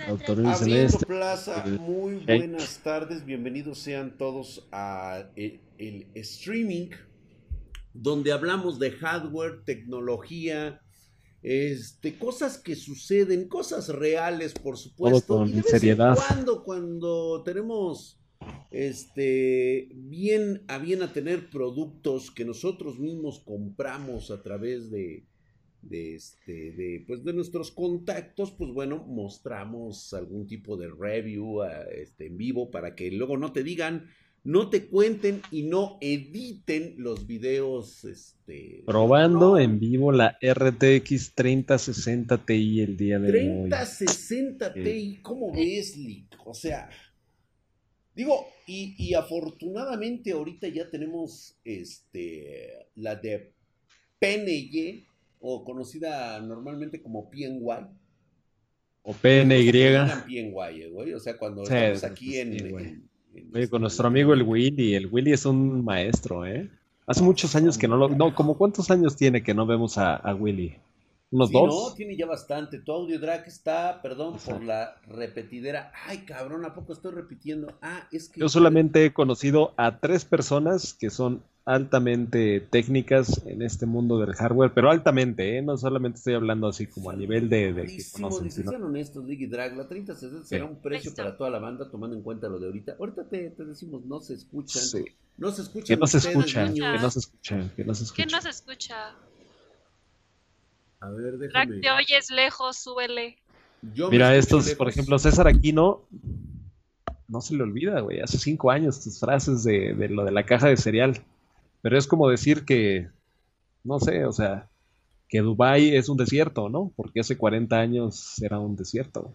Abriendo Plaza, muy buenas tardes, bienvenidos sean todos a el, el, streaming, donde hablamos de hardware, tecnología, este, cosas que suceden, cosas reales, por supuesto. con y de vez seriedad. En cuando, cuando tenemos este, bien a bien a tener productos que nosotros mismos compramos a través de, de, este, de, pues de nuestros contactos, pues bueno, mostramos algún tipo de review este, en vivo para que luego no te digan, no te cuenten y no editen los videos. Este, Probando en vivo la RTX 3060 Ti el día de 3060 hoy. 3060 Ti, ¿cómo ves, Lick? O sea, digo, y, y, afortunadamente ahorita ya tenemos este, la de PNY o conocida normalmente como PNY. O PNY. PNY, güey. O sea, cuando sí, estamos aquí sí, en, en, en, Oye, con nuestro amigo el Willy. El Willy es un maestro, ¿eh? Hace muchos años que no lo. No, como cuántos años tiene que no vemos a, a Willy? ¿Unos sí, dos? No, tiene ya bastante. Tu audio drag está, perdón por la repetidera. Ay, cabrón, ¿a poco estoy repitiendo? Ah, es que. Yo solamente he conocido a tres personas que son altamente técnicas en este mundo del hardware, pero altamente, ¿eh? no solamente estoy hablando así como a nivel de, de que conocen. Sino... Sean honestos, Diggy Drag, la 30 será sí. un precio para toda la banda, tomando en cuenta lo de ahorita. Ahorita te, te decimos, no se escuchan. Sí. No se escuchan. Que no se escuchan, que no se escuchan, que no se escuchan. Que no se escucha. A ver, déjame. Drag, te oyes lejos, súbele. Yo Mira, estos, lejos. por ejemplo, César Aquino, no se le olvida, güey, hace cinco años tus frases de, de lo de la caja de cereal. Pero es como decir que, no sé, o sea, que Dubai es un desierto, ¿no? Porque hace 40 años era un desierto.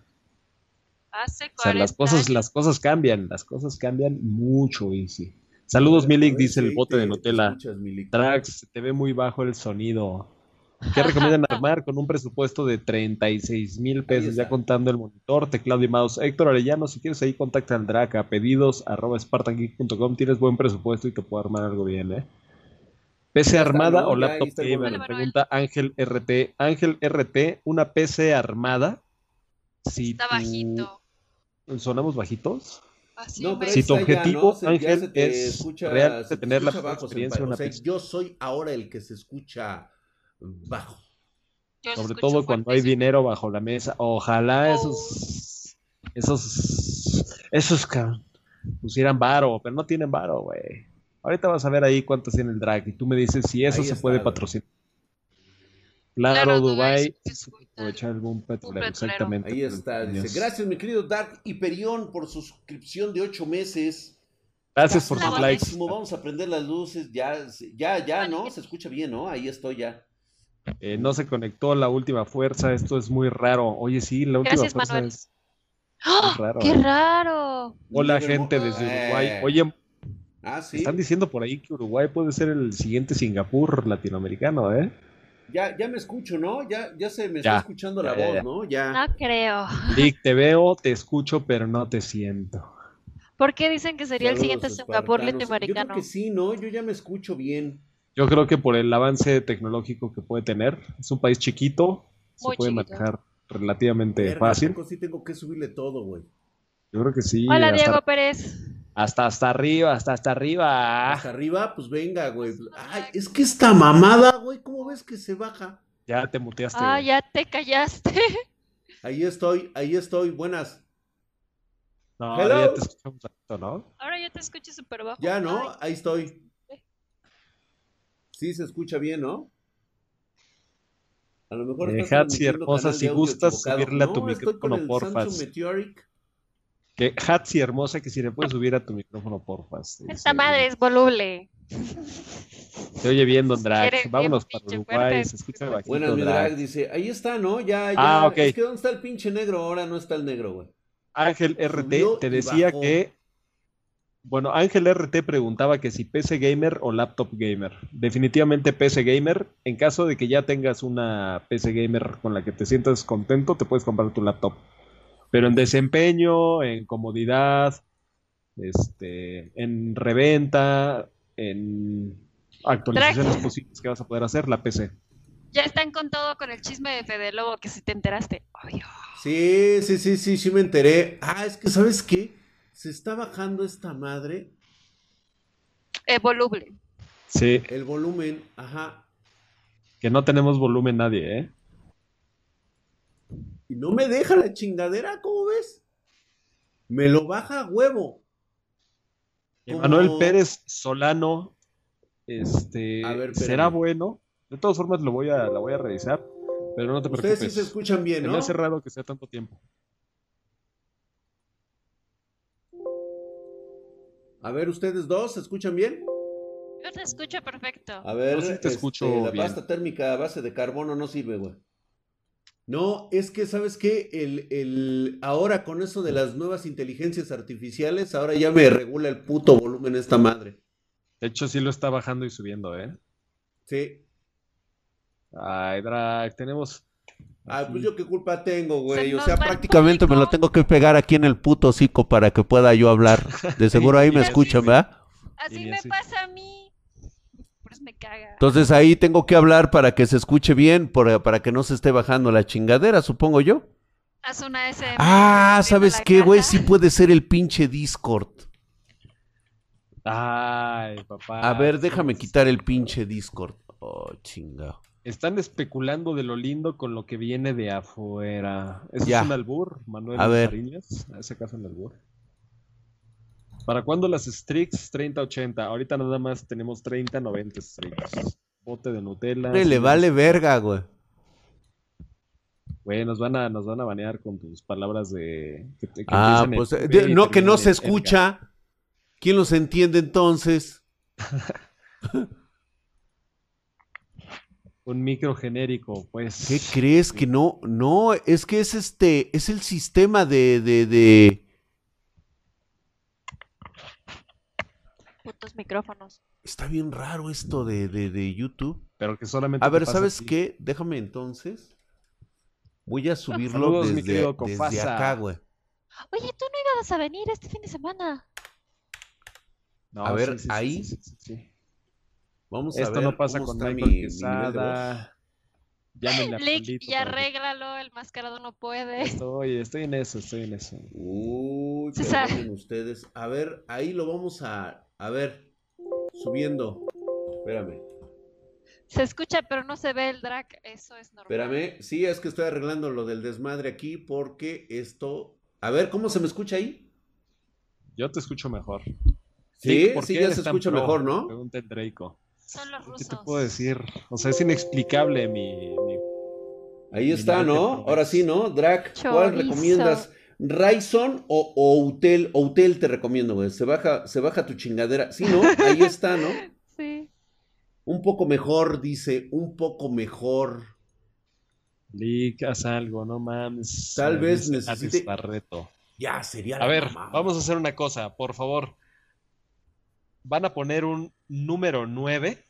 Hace 40 o sea, las cosas, años. las cosas cambian, las cosas cambian mucho, Easy. Saludos, Milik, dice el bote de Nutella. Trax, te ve muy bajo el sonido. ¿Qué recomiendan armar con un presupuesto de 36 mil pesos, ya contando el monitor, teclado y mouse? Héctor Arellano, si quieres ahí, contacta al Draca, pedidos arroba spartangeek.com, tienes buen presupuesto y te puedo armar algo bien, ¿eh? PC armada o laptop gamer, vale, pregunta Ángel RT. Ángel RT, una PC armada. Si está tu... bajito. ¿Sonamos bajitos? Así no, pero si tu objetivo, ya, ¿no? Ángel, es escucha, se tener la bajo, experiencia de una o sea, PC. Yo soy ahora el que se escucha bajo. Yo Sobre todo cuando hay dinero bajo la mesa. Ojalá Oh. esos. Esos. Esos pusieran varo, pero no tienen varo, güey. Ahorita vas a ver ahí cuánto tiene el drag y tú me dices si eso Ahí se está, puede patrocinar. Claro, Claro, Dubai aprovechar el boom petrolero, petrolero. exactamente. Ahí está, dice. Gracias, mi querido Dark Hyperion, por suscripción de ocho meses. Gracias por tus likes. Vamos a prender las luces. Ya, ya, ya, ¿no? Se escucha bien, ¿no? Ahí estoy ya. Eh, no se conectó la última fuerza, esto es muy raro. Oye, sí, la última Gracias, fuerza Manuel. es ¡Oh! raro, ¡Qué ¿eh? raro! Hola, gente desde Eh. Uruguay. Oye, Ah, sí. están diciendo por ahí que Uruguay puede ser el siguiente Singapur latinoamericano, ¿eh? Ya, ya me escucho, ¿no? Ya, ya se me Ya, está escuchando la ya, voz, ya. ¿no? Ya. No creo. Lick, te veo, te escucho, pero no te siento. ¿Por qué dicen que sería el siguiente Singapur espartanos. Yo latinoamericano? creo que sí, ¿no? Yo ya me escucho bien. Yo creo que por el avance tecnológico que puede tener, es un país chiquito, se puede chiquito. manejar relativamente Verga, fácil. sí tengo que subirle todo, güey. Yo creo que sí. Hola, hasta, Diego Pérez. Hasta hasta arriba, hasta hasta arriba. Hasta arriba, pues venga, güey. Ay, es que esta mamada, güey, ¿cómo ves que se baja? Ya te muteaste. Ah, güey. ya te callaste. Ahí estoy, ahí estoy. Buenas. No, Hello. ya te escuchamos tanto, ¿no? Ahora ya te escucho súper bajo. Ya, ¿no? Ay, Ahí estoy. Sí, se escucha bien, ¿no? A lo mejor Eh, Hatsi, hermosa, si gustas subirle a tu No, micrófono, el porfas. Que Hatsi hermosa, que si le puedes subir a tu micrófono, porfas. Esta madre es voluble. Se oye bien, Don Drag. Vámonos para Uruguay, se escucha bajito, Buenas, mi Drag. drag, dice. Ahí está, ¿no? Ya, ya. Ah, ok. Es que ¿dónde está el pinche negro? Ahora no está el negro, güey. Ángel RT Subió te decía bajó. que. Bueno, Ángel RT preguntaba que si PC gamer o laptop gamer. Definitivamente PC gamer. En caso de que ya tengas una PC gamer con la que te sientas contento, te puedes comprar tu laptop. Pero en desempeño, en comodidad, este, en reventa, en actualizaciones posibles que vas a poder hacer, la PC. Ya están con todo con el chisme de Fede Lobo, que si te enteraste. Obvio. Sí, sí, sí, sí, sí me enteré. Ah, es que, ¿sabes qué? Se está bajando esta madre. El volumen. Sí. El volumen, ajá. Que no tenemos volumen nadie, ¿eh? Y no me deja la chingadera, ¿cómo ves? Me lo baja a huevo. Manuel Pérez Solano, este, será bueno. De todas formas, lo voy a, la voy a revisar, pero no te preocupes. Ustedes sí se escuchan bien, ¿no? Me hace raro que sea tanto tiempo. A ver, ustedes dos, ¿se escuchan bien? Yo te escucho perfecto. A ver, te este, escucho la pasta térmica a base de carbono no sirve, güey. No, es que, ¿sabes qué? El, el, ahora con eso de las nuevas inteligencias artificiales, ahora ya me regula el puto volumen esta madre. De hecho, sí lo está bajando y subiendo, ¿eh? Sí. Ay, Drag, tenemos. Ay, pues yo qué culpa tengo, güey. O sea, prácticamente me lo tengo que pegar aquí en el puto hocico para que pueda yo hablar. De seguro ahí me escuchan, ¿verdad? Así me pasa a mí. Por me caga. Entonces ahí tengo que hablar para que se escuche bien, para que no se esté bajando la chingadera, supongo yo. Haz una SM. Ah, ¿sabes qué, güey? Sí puede ser el pinche Discord. Ay, papá. A ver, déjame quitar el pinche Discord. Oh, chingado. Están especulando de lo lindo con lo que viene de afuera. ¿Eso es un albur, Manuel A ver. ¿A ese caso un albur? ¿Para cuándo las Strix 30-80? Ahorita nada más tenemos 30-90 Strix. Bote de Nutella. Le vale verga, güey. Güey, nos van a, nos van a banear con tus palabras de... ah, pues no que no se escucha. ¿Quién los entiende entonces? Un micro genérico, pues. ¿Qué crees que no? No, es que es este, es el sistema de, de, de... Putos micrófonos. Está bien raro esto de, de, de YouTube. Pero que solamente. A ver, ¿sabes qué? Déjame entonces. Voy a subirlo desde, desde acá, güey. Oye, tú no ibas a venir este fin de semana. a ver, ahí. Vamos a Esto no pasa con Michael Quesada. Lick, y arréglalo, el mascarado no puede. Estoy, estoy en eso, estoy en eso. Uy, qué ustedes. A ver, ahí lo vamos a, a ver, subiendo. Espérame. Se escucha, pero no se ve el drag, eso es normal. Espérame, sí, es que estoy arreglando lo del desmadre aquí porque esto... A ver, ¿cómo se me escucha ahí? Yo te escucho mejor. Sí, sí, ya se escucha mejor, ¿no? Pregunta el Draco. Son los rusos. ¿Qué te puedo decir? O sea, es inexplicable mi. Ahí está, ¿no? Ahora sí, ¿no? Drag, ¿cuál recomiendas? Ryzen o, o Utel, o Utel te recomiendo, güey. Se baja, se baja tu chingadera. Sí, ¿no? Ahí está, ¿no? Sí. Un poco mejor, dice, un poco mejor. Licas algo, no mames. Tal vez necesite. reto. Ya, sería A ver, vamos a hacer una cosa, por favor van a poner un número 9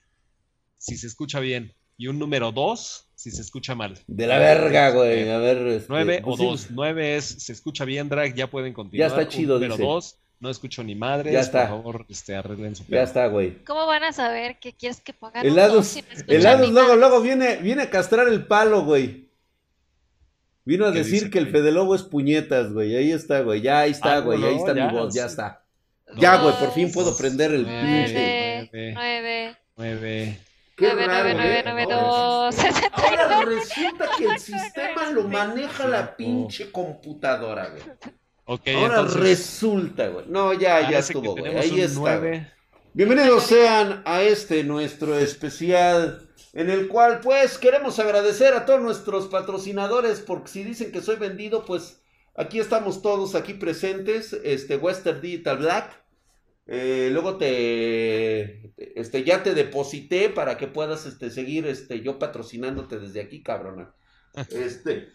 si se escucha bien y un número 2 si se escucha mal. De la verga, güey. A ver. 9 este, o 2. Pues 9 es se escucha bien, drag, ya pueden continuar. Ya está chido, Número 2, no escucho ni madres. Ya está. Por favor, este, arreglen su Ya está, güey. ¿Cómo van a saber que quieres que pongan el lado El lado luego, luego viene, viene a castrar el palo, güey. Vino a decir que el Fede Lobo es puñetas, güey. Ahí está, güey. Ya ahí está, güey. ahí está mi voz, ya está. Ya, güey, por fin puedo prender el pinche. 9, 9. Qué raro, ¿eh? Ahora resulta que el sistema lo maneja la pinche computadora, güey. Okay, Ahora resulta, güey. No, ya, ya estuvo, güey. Ahí está. Bienvenidos sean a este nuestro especial en el cual pues queremos agradecer a todos nuestros patrocinadores porque si dicen que soy vendido, pues aquí estamos todos aquí presentes, este Western Digital Black, eh, luego te, este, ya te deposité para que puedas este, seguir este, yo patrocinándote desde aquí, cabrona. Este,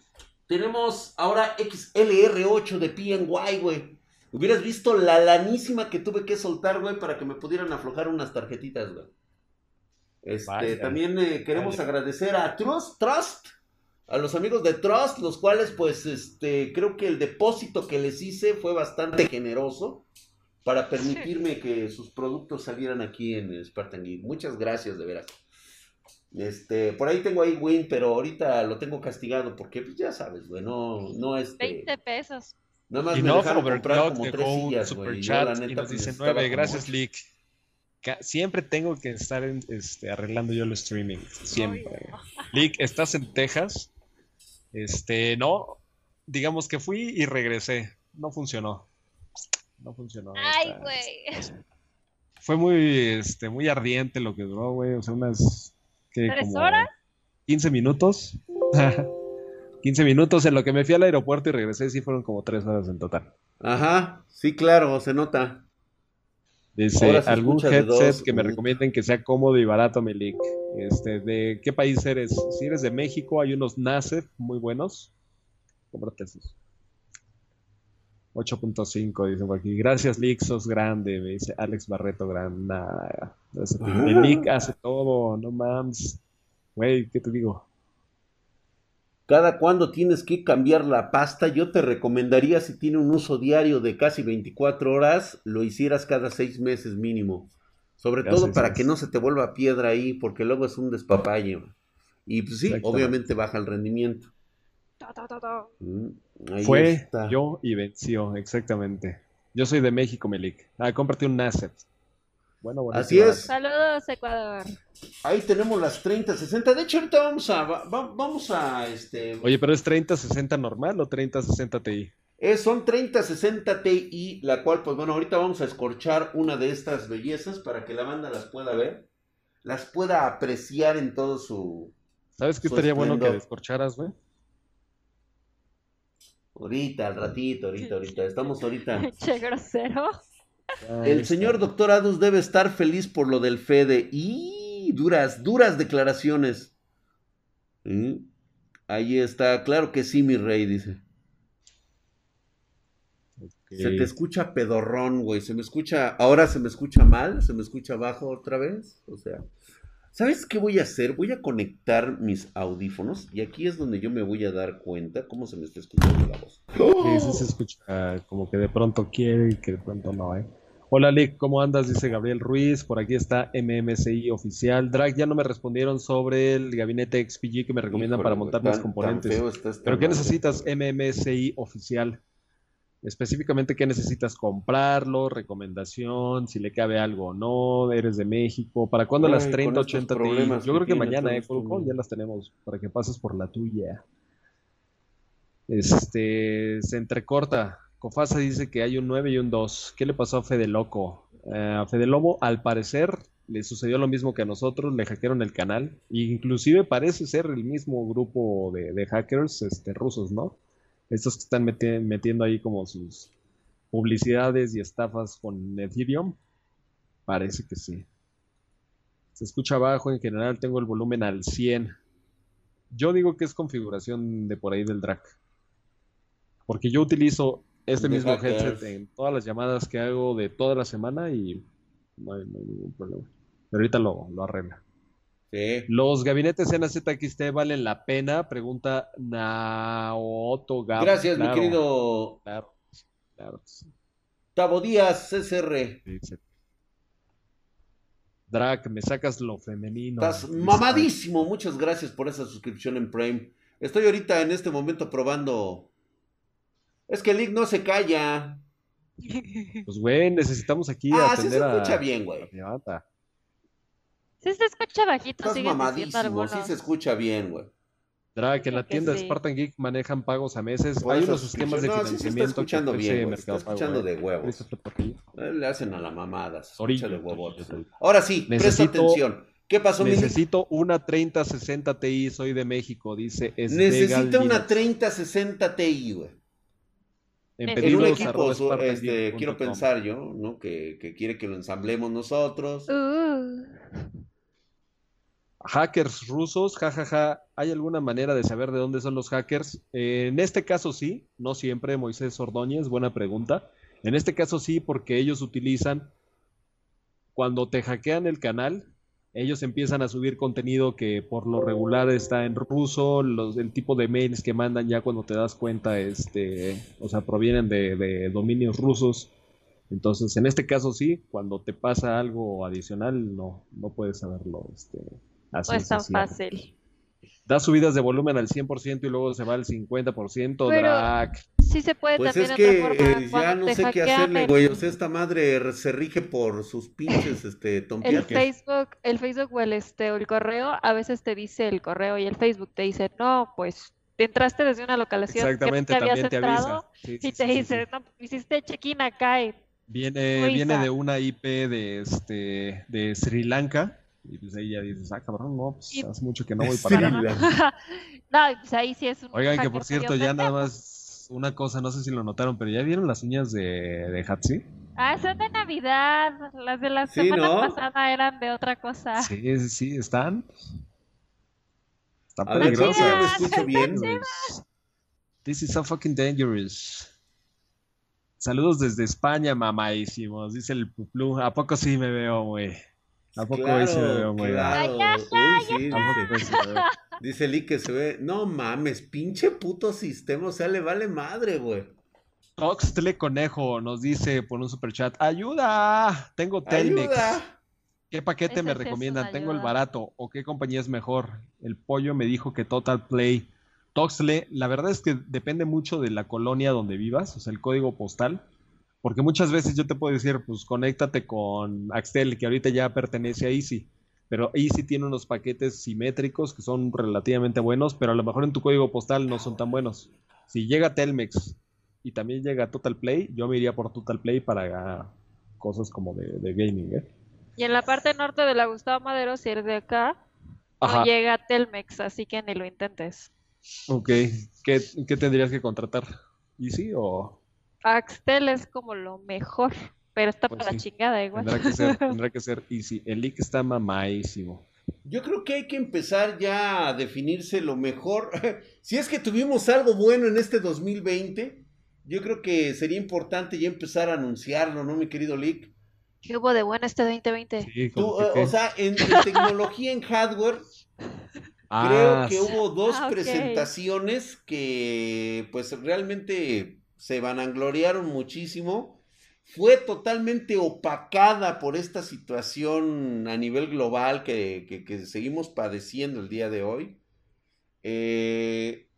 tenemos ahora XLR8 de PNY, güey. Hubieras visto la lanísima que tuve que soltar, güey, para que me pudieran aflojar unas tarjetitas, güey. Este, también eh, queremos agradecer a Trust, Trust, a los amigos de Trust, los cuales, pues, este, creo que el depósito que les hice fue bastante generoso para permitirme que sus productos salieran aquí en Spartan Geek. Muchas gracias, de veras. Este, por ahí tengo ahí Win, pero ahorita lo tengo castigado porque, pues ya sabes, güey, no, no este... 20 pesos. Nada más me dejaron comprar como tres sillas, güey. Chat, y nos dice 9, gracias, Lick. Siempre tengo que estar este, arreglando yo el streaming. Siempre. Lick, ¿estás en Texas? Este, no. Digamos que fui y regresé. No funcionó. No funcionó. Ay, güey. Fue muy, este, muy ardiente lo que duró, güey. O sea, unas. ¿qué, ¿Tres horas? 15 minutos. 15 minutos en lo que me fui al aeropuerto y regresé, sí fueron como 3 horas en total. Ajá, sí, claro, se nota. Dice, algún headset que me recomienden que sea cómodo y barato, Melik. Este, ¿de qué país eres? Si eres de México, hay unos NASEF muy buenos. Cómprate esos. 8.5, dice por aquí. Gracias, Lick, sos grande, me dice Alex Barreto, grande. Nah, hace todo, no mames. Güey, ¿qué te digo? cada cuando tienes que cambiar la pasta, yo te recomendaría si tiene un uso diario de casi 24 horas, lo hicieras cada 6 meses mínimo. Sobre todo para que no se te vuelva piedra ahí, porque luego es un despapalle. Y pues sí, obviamente baja el rendimiento. Mm, Fue yo y venció, exactamente. Yo soy de México, Melik. Ah, cómprate un Nasset. Bueno, Así es. Saludos, Ecuador. Ahí tenemos las 30, 60. De hecho, ahorita vamos a, vamos a, este... Oye, pero es 30, 60 normal o 30, 60 Ti? Es, son 30, 60 Ti, la cual, pues bueno, ahorita vamos a escorchar una de estas bellezas para que la banda las pueda ver, las pueda apreciar en todo su... ¿Sabes qué estaría bueno que descorcharas, güey? Ahorita, al ratito, ahorita, ahorita. Estamos ahorita. Che grosero. El señor doctor Adus debe estar feliz por lo del Fede. Y duras, duras declaraciones. Ahí está, claro que sí, mi rey, dice. Se te escucha pedorrón, güey. Se me escucha. Ahora se me escucha mal, se me escucha bajo otra vez. O sea. ¿Sabes qué voy a hacer? Voy a conectar mis audífonos y aquí es donde yo me voy a dar cuenta cómo se me está escuchando la voz. Sí, se escucha como que de pronto quiere y que de pronto no, ¿eh? Hola Lick, ¿cómo andas? Dice Gabriel Ruiz. Por aquí está MMCI oficial. Drag, ya no me respondieron sobre el gabinete XPG que me recomiendan para montar mis componentes. Pero ¿qué necesitas MMCI oficial? Específicamente qué necesitas comprarlo, recomendación, si le cabe algo o no, eres de México, ¿para cuándo las 30, 80 Ti? Yo creo que mañana, eh, ya las tenemos, para que pases por la tuya. Este, se entrecorta. Cofasa dice que hay un 9 y un 2. ¿Qué le pasó a Fede Loco? Eh, a Fede Lobo, al parecer, le sucedió lo mismo que a nosotros, le hackearon el canal. E inclusive parece ser el mismo grupo de, de hackers este, rusos, ¿no? Estos que están metiendo ahí como sus publicidades y estafas con Ethereum, parece que sí. Se escucha bajo, en general tengo el volumen al 100. Yo digo que es configuración de por ahí del drag. Porque yo utilizo este mismo headset en todas las llamadas que hago de toda la semana y no hay, ningún problema. Pero ahorita lo, lo arregla. ¿Los gabinetes NZXT valen la pena? Pregunta Naoto Gabo. Gracias, mi querido. Claro, claro. Tabo Díaz, CSR. Drac, me sacas lo femenino. Estás mamadísimo. Muchas gracias por esa suscripción en Prime. Estoy ahorita en este momento probando. Es que el link no se calla. Pues, güey, necesitamos aquí ah, atender sí se escucha bien, güey. Sí se escucha bajito, Estás mamadísimo, sí se escucha bien, güey. que en la tienda Spartan Geek manejan pagos a meses. Hay unos esquemas de financiamiento. Sí, está escuchando bien, está escuchando de huevos. Eh, le hacen a la mamada, se escucha de huevos. Ahora sí, presta atención. ¿Qué pasó, Necesito una 3060 Ti, soy de México, dice Necesita una 3060 Ti, güey. En, un equipo, este, quiero pensar yo, ¿no? Que, que, quiere que lo ensamblemos nosotros. Uh hackers rusos, jajaja, ¿hay alguna manera de saber de dónde son los hackers? Eh, en este caso sí, no siempre, Moisés Ordóñez, buena pregunta. En este caso sí, porque ellos utilizan, cuando te hackean el canal, ellos empiezan a subir contenido que por lo regular está en ruso, los, el tipo de mails que mandan ya cuando te das cuenta, este, o sea, provienen de, de dominios rusos. Entonces, en este caso sí, cuando te pasa algo adicional, no, no puedes saberlo, este, Así no es tan fácil. Da subidas de volumen al 100% y luego se va al 50%, Pero Sí se puede pues también es que eh, ya no sé qué hacerle, güey. O sea, esta madre se rige por sus pinches este, El Facebook, el Facebook o el, este, o el correo, a veces te dice el correo y el Facebook te dice, no, pues entraste desde una localización Exactamente, que te habías entrado y te dice, no, hiciste check-in acá Viene, viene de una IP de, este, de Sri Lanka y pues ahí ya dices, ah, cabrón, no, pues hace mucho que no voy para allá. no, pues ahí sí es un Oigan, que por cierto, ya nada más una cosa, no sé si lo notaron, pero ¿ya vieron las uñas de, de Hatsi? Ah, son de Navidad. Las de la semana pasada eran de otra cosa. Sí, sí, sí, están. Están peligrosas. escucho bien. This is so fucking dangerous. Saludos desde España, mamadísimos, dice el Puplu. ¿A poco sí me veo, güey? ¿A poco claro, se ve muy claro. Uy, sí, dice, Lee que se ve. No mames, pinche puto sistema. O sea, le vale madre, güey. Toxtle Conejo nos dice por un super chat: ¡Ayuda! Tengo Telmex. ¿Qué paquete me recomiendan? ¿Tengo el barato? ¿O qué compañía es mejor? El pollo me dijo que Total Play. Toxle, la verdad es que depende mucho de la colonia donde vivas, o sea, el código postal. Porque muchas veces yo te puedo decir, pues conéctate con Axtel, que ahorita ya pertenece a Easy. Pero Easy tiene unos paquetes simétricos que son relativamente buenos, pero a lo mejor en tu código postal no son tan buenos. Si llega Telmex y también llega Total Play, yo me iría por Total Play para cosas como de, gaming. ¿eh? Y en la parte norte de la Gustavo Madero, si eres de acá, no llega Telmex, así que ni lo intentes. Ok, ¿qué, qué tendrías que contratar? ¿Easy o...? Axtel es como lo mejor, pero está pues para la chingada igual. Tendrá que ser, tendrá que ser easy. El leak está mamadísimo. Yo creo que hay que empezar ya a definirse lo mejor. si es que tuvimos algo bueno en este 2020, yo creo que sería importante ya empezar a anunciarlo, ¿no, mi querido Lick? ¿Qué hubo de bueno este 2020? Sí, o sea, en, tecnología, en hardware, ah, creo que hubo dos ah, presentaciones que pues realmente se vanagloriaron muchísimo, fue totalmente opacada por esta situación a nivel global que, seguimos padeciendo el día de hoy. Eh,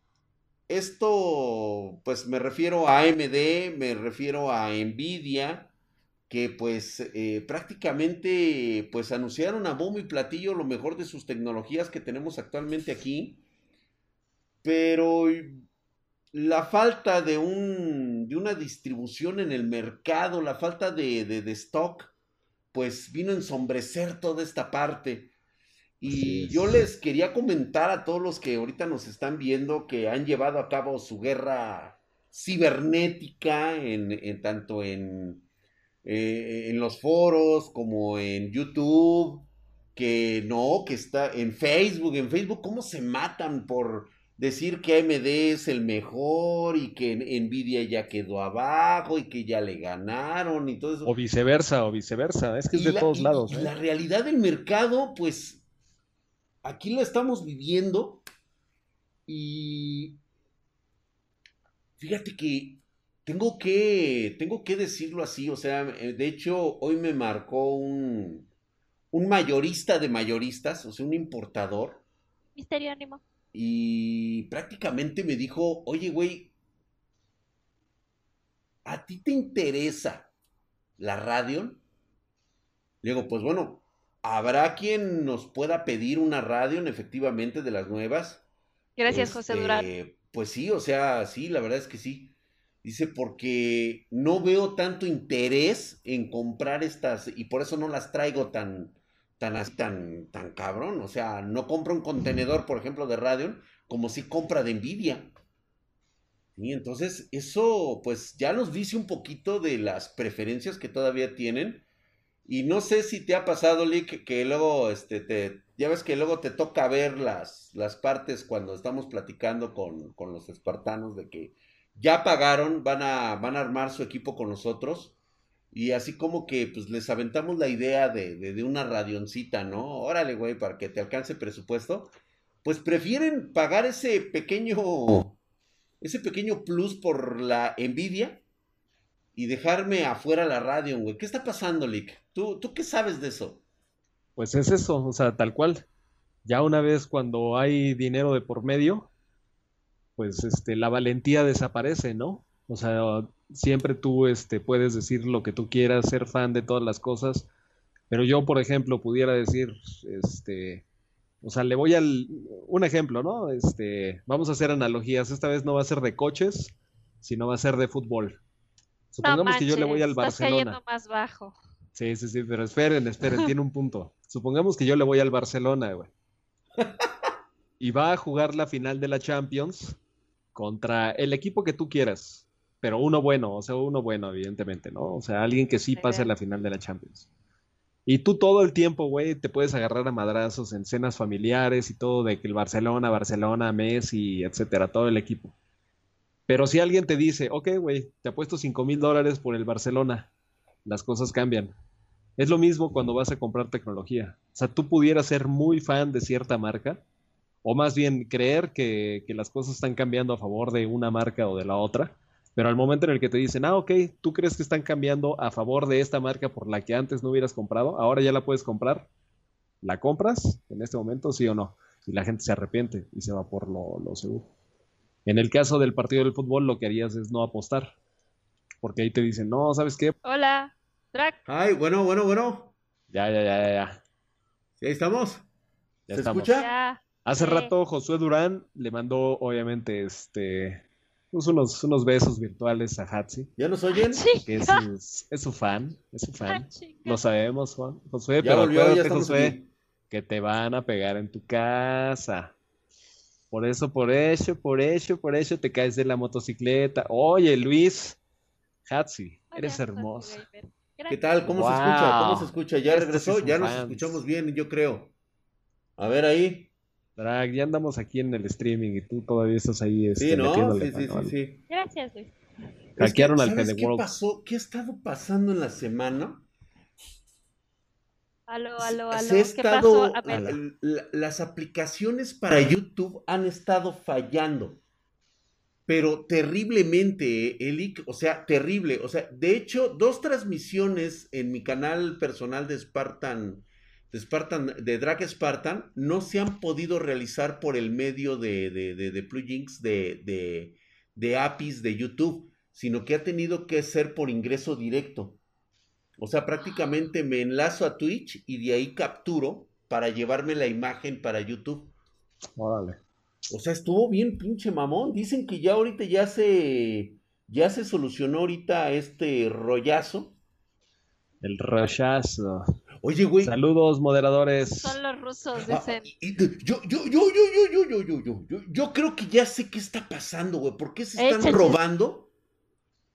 esto, pues me refiero a AMD, me refiero a Nvidia, que pues eh, prácticamente pues anunciaron a bombo y platillo lo mejor de sus tecnologías que tenemos actualmente aquí. Pero la falta de, un, de una distribución en el mercado, la falta de, de, stock, pues vino a ensombrecer toda esta parte. Y yo les quería comentar a todos los que ahorita nos están viendo que han llevado a cabo su guerra cibernética, en, tanto en, eh, en los foros como en YouTube, que no, que está en Facebook, en Facebook, cómo se matan por decir que AMD es el mejor y que Nvidia ya quedó abajo y que ya le ganaron y todo eso. O viceversa, o viceversa, es que es de todos lados. ¿eh? La realidad del mercado, pues aquí la estamos viviendo y fíjate que tengo que, tengo que decirlo así, o sea, eh, de hecho hoy me marcó un, un mayorista de mayoristas, o sea, un importador. Misterio ánimo y prácticamente me dijo, oye, güey, ¿a ti te interesa la radio? Le digo, pues bueno, ¿habrá quien nos pueda pedir una radio efectivamente de las nuevas? Gracias, José Durán. Este, pues sí, o sea, sí, la verdad es que sí. Dice, porque no veo tanto interés en comprar estas y por eso no las traigo tan, tan, tan, tan cabrón. O sea, no compra un contenedor, por ejemplo, de Radeon, como si compra de Nvidia. Y entonces eso pues ya nos dice un poquito de las preferencias que todavía tienen. Y no sé si te ha pasado, Lick, que luego, este, te, ya ves que luego te toca ver las, las partes cuando estamos platicando con, con los espartanos de que ya pagaron, van a, van a armar su equipo con nosotros y así como que pues les aventamos la idea de, de, una radioncita, ¿no? Órale, güey, para que te alcance presupuesto. Pues prefieren pagar ese pequeño, ese pequeño plus por la envidia y dejarme afuera la radio, güey. ¿Qué está pasando, Lick? ¿Tú, ¿Tú qué sabes de eso? Pues es eso, o sea, tal cual. Ya una vez cuando hay dinero de por medio, pues este, la valentía desaparece, ¿no? O sea, siempre tú este, puedes decir lo que tú quieras, ser fan de todas las cosas, pero yo, por ejemplo, pudiera decir, este, o sea, le voy al, un ejemplo, ¿no? Este, vamos a hacer analogías, esta vez no va a ser de coches, sino va a ser de fútbol. Supongamos que yo le voy al Barcelona. más bajo. Sí, sí, sí, pero esperen, esperen, tiene un punto. Supongamos que yo le voy al Barcelona, güey. Y va a jugar la final de la Champions contra el equipo que tú quieras, pero uno bueno, o sea, uno bueno, evidentemente, ¿no? O sea, alguien que sí pase a la final de la Champions. Y tú todo el tiempo, güey, te puedes agarrar a madrazos en cenas familiares y todo de que el Barcelona, Barcelona, Messi, etcétera, todo el equipo. Pero si alguien te dice, ok, güey, te apuesto 5 mil dólares por el Barcelona, las cosas cambian. Es lo mismo cuando vas a comprar tecnología. O sea, tú pudieras ser muy fan de cierta marca, o más bien creer que, las cosas están cambiando a favor de una marca o de la otra, pero al momento en el que te dicen, ah, ok, tú crees que están cambiando a favor de esta marca por la que antes no hubieras comprado, ahora ya la puedes comprar, ¿la compras en este momento, sí o no? Y la gente se arrepiente y se va por lo, lo seguro. En el caso del partido del fútbol, lo que harías es no apostar. Porque ahí te dicen, no, ¿sabes qué? Hola, Drac. Ay, bueno, bueno, bueno. Ya, ya, ya, ya. ¿Sí, ahí estamos? ¿Se escucha? Hace rato Josué Durán le mandó, obviamente, este, unos, unos besos virtuales a Hatsi. ¿Ya nos oyen? Sí. Que es, su, fan, es su fan. Lo sabemos, Juan. Josué, pero acuérdate, Josué, que te van a pegar en tu casa. Por eso, por eso, por eso, por eso te caes de la motocicleta. Oye, Luis, Hatsi, eres hermoso. ¿Qué tal? ¿Cómo se escucha? ¿Cómo se escucha? ¿Ya este regresó? ya nos escuchamos bien, yo creo. A ver ahí. Drag, ya andamos aquí en el streaming y tú todavía estás ahí. Este, sí, ¿no? Sí, sí, sí, Gracias, Luis. Hackearon al ¿Sabes qué pasó? ¿Qué ha estado pasando en la semana? Aló, aló, aló. ¿Qué pasó? las aplicaciones para YouTube han estado fallando. Pero terriblemente, Elic, o sea, terrible. O sea, de hecho, dos transmisiones en mi canal personal de Spartan, de Spartan, de Drag Spartan, no se han podido realizar por el medio de, de, de, de plugins de, de, de APIs de YouTube, sino que ha tenido que ser por ingreso directo. O sea, prácticamente me enlazo a Twitch y de ahí capturo para llevarme la imagen para YouTube. Órale. O sea, estuvo bien pinche mamón. Dicen que ya ahorita ya se ya se solucionó ahorita este rollazo. El rollazo. Oye, güey. Saludos, moderadores. Son los rusos, dicen. yo, yo, yo, yo, yo, yo, yo, yo, yo, yo, yo creo que ya sé qué está pasando, güey. ¿Por qué se están robando?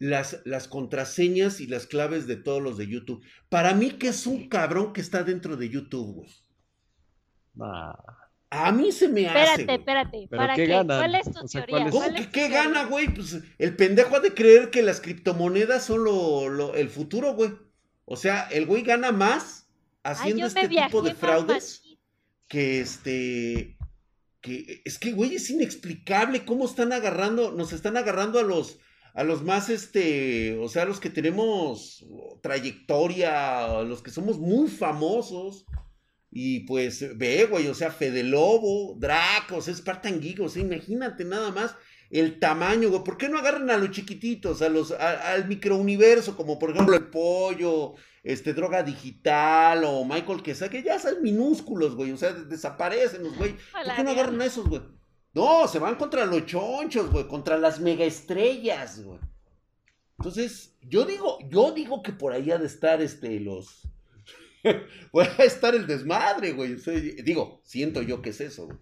las, las contraseñas y las claves de todos los de YouTube. Para mí que es un cabrón que está dentro de YouTube, güey. A mí se me hace. Espérate, espérate. ¿Para qué, ¿Cuál es tu teoría? ¿Cómo que qué gana, güey? Pues el pendejo ha de creer que las criptomonedas son lo, el futuro, güey. O sea, el güey gana más haciendo este tipo de fraudes que este. Que es que, güey, es inexplicable cómo están agarrando, nos están agarrando a los a los más, este, o sea, los que tenemos trayectoria, los que somos muy famosos. Y pues, ve, güey, o sea, Fede Lobo, Draco, o sea, Spartan Geek, o sea, imagínate nada más el tamaño, güey. ¿Por qué no agarran a los chiquititos, a los, al microuniverso, como por ejemplo el pollo, este, droga digital, o Michael que que ya son minúsculos, güey, o sea, desaparecen los güey. ¿Por qué no agarran a esos, güey? No, se van contra los chonchos, güey, contra las megaestrellas, güey. Entonces, yo digo, yo digo que por ahí ha de estar este los Puede estar el desmadre, güey. digo, siento yo que es eso, güey.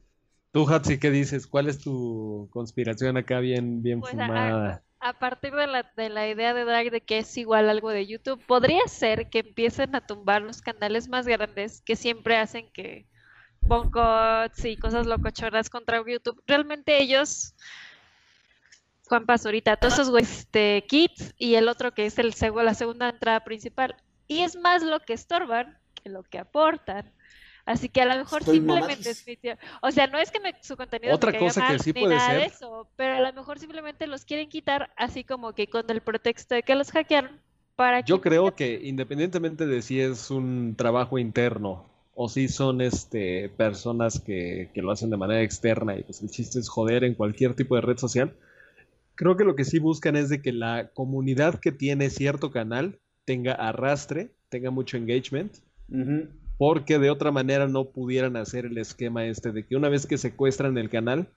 Tú, Hatsi, ¿qué dices? ¿Cuál es tu conspiración acá bien, bien pues, fumada? A, partir de la, de la idea de Drag de que es igual algo de YouTube, podría ser que empiecen a tumbar los canales más grandes que siempre hacen que boncots y cosas locochoras contra YouTube. Realmente ellos, Juan Pazurita, todos esos este, kits y el otro que es el la segunda entrada principal. Y es más lo que estorban que lo que aportan. Así que a lo mejor simplemente es O sea, no es que su contenido Otra cosa que sí puede ser. eso, pero a lo mejor simplemente los quieren quitar así como que con el pretexto de que los hackearon para Yo creo que independientemente de si es un trabajo interno o si son este, personas que, que, lo hacen de manera externa y pues el chiste es joder en cualquier tipo de red social. Creo que lo que sí buscan es de que la comunidad que tiene cierto canal tenga arrastre, tenga mucho engagement, porque de otra manera no pudieran hacer el esquema este de que una vez que secuestran el canal,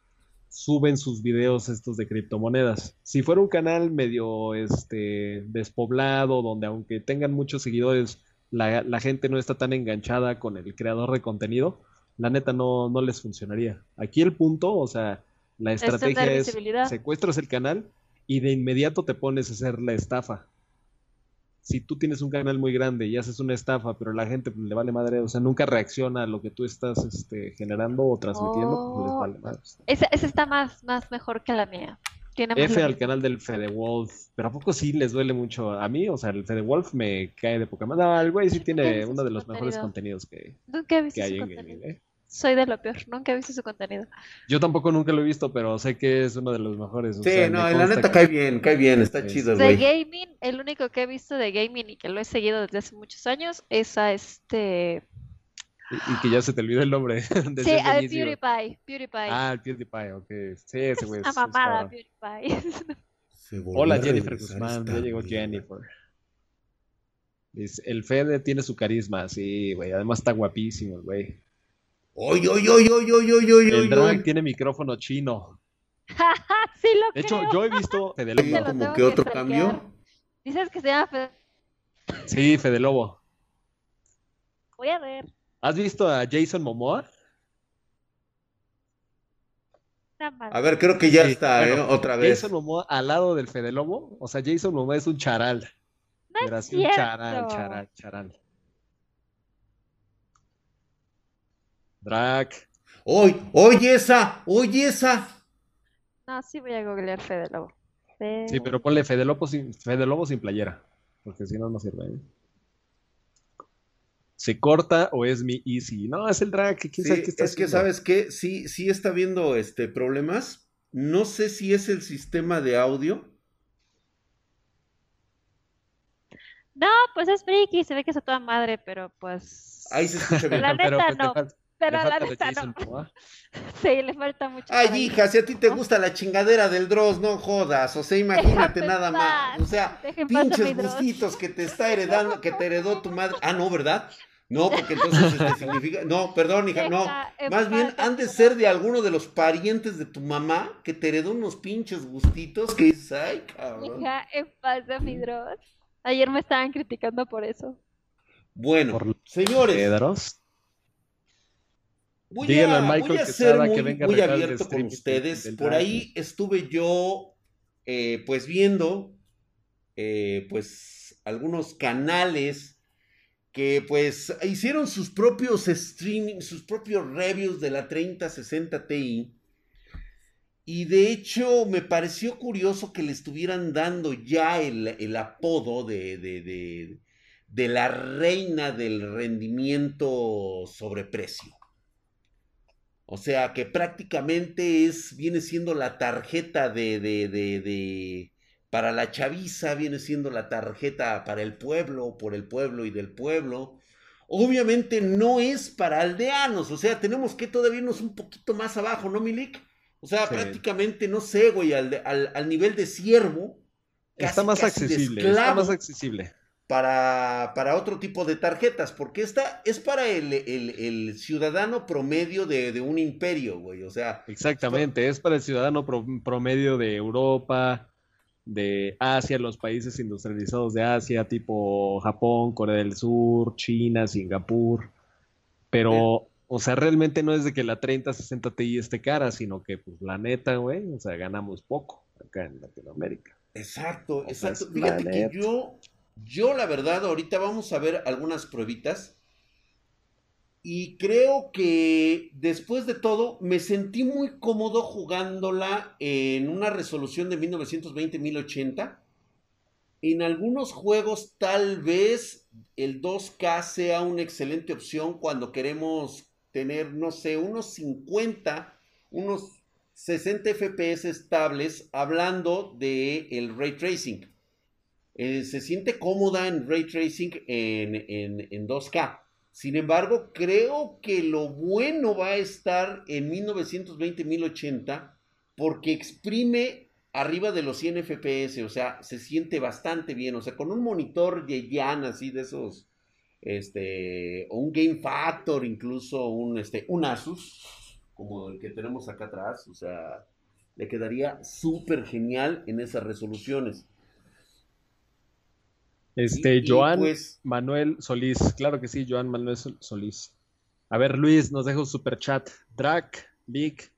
suben sus videos estos de criptomonedas. Si fuera un canal medio este, despoblado, donde aunque tengan muchos seguidores, la, gente no está tan enganchada con el creador de contenido, la neta no, no les funcionaría. Aquí el punto, o sea, la estrategia es secuestras el canal y de inmediato te pones a hacer la estafa. Si tú tienes un canal muy grande y haces una estafa, pero la gente le vale madre, o sea, nunca reacciona a lo que tú estás este, generando o transmitiendo, pues les oh. vale madre. Esa, está más, más mejor que la mía. F al canal del Fede Wolf. Pero ¿a poco sí les duele mucho? A mí, o sea, el Fede Wolf me cae de poca madre. No, el güey sí tiene uno de los mejores contenidos que, Nunca he visto hay en gaming. ¿eh? Soy de lo peor, nunca he visto su contenido. Yo tampoco nunca lo he visto, pero sé que es uno de los mejores. sí, no, la neta cae bien, cae bien, está chido. De gaming, el único que he visto de gaming y que lo he seguido desde hace muchos años es a este y, que ya se te olvida el nombre. sí, a PewDiePie, PewDiePie. Ah, el PewDiePie, ok. Sí, ese güey. Es una mamada, PewDiePie. Hola, Jennifer Guzmán. Ya llegó Jennifer. El Fede tiene su carisma, sí, güey. Además está guapísimo el güey. ¡Oy, oy, oy, oy, oy, oy, oy! El drag tiene micrófono chino. sí, lo De hecho, yo he visto Fede Lobo. ¿Como que otro cambio? Dices que se llama Fede. Sí, Fede Lobo. Voy a ver. ¿Has visto a Jason Momoa? A ver, creo que ya está, ¿eh? Otra vez. Jason Momoa al lado del Fede Lobo. O sea, Jason Momoa es un charal. No es un charal, charal, charal. Drac. ¡Oy! ¡Oye esa! ¡Oye esa! No, sí voy a googlear Fede Lobo. Sí, pero ponle Fede Lobo sin, Fede Lobo sin playera. Porque si no, no sirve. ¿eh? ¿Se corta o es mi easy? No, es el drag. ¿Quién sabe qué está es que, ¿sabes qué? Sí, sí está viendo este, problemas. No sé si es el sistema de audio. No, pues es friki, se ve que es a toda madre, pero pues. Ahí se escucha bien. La neta pues, no. Pero la neta no. Sí, le falta mucho. Ay, hija, si a ti te gusta la chingadera del Dross, no jodas. O sea, imagínate nada más. O sea, pinches gustitos que te está heredando, que te heredó tu madre. Ah, no, ¿verdad? No, porque entonces este significa. No, perdón, hija, no. Más bien han de ser de alguno de los parientes de tu mamá que te heredó unos pinches gustitos que dices, ay, cabrón. Hija, en paz de mi Dross. Ayer me estaban criticando por eso. Bueno, señores. Voy a, voy a ser muy, abierto con ustedes. Por ahí estuve yo, eh, pues viendo, eh, pues algunos canales que pues hicieron sus propios streaming, sus propios reviews de la 3060 Ti. Y de hecho me pareció curioso que le estuvieran dando ya el, apodo de, de, de, la reina del rendimiento sobre precio. O sea que prácticamente es, viene siendo la tarjeta de, de, de, para la chaviza viene siendo la tarjeta para el pueblo, por el pueblo y del pueblo. Obviamente no es para aldeanos, o sea, tenemos que todavía irnos un poquito más abajo, ¿no, Milik? O sea, prácticamente, no sé, güey, al, al, nivel de siervo. está más accesible, está más accesible. Para, para, otro tipo de tarjetas, porque esta es para el, ciudadano promedio de, un imperio, güey, o sea. Exactamente, es para el ciudadano promedio de Europa, de Asia, los países industrializados de Asia, tipo Japón, Corea del Sur, China, Singapur. Pero, o sea, realmente no es de que la 3060 Ti esté cara, sino que, pues, la neta, güey, o sea, ganamos poco acá en Latinoamérica. Exacto, exacto. Fíjate que yo, yo, la verdad, ahorita vamos a ver algunas pruebitas y creo que después de todo me sentí muy cómodo jugándola en una resolución de 1920-1080. En algunos juegos tal vez el 2K sea una excelente opción cuando queremos tener, no sé, unos 50, unos 60 FPS estables hablando de el ray tracing. Eh, se siente cómoda en ray tracing en, en 2K. Sin embargo, creo que lo bueno va a estar en 1920-1080 porque exprime arriba de los 100 FPS, o sea, se siente bastante bien, o sea, con un monitor Yeyan así de esos, este, o un Game Factor, incluso un, este, un Asus, como el que tenemos acá atrás, o sea, le quedaría súper genial en esas resoluciones. Este, Joan pues Manuel Solís, claro que sí, Joan Manuel Solís. A ver, Luis, nos deja un super chat. Drac, Vic,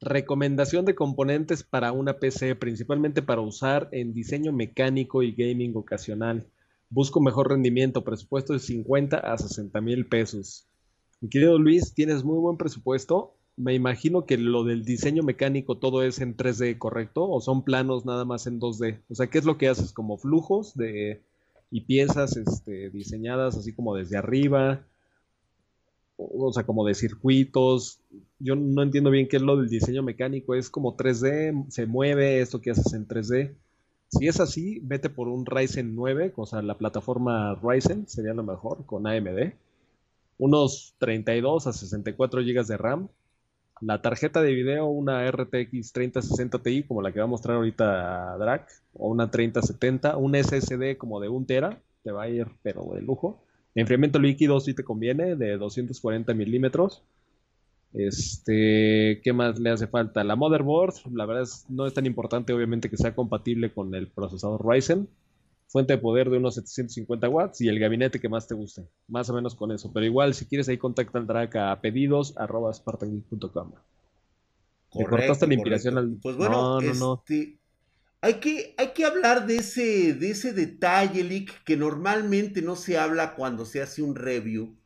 recomendación de componentes para una PC, principalmente para usar en diseño mecánico y gaming ocasional. Busco mejor rendimiento, presupuesto de 50 a 60 mil pesos. Mi querido Luis, tienes muy buen presupuesto. Me imagino que lo del diseño mecánico todo es en 3D, ¿correcto? ¿O son planos nada más en 2D? O sea, ¿qué es lo que haces? ¿Como flujos de, y piezas este, diseñadas así como desde arriba, o, sea, como de circuitos. Yo no entiendo bien qué es lo del diseño mecánico, es como 3D, se mueve esto que haces en 3D. Si es así, vete por un Ryzen 9, o sea, la plataforma Ryzen sería lo mejor con AMD. Unos 32 a 64 GB de RAM la tarjeta de video, una RTX 3060 Ti, como la que va a mostrar ahorita Drac, o una 3070, un SSD como de 1 tera, te va a ir, pero de lujo. Enfriamiento líquido sí te conviene, de 240 milímetros. Este, ¿qué más le hace falta? La motherboard, la verdad es, no es tan importante, obviamente, que sea compatible con el procesador Ryzen fuente de poder de unos 750 watts y el gabinete que más te guste. Más o menos con eso. Pero igual, si quieres ahí contacta al Drac a pedidos arroba ¿Te cortaste la inspiración al... Pues bueno, este, Hay que, hay que hablar de ese, de ese detalle, Lick, que normalmente no se habla cuando se hace un review.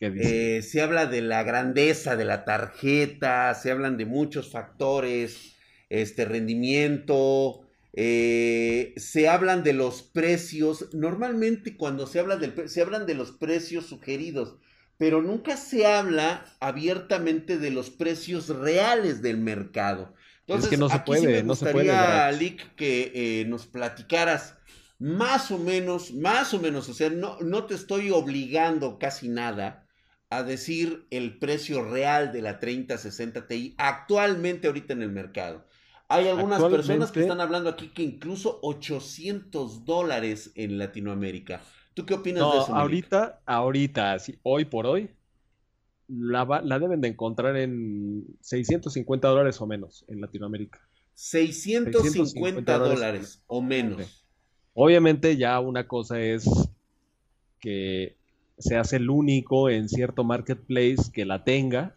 Eh, se habla de la grandeza de la tarjeta, se hablan de muchos factores, este rendimiento, eh, se hablan de los precios. Normalmente cuando se habla del se hablan de los precios sugeridos, pero nunca se habla abiertamente de los precios reales del mercado. Entonces, es que no se puede, no se puede. Lick, que eh, nos platicaras más o menos, más o menos, o sea, no, no te estoy obligando casi nada a decir el precio real de la 3060 Ti actualmente ahorita en el mercado. Hay algunas personas que están hablando aquí que incluso 800 dólares en Latinoamérica. ¿Tú qué opinas de eso? Ahorita, ahorita, hoy por hoy, la, la, deben de encontrar en 650 dólares o menos en Latinoamérica. 650, dólares o menos. Obviamente ya una cosa es que se hace el único en cierto marketplace que la tenga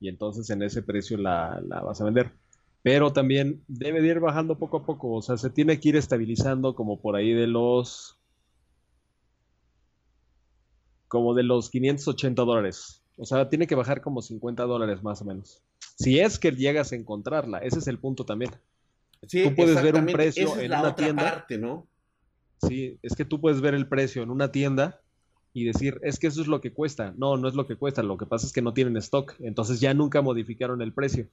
y entonces en ese precio la, la vas a vender pero también debe de ir bajando poco a poco, o sea, se tiene que ir estabilizando como por ahí de los como de los 580 dólares. O sea, tiene que bajar como 50 dólares más o menos. Si es que llegas a encontrarla, ese es el punto también. Sí, tú puedes ver un precio en una tienda. Parte, ¿no? Sí, es que tú puedes ver el precio en una tienda y decir, es que eso es lo que cuesta. No, no es lo que cuesta, lo que pasa es que no tienen stock, entonces ya nunca modificaron el precio.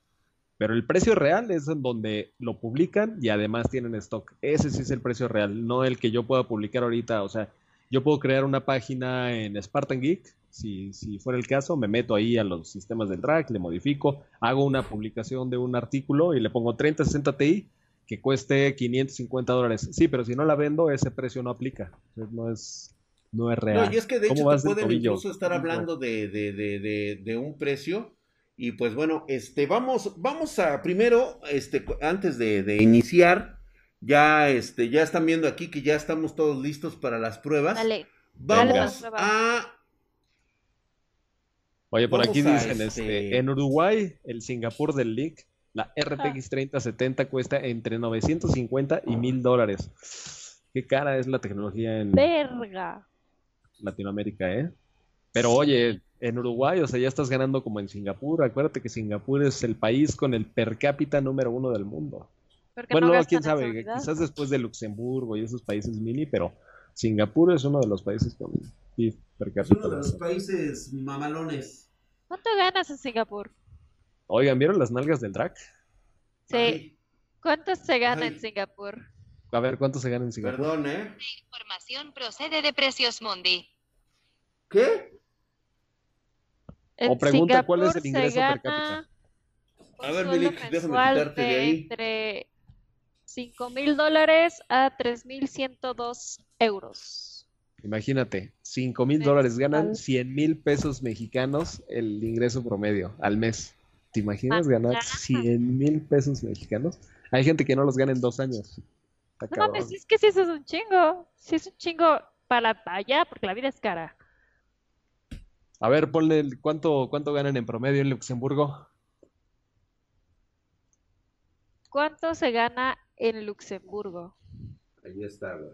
Pero el precio real es en donde lo publican y además tienen stock. Ese sí es el precio real, no el que yo pueda publicar ahorita. O sea, yo puedo crear una página en Spartan Geek, si, si fuera el caso, me meto ahí a los sistemas del track, le modifico, hago una publicación de un artículo y le pongo 3060 Ti que cueste 550 dólares. Sí, pero si no la vendo, ese precio no aplica. No es, no es real. No, y es que de hecho te pueden incluso estar hablando de, de, de, de un precio y pues bueno, este, vamos, vamos a primero, este, antes de, iniciar, ya, este, ya están viendo aquí que ya estamos todos listos para las pruebas. Dale. Vamos a. Oye, por aquí dicen, este, este... en Uruguay, el Singapur del League, la RTX 3070 cuesta entre 950 y 1000 dólares. Qué cara es la tecnología en Verga. Latinoamérica, ¿eh? Pero oye, en Uruguay, o sea, ya estás ganando como en Singapur. Acuérdate que Singapur es el país con el per cápita número uno del mundo. Bueno, no, quién sabe, quizás después de Luxemburgo y esos países mini, pero Singapur es uno de los países con per cápita. Es uno de los países mamalones. ¿Cuánto ganas en Singapur? Oigan, ¿vieron las nalgas del drag? Sí. ¿Cuánto se gana en Singapur? A ver, ¿cuánto se gana en Singapur? Perdón, ¿eh? La información procede de Precios Mundi. ¿Qué? O pregunta cuál es el ingreso per cápita. A ver, Milik, déjame quitarte de, ahí. Entre 5 mil dólares a 3 mil 102 euros. Imagínate, 5 mil dólares ganan 100 mil pesos mexicanos el ingreso promedio al mes. ¿Te imaginas ganar 100 mil pesos mexicanos? Hay gente que no los gana en dos años. no mames, es que si eso es un chingo. Si es un chingo para allá, porque la vida es cara. A ver, ponle cuánto, cuánto ganan en promedio en Luxemburgo. ¿Cuánto se gana en Luxemburgo? Ahí está, güey.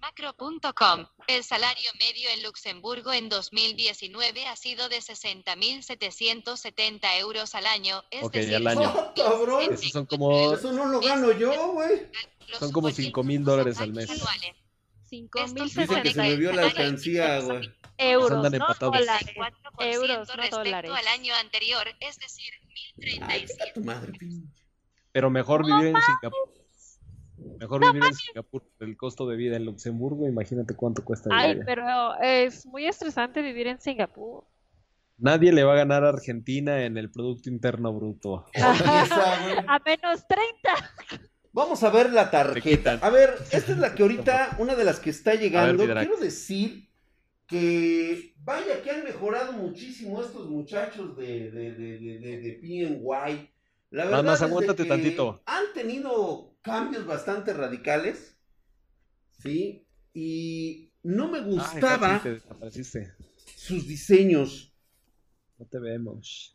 Macro.com. El salario medio en Luxemburgo en 2019 ha sido de 60.770 euros al año. Es ok, decir, al año. ¡Oh, cabrón! Eso son como, Eso no lo gano yo, güey. son como 5 mil dólares al mes. 5.000 que se me vio la alcancía, güey. Euros, no empatados. dólares. Euros, no respecto dólares. al año anterior, es decir, Ay, 1037. a tu madre, pinche. Pero mejor vivir en Singapur. Mejor vivir en Singapur por el costo de vida en Luxemburgo. Imagínate cuánto cuesta Ay, pero es muy estresante vivir en Singapur. Nadie le va a ganar a Argentina en el Producto Interno Bruto. A menos 30. Vamos a ver la tarjeta. A ver, esta es la que ahorita, una de las que está llegando. Quiero decir que vaya que han mejorado muchísimo estos muchachos de, de, de, de, de, PNY. La verdad más de aguántate que tantito. Han tenido cambios bastante radicales. ¿Sí? Y no me Ay, gustaba te desapareciste. sus diseños. No te vemos.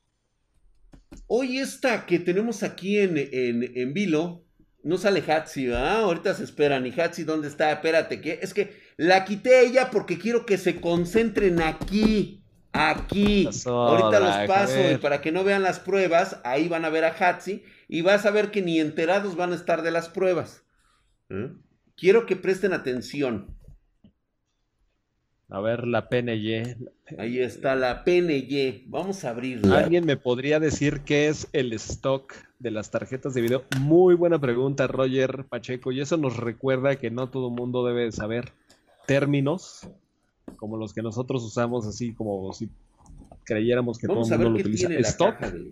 Hoy esta que tenemos aquí en, en, en Vilo, no sale Hatsi, ¿verdad? Ahorita se esperan. ¿Y Hatsi dónde está? Espérate, ¿qué? Es que la quité ella porque quiero que se concentren aquí. Aquí. Ahorita los paso y para que no vean las pruebas, ahí van a ver a Hatsi y vas a ver que ni enterados van a estar de las pruebas. ¿Eh? Quiero que presten atención. A ver, la PNY. Ahí está la PNY. Vamos a abrirla. ¿Alguien me podría decir qué es el stock de las tarjetas de video? Muy buena pregunta, Roger Pacheco. Y eso nos recuerda que no todo el mundo debe saber términos como los que nosotros usamos, así como si creyéramos que Vamos todo el mundo lo utiliza. de...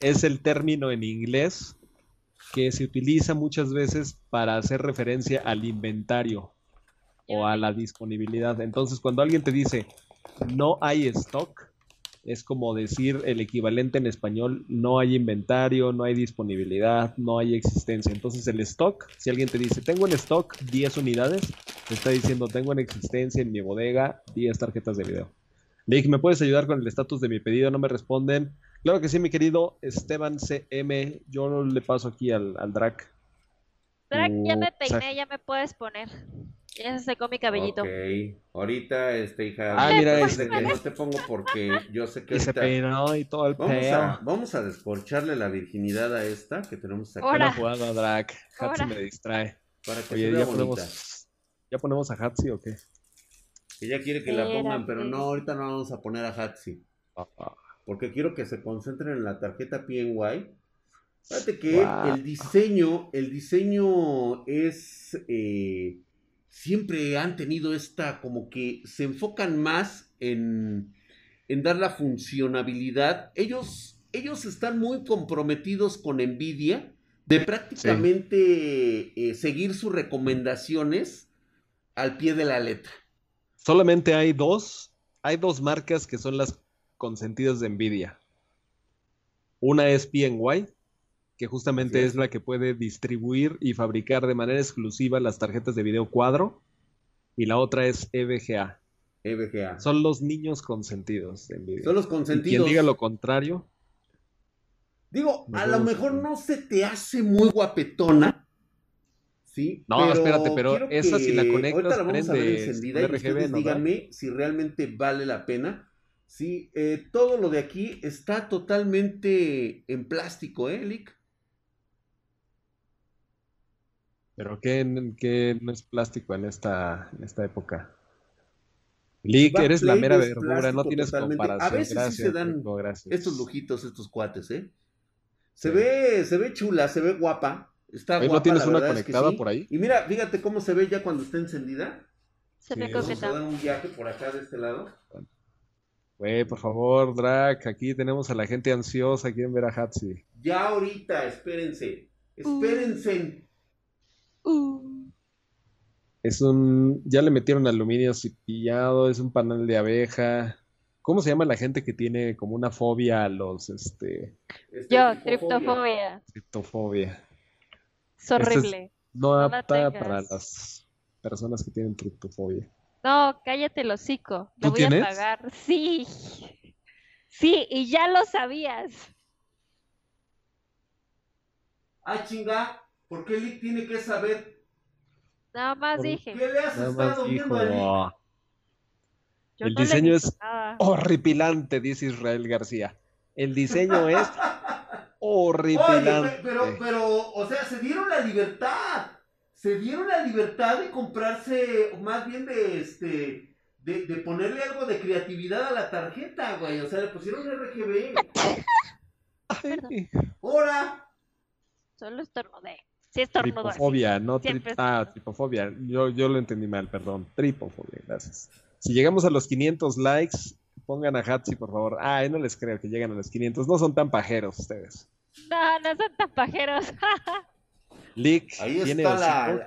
es el término en inglés que se utiliza muchas veces para hacer referencia al inventario o a la disponibilidad. Entonces, cuando alguien te dice no hay stock, es como decir el equivalente en español, no hay inventario, no hay disponibilidad, no hay existencia. Entonces, el stock, si alguien te dice, tengo en stock 10 unidades, te está diciendo, tengo en existencia en mi bodega 10 tarjetas de video. Nick, ¿me puedes ayudar con el estatus de mi pedido? No me responden. Claro que sí, mi querido Esteban CM. Yo le paso aquí al, al Drac. Drag, ya me peiné, ya me puedes poner. Ya se secó mi cabellito. Ok, ahorita, este, hija, Ah, mira, este. que no te pongo porque yo sé que Y se peinó y todo el vamos a, vamos a descorcharle la virginidad a esta que tenemos aquí Ahora. Jugada, Drac. Hatsi Ahora. me distrae. para que se Oye, vea ¿ya bonita. ¿Ya ponemos a Hatsi o qué? Que ya quiere que la pongan, pero no, ahorita no vamos a poner a Hatsi. Porque quiero que se concentren en la tarjeta PNY. Fíjate que el diseño, el diseño es. eh, siempre han tenido esta, como que se enfocan más en, en dar la funcionabilidad. Ellos, ellos están muy comprometidos con Nvidia de prácticamente eh, seguir sus recomendaciones al pie de la letra. Solamente hay dos, hay dos marcas que son las consentidas de Nvidia. Una es PNY, que justamente es la que puede distribuir y fabricar de manera exclusiva las tarjetas de video cuadro. Y la otra es EVGA. EVGA. Son los niños consentidos de Nvidia. Son los Y consentidos. quien diga lo contrario, Digo, a lo mejor no se te hace muy guapetona. ¿Sí? No, espérate, pero esa si la que- conectas, Ahorita la vamos a ver encendida y ustedes ¿no, díganme si realmente vale la pena. Sí, eh, todo lo de aquí está totalmente en plástico, ¿eh, Lick? pero ¿qué, qué no es plástico en esta, en esta época? Lick, eres la mera verdura, no tienes totalmente. A comparación. veces sí gracias, se dan. Estos lujitos, estos cuates, ¿eh? Se Sí. ve, se ve chula, se ve guapa. Está Oye, ¿no tienes la una verdad es que conectada sí. por ahí? Y mira, fíjate cómo se ve ya cuando está encendida. Se Sí, Vamos a dar un viaje por acá de este lado. Güey, por favor, Drac, aquí tenemos a la gente ansiosa aquí en ver a Hatsi. Ya ahorita, espérense. Espérense. Uh. Es un. Ya le metieron aluminio cipillado, es un panel de abeja. ¿Cómo se llama la gente que tiene como una fobia a los este? este Yo, triptofobia. Triptofobia. Es horrible. no apta para las personas que tienen triptofobia. No, cállate el hocico. Lo voy a pagar. Sí. Sí, y ya lo sabías. Ay, chinga, ¿por qué Lick tiene que saber? Nada más dije. ¿Qué le has estado viendo a Lick? el diseño es horripilante, dice Israel García. El diseño es horripilante. pero, pero, o sea, se dieron la libertad. Se dieron la libertad de comprarse, más bien de este, de, de ponerle algo de creatividad a la tarjeta, güey. O sea, le pusieron RGB. ¡Hora! Solo estornudé. Sí, estornudé. Tripofobia, no ah, tripofobia. Yo, yo lo entendí mal, perdón. Tripofobia, gracias. Si llegamos a los 500 likes, pongan a Hatsi, por favor. Ah, no les creo que lleguen a los 500. No son tan pajeros ustedes. No, no son tan pajeros. Lick, Ahí está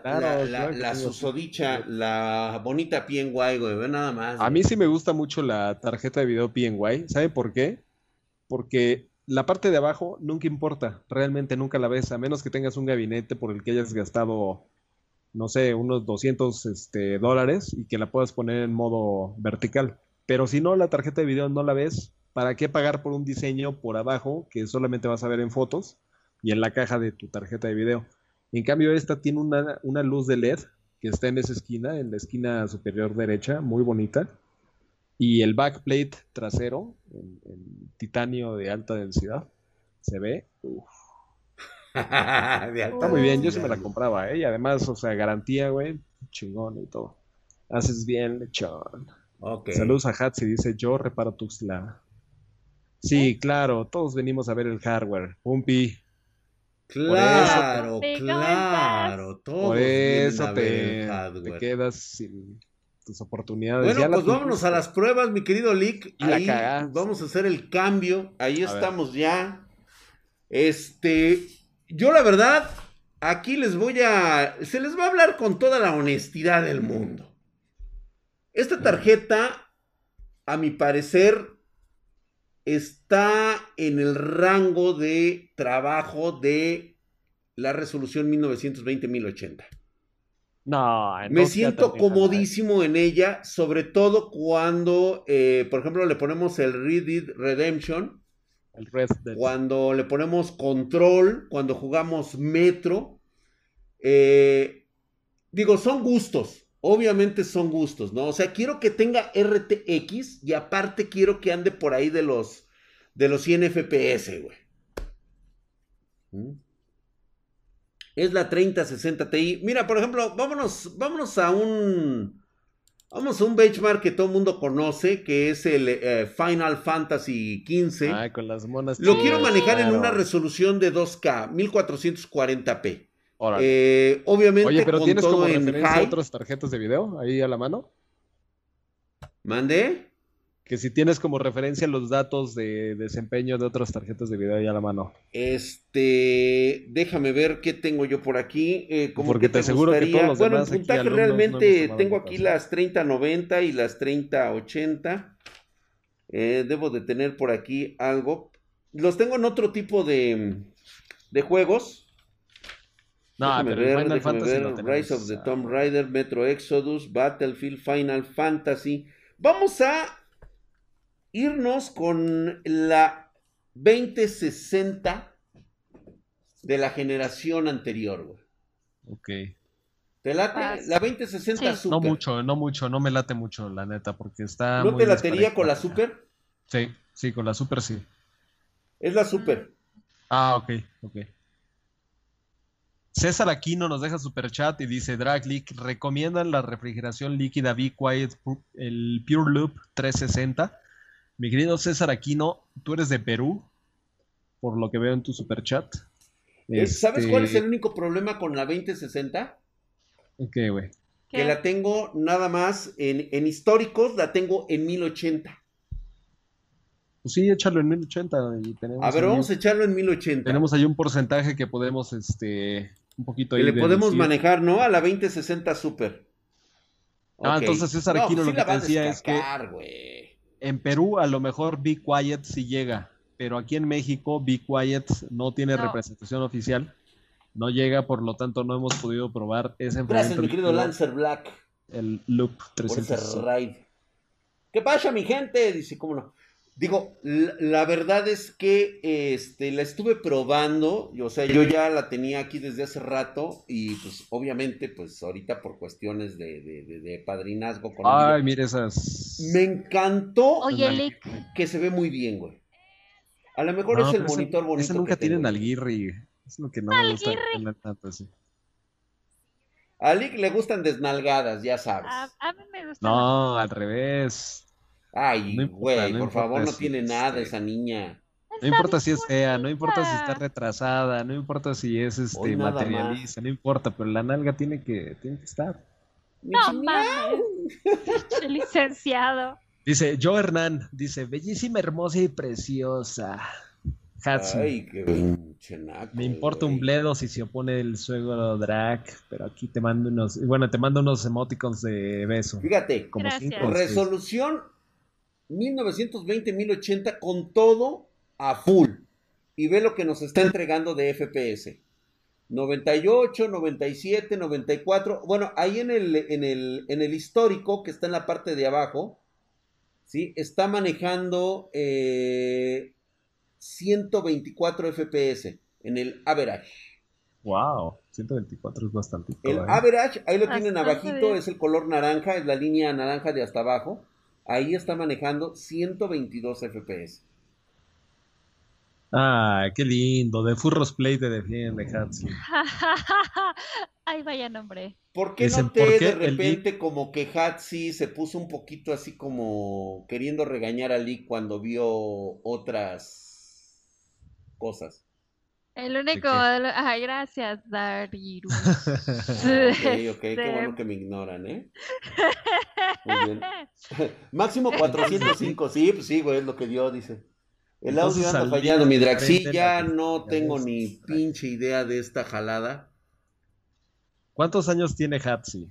la, la, susodicha, la bonita PNY, güey, ve nada más. A mí sí me gusta mucho la tarjeta de video PNY. ¿Sabe por qué? Porque la parte de abajo nunca importa, realmente nunca la ves, a menos que tengas un gabinete por el que hayas gastado no sé, unos 200 este, dólares y que la puedas poner en modo vertical. Pero si no, la tarjeta de video no la ves, ¿para qué pagar por un diseño por abajo que solamente vas a ver en fotos y en la caja de tu tarjeta de video? En cambio, esta tiene una, luz de LED que está en esa esquina, en la esquina superior derecha, muy bonita. Y el backplate trasero, en, titanio de alta densidad, se ve. Está muy bien, yo sí me la compraba, ¿eh? Y además, o sea, garantía, güey, chingón y todo. Haces bien, lechón. Saludos a Hatsi, dice, yo reparo Tuxla. Sí, ¿Eh? claro, todos venimos a ver el hardware. Pumpi. Claro, claro, todos Por eso te, te, quedas sin tus oportunidades. Bueno, pues vámonos a las pruebas, mi querido Lick. Ahí vamos a hacer el cambio. Ahí estamos ya. Este, yo la verdad, aquí les voy a, se les va a hablar con toda la honestidad del mundo. Esta tarjeta, a mi parecer, está en el rango de trabajo de la resolución 1920-1080. No, me siento comodísimo en ella, sobre todo cuando, eh, por ejemplo, le ponemos el Red Redemption cuando le ponemos control, cuando jugamos metro. Eh, digo, son gustos. Obviamente son gustos, ¿no? O sea, quiero que tenga RTX y aparte quiero que ande por ahí de los, de los 100 FPS, güey. ¿Mm? Es la 3060 Ti. Mira, por ejemplo, vámonos, vámonos a un Vamos a un benchmark que todo el mundo conoce, que es el eh, Final Fantasy XV. Ah, con las monas. Lo quiero manejar en una resolución de 2K, 1440p. Eh, obviamente, Oye, pero ¿tienes como referencia otras tarjetas de video ahí a la mano? ¿Mande? que si tienes como referencia los datos de desempeño de otras tarjetas de video ahí a la mano. Este, déjame ver qué tengo yo por aquí. Eh, como Porque te, aseguro que todos los Bueno, en puntaje realmente tengo aquí las 3090 y las 3080. Eh, debo de tener por aquí algo. Los tengo en otro tipo de, de juegos. No, pero ver, Final Fantasy ver. Rise of the Tomb Raider, Metro Exodus, Battlefield, Final Fantasy. Vamos a irnos con la 2060 de la generación anterior, güey. Ok. ¿Te late? Ah, la 2060 Super. No mucho, no mucho, no me late mucho, la neta, porque está. ¿No te latería con la Super? Sí, sí, con la Super sí. Es la Super. Ah, ok, ok. César Aquino nos deja super chat y dice: Drag Leak, ¿recomiendan la refrigeración líquida Be Quiet, el Pure Loop 360? Mi querido César Aquino, tú eres de Perú, por lo que veo en tu super chat. ¿Sabes cuál es el este, único problema con la 2060? ¿Qué, güey? Que la tengo nada más en, históricos, la tengo en 1080. Pues sí, échalo en 1080 y tenemos. A ver, vamos a echarlo en 1080. Tenemos ahí un porcentaje que podemos, este, un poquito ahí. Que le podemos manejar, ¿no? A la 2060 Super. Ah, entonces César Aquino pues lo que decía es que en Perú a lo mejor Be Quiet sí llega, pero aquí en México Be Quiet no tiene representación oficial, no llega, por lo tanto no hemos podido probar ese Gracias, mi querido Lancer Black. El Loop 300. ¿Qué pasa, mi gente? Dice, ¿cómo no? Digo, la, verdad es que este, la estuve probando, o sea, yo ya la tenía aquí desde hace rato y pues obviamente pues ahorita por cuestiones de, de, padrinazgo con... Ay, mire esas... Me encantó Oye, que se ve muy bien, güey. A lo mejor es el monitor bonito. Ese nunca tienen al Girri. Es lo que no me gusta tanto, sí. A Lick le gustan desnalgadas, ya sabes. A, mí me gusta. No, al revés. Ay, güey, por favor, no tiene nada esa niña. No importa si es fea, no importa si está retrasada, no importa si es este materialista, no importa, pero la nalga tiene que, tiene que estar. No mames. licenciado. Dice, yo Hernán, dice, bellísima, hermosa y preciosa. Ay, qué Me importa un bledo si se opone el suegro drag, pero aquí te mando unos, bueno, te mando unos emoticons de beso. Fíjate, como resolución 1920-1080 con todo a full. Y ve lo que nos está entregando de FPS. 98, 97, 94. Bueno, ahí en el, en el, en el histórico que está en la parte de abajo, ¿sí? Está manejando 124 eh, FPS en el average. Wow, 124 es bastante. El ¿eh? average, ahí lo tienen abajito, es el color naranja, es la línea naranja de hasta abajo ahí está manejando 122 FPS. Ah, qué lindo. De Furros Play te defiende, Hatsi. Ay, vaya nombre. ¿Por qué noté de repente como que Hatsi se puso un poquito así como queriendo regañar a Lee cuando vio otras cosas? El único. Ay, gracias, Dariru. ok, ok, qué bueno que me ignoran, ¿eh? Muy bien. Máximo 405, sí, pues sí, güey, es lo que dio, dice. El audio anda fallando, mi drag. Sí, ya no tengo ni pinche idea de esta jalada. ¿Cuántos años tiene Hatsi?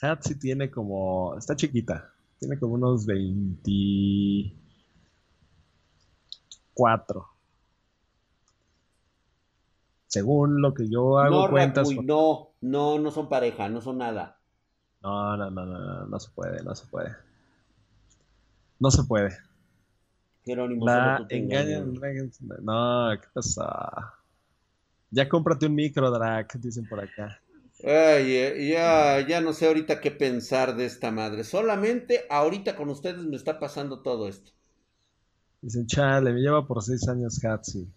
Hatsi tiene como. Está chiquita. Tiene como unos 24 según lo que yo hago no, cuentas. no, no, no son pareja, no son nada. No, no, no, no, no, se puede, no se puede. No se puede. Jerónimo, la engañan, no, ¿qué pasa? Ya cómprate un micro, drag, dicen por acá. Ay, eh, ya, ya no sé ahorita qué pensar de esta madre. Solamente ahorita con ustedes me está pasando todo esto. Dicen, chale, me lleva por seis años Hatsi.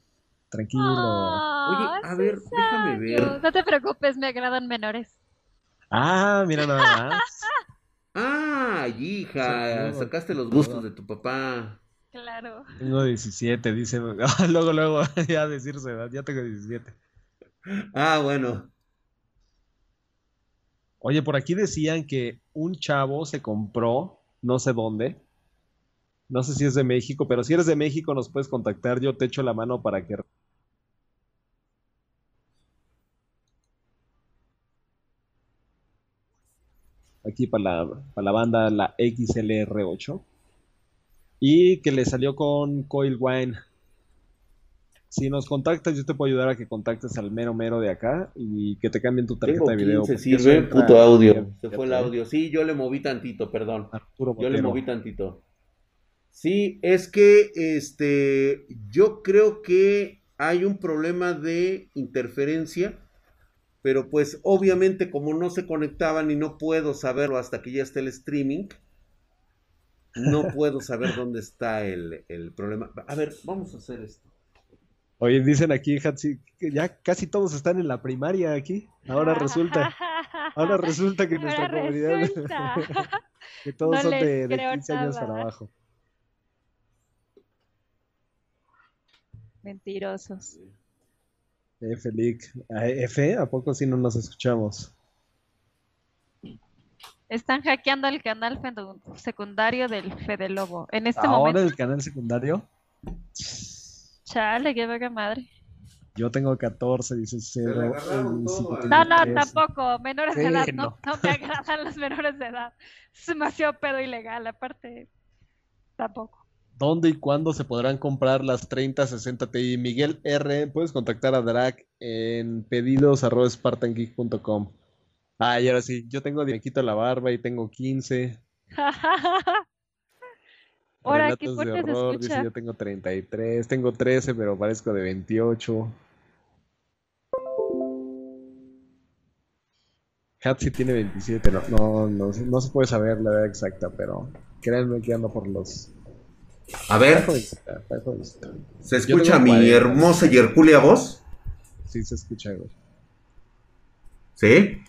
Tranquilo. Oye, a ver, déjame ver. No te preocupes, me agradan menores. Ah, mira nada más. ah, hija, sacaste los gustos de tu papá. Claro. Tengo 17, dice. luego, luego, ya decir su edad, ya tengo 17. Ah, bueno. Oye, por aquí decían que un chavo se compró, no sé dónde, no sé si es de México, pero si eres de México nos puedes contactar, yo te echo la mano para que aquí para la, para la banda, la XLR8. Y que le salió con Coil Wine. Si nos contactas, yo te puedo ayudar a que contactes al mero mero de acá y que te cambien tu tarjeta de video. Se sirve puto audio. Se fue el audio. Sí, yo le moví tantito, perdón. yo le moví tantito. Sí, es que este yo creo que hay un problema de interferencia pero pues obviamente como no se conectaban y no puedo saberlo hasta que ya esté el streaming, no puedo saber dónde está el, problema. A ver, vamos a hacer esto. Oye, dicen aquí, Hatsi, que ya casi todos están en la primaria aquí. Ahora resulta, ahora resulta que nuestra comunidad, que todos son de, de 15 años para abajo. Mentirosos. F, Lick. ¿A F? ¿A poco si no nos escuchamos? Están hackeando el canal secundario del Fede Lobo. En este ¿Ahora momento. el canal secundario? Chale, qué verga madre. Yo tengo 14, dice cero. No, no, tampoco. Menores de edad. No. no, me agradan los menores de edad. Es demasiado pedo ilegal. Aparte, tampoco. ¿Dónde y cuándo se podrán comprar las 3060 Ti? Miguel R. Puedes contactar a Drac en pedidos.spartangeek.com. Ah, y ahora sí, yo tengo de la barba y tengo 15. Ahora, qué fuerte se escucha. Dice, yo tengo 33, tengo 13, pero parezco de 28. Hatsi tiene 27, no, no, no, no, se puede saber la edad exacta, pero créanme que ando por los... A ver, ¿se escucha mi hermosa y hercúlea voz? Sí, se escucha, güey. ¿Sí?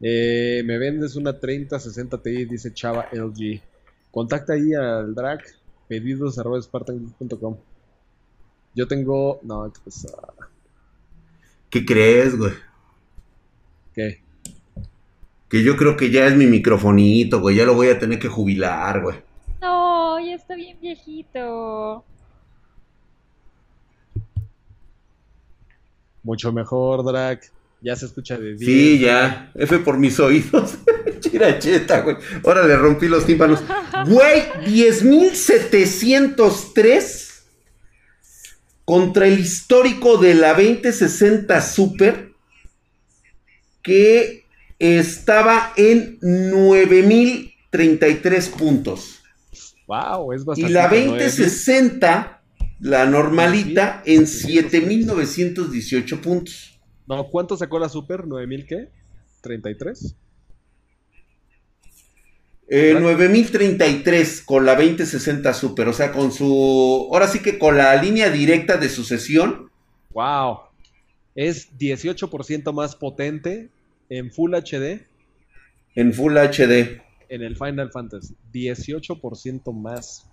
Eh, me vendes una 3060 Ti, dice Chava LG. Contacta ahí al drag, pedidos arroba spartan.com. Yo tengo. No, pues, uh... ¿Qué crees, güey? ¿Qué? Que yo creo que ya es mi microfonito, güey. Ya lo voy a tener que jubilar, güey. No, ya está bien viejito. Mucho mejor, Drag. Ya se escucha de 10. Sí, ya. F por mis oídos. Chiracheta, güey. Ahora le rompí los tímpanos. Güey, 10.703 contra el histórico de la 2060 Super que estaba en 9033 puntos. Wow, es bastante. Y la 2060, la normalita, en 7918 puntos. No, ¿cuánto sacó la Super? ¿9000 qué? ¿33? Eh, 9033 con la 2060 Super, o sea, con su. Ahora sí que con la línea directa de sucesión. ¡Wow! Es 18% más potente en Full HD. En Full HD. En el Final Fantasy. 18% más.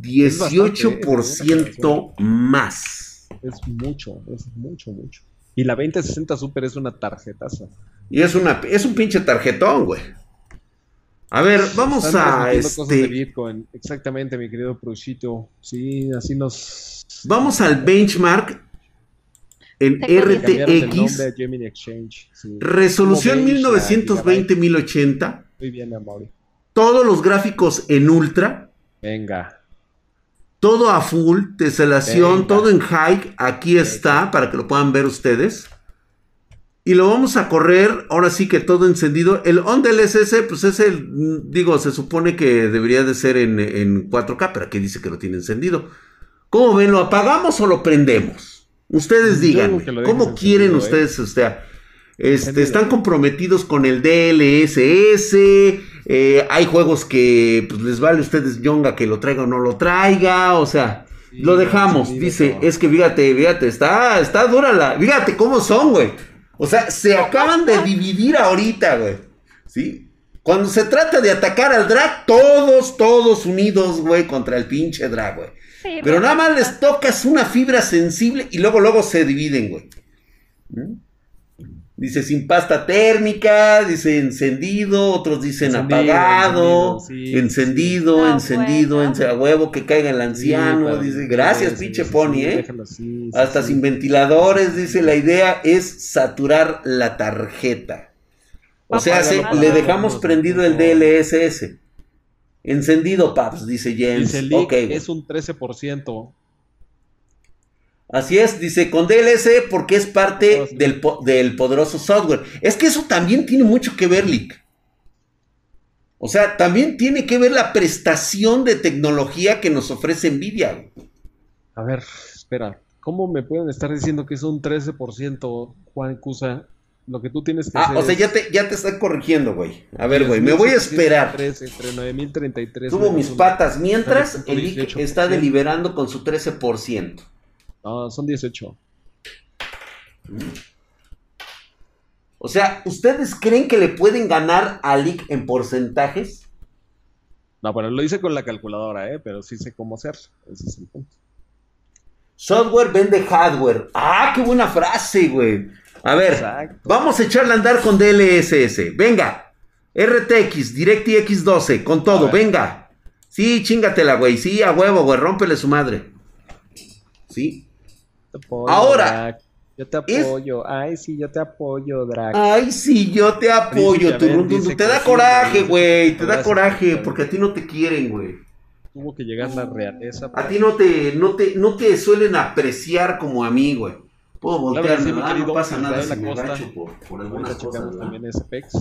18% más. Es mucho, es mucho, mucho. Y la 2060 Super es una tarjetaza. Y es una es un pinche tarjetón, güey. A ver, vamos a este Bitcoin. Exactamente, mi querido Prushito. Sí, así nos Vamos al benchmark en RTX. Resolución 1920-1080. Muy bien, amable. Todos los gráficos en ultra. Venga. Todo a full, teselación, todo en high. Aquí está, para que lo puedan ver ustedes. Y lo vamos a correr, ahora sí que todo encendido. El on del SS, pues es el, digo, se supone que debería de ser en, 4K, pero aquí dice que lo tiene encendido. ¿Cómo ven? ¿Lo apagamos o lo prendemos? Ustedes digan, ¿cómo quieren ¿eh? ustedes? O sea, este, están comprometidos con el DLSS. Eh, hay juegos que pues, les vale a ustedes Yonga que lo traiga o no lo traiga. O sea, lo dejamos. Dice, es que fíjate, fíjate, está, está dura la. Fíjate cómo son, güey. O sea, se acaban de dividir ahorita, güey. ¿Sí? Cuando se trata de atacar al drag, todos, todos unidos, güey, contra el pinche drag, güey. Pero nada más les tocas una fibra sensible y luego, luego se dividen, güey. ¿Mm? Dice sin pasta térmica, dice encendido, otros dicen apagado, encendido, encendido, a huevo que caiga el anciano, dice gracias pinche pony, ¿eh? Hasta sin ventiladores, dice la idea es saturar la tarjeta. O sea, le dejamos prendido el DLSS. Encendido, paps, dice James. es un 13%. Así es, dice con DLC porque es parte del, del, poderoso software. Es que eso también tiene mucho que ver, Lick. O sea, también tiene que ver la prestación de tecnología que nos ofrece Nvidia. A ver, espera. ¿Cómo me pueden estar diciendo que es un 13%, Juan Cusa? Lo que tú tienes que ah, o sea, ya te, ya te están corrigiendo, güey. A ver, güey, me voy a esperar. entre 9033. Tuvo mis patas mientras el está deliberando con su 13%. No, son 18. O sea, ¿ustedes creen que le pueden ganar a Lick en porcentajes? No, bueno, lo hice con la calculadora, ¿eh? Pero sí sé cómo hacer. Ese es el punto. Software vende hardware. Ah, qué buena frase, güey. A ver, vamos a echarle a andar con DLSS. Venga. RTX, DirectX 12, con todo, venga. Sí, chingatela, güey. Sí, a huevo, güey. Rómpele su madre. Sí. Ahora. Yo te apoyo. Ay, sí, yo te apoyo, Drac. Ay, sí, yo te apoyo. te da coraje, güey. Te da coraje porque a ti no te quieren, güey. Tuvo que llegar la realeza. A ti no te, no te, no te suelen apreciar como a mí, güey. Puedo voltearme, no pasa nada si me agacho por, por algunas cosas. también ese pex.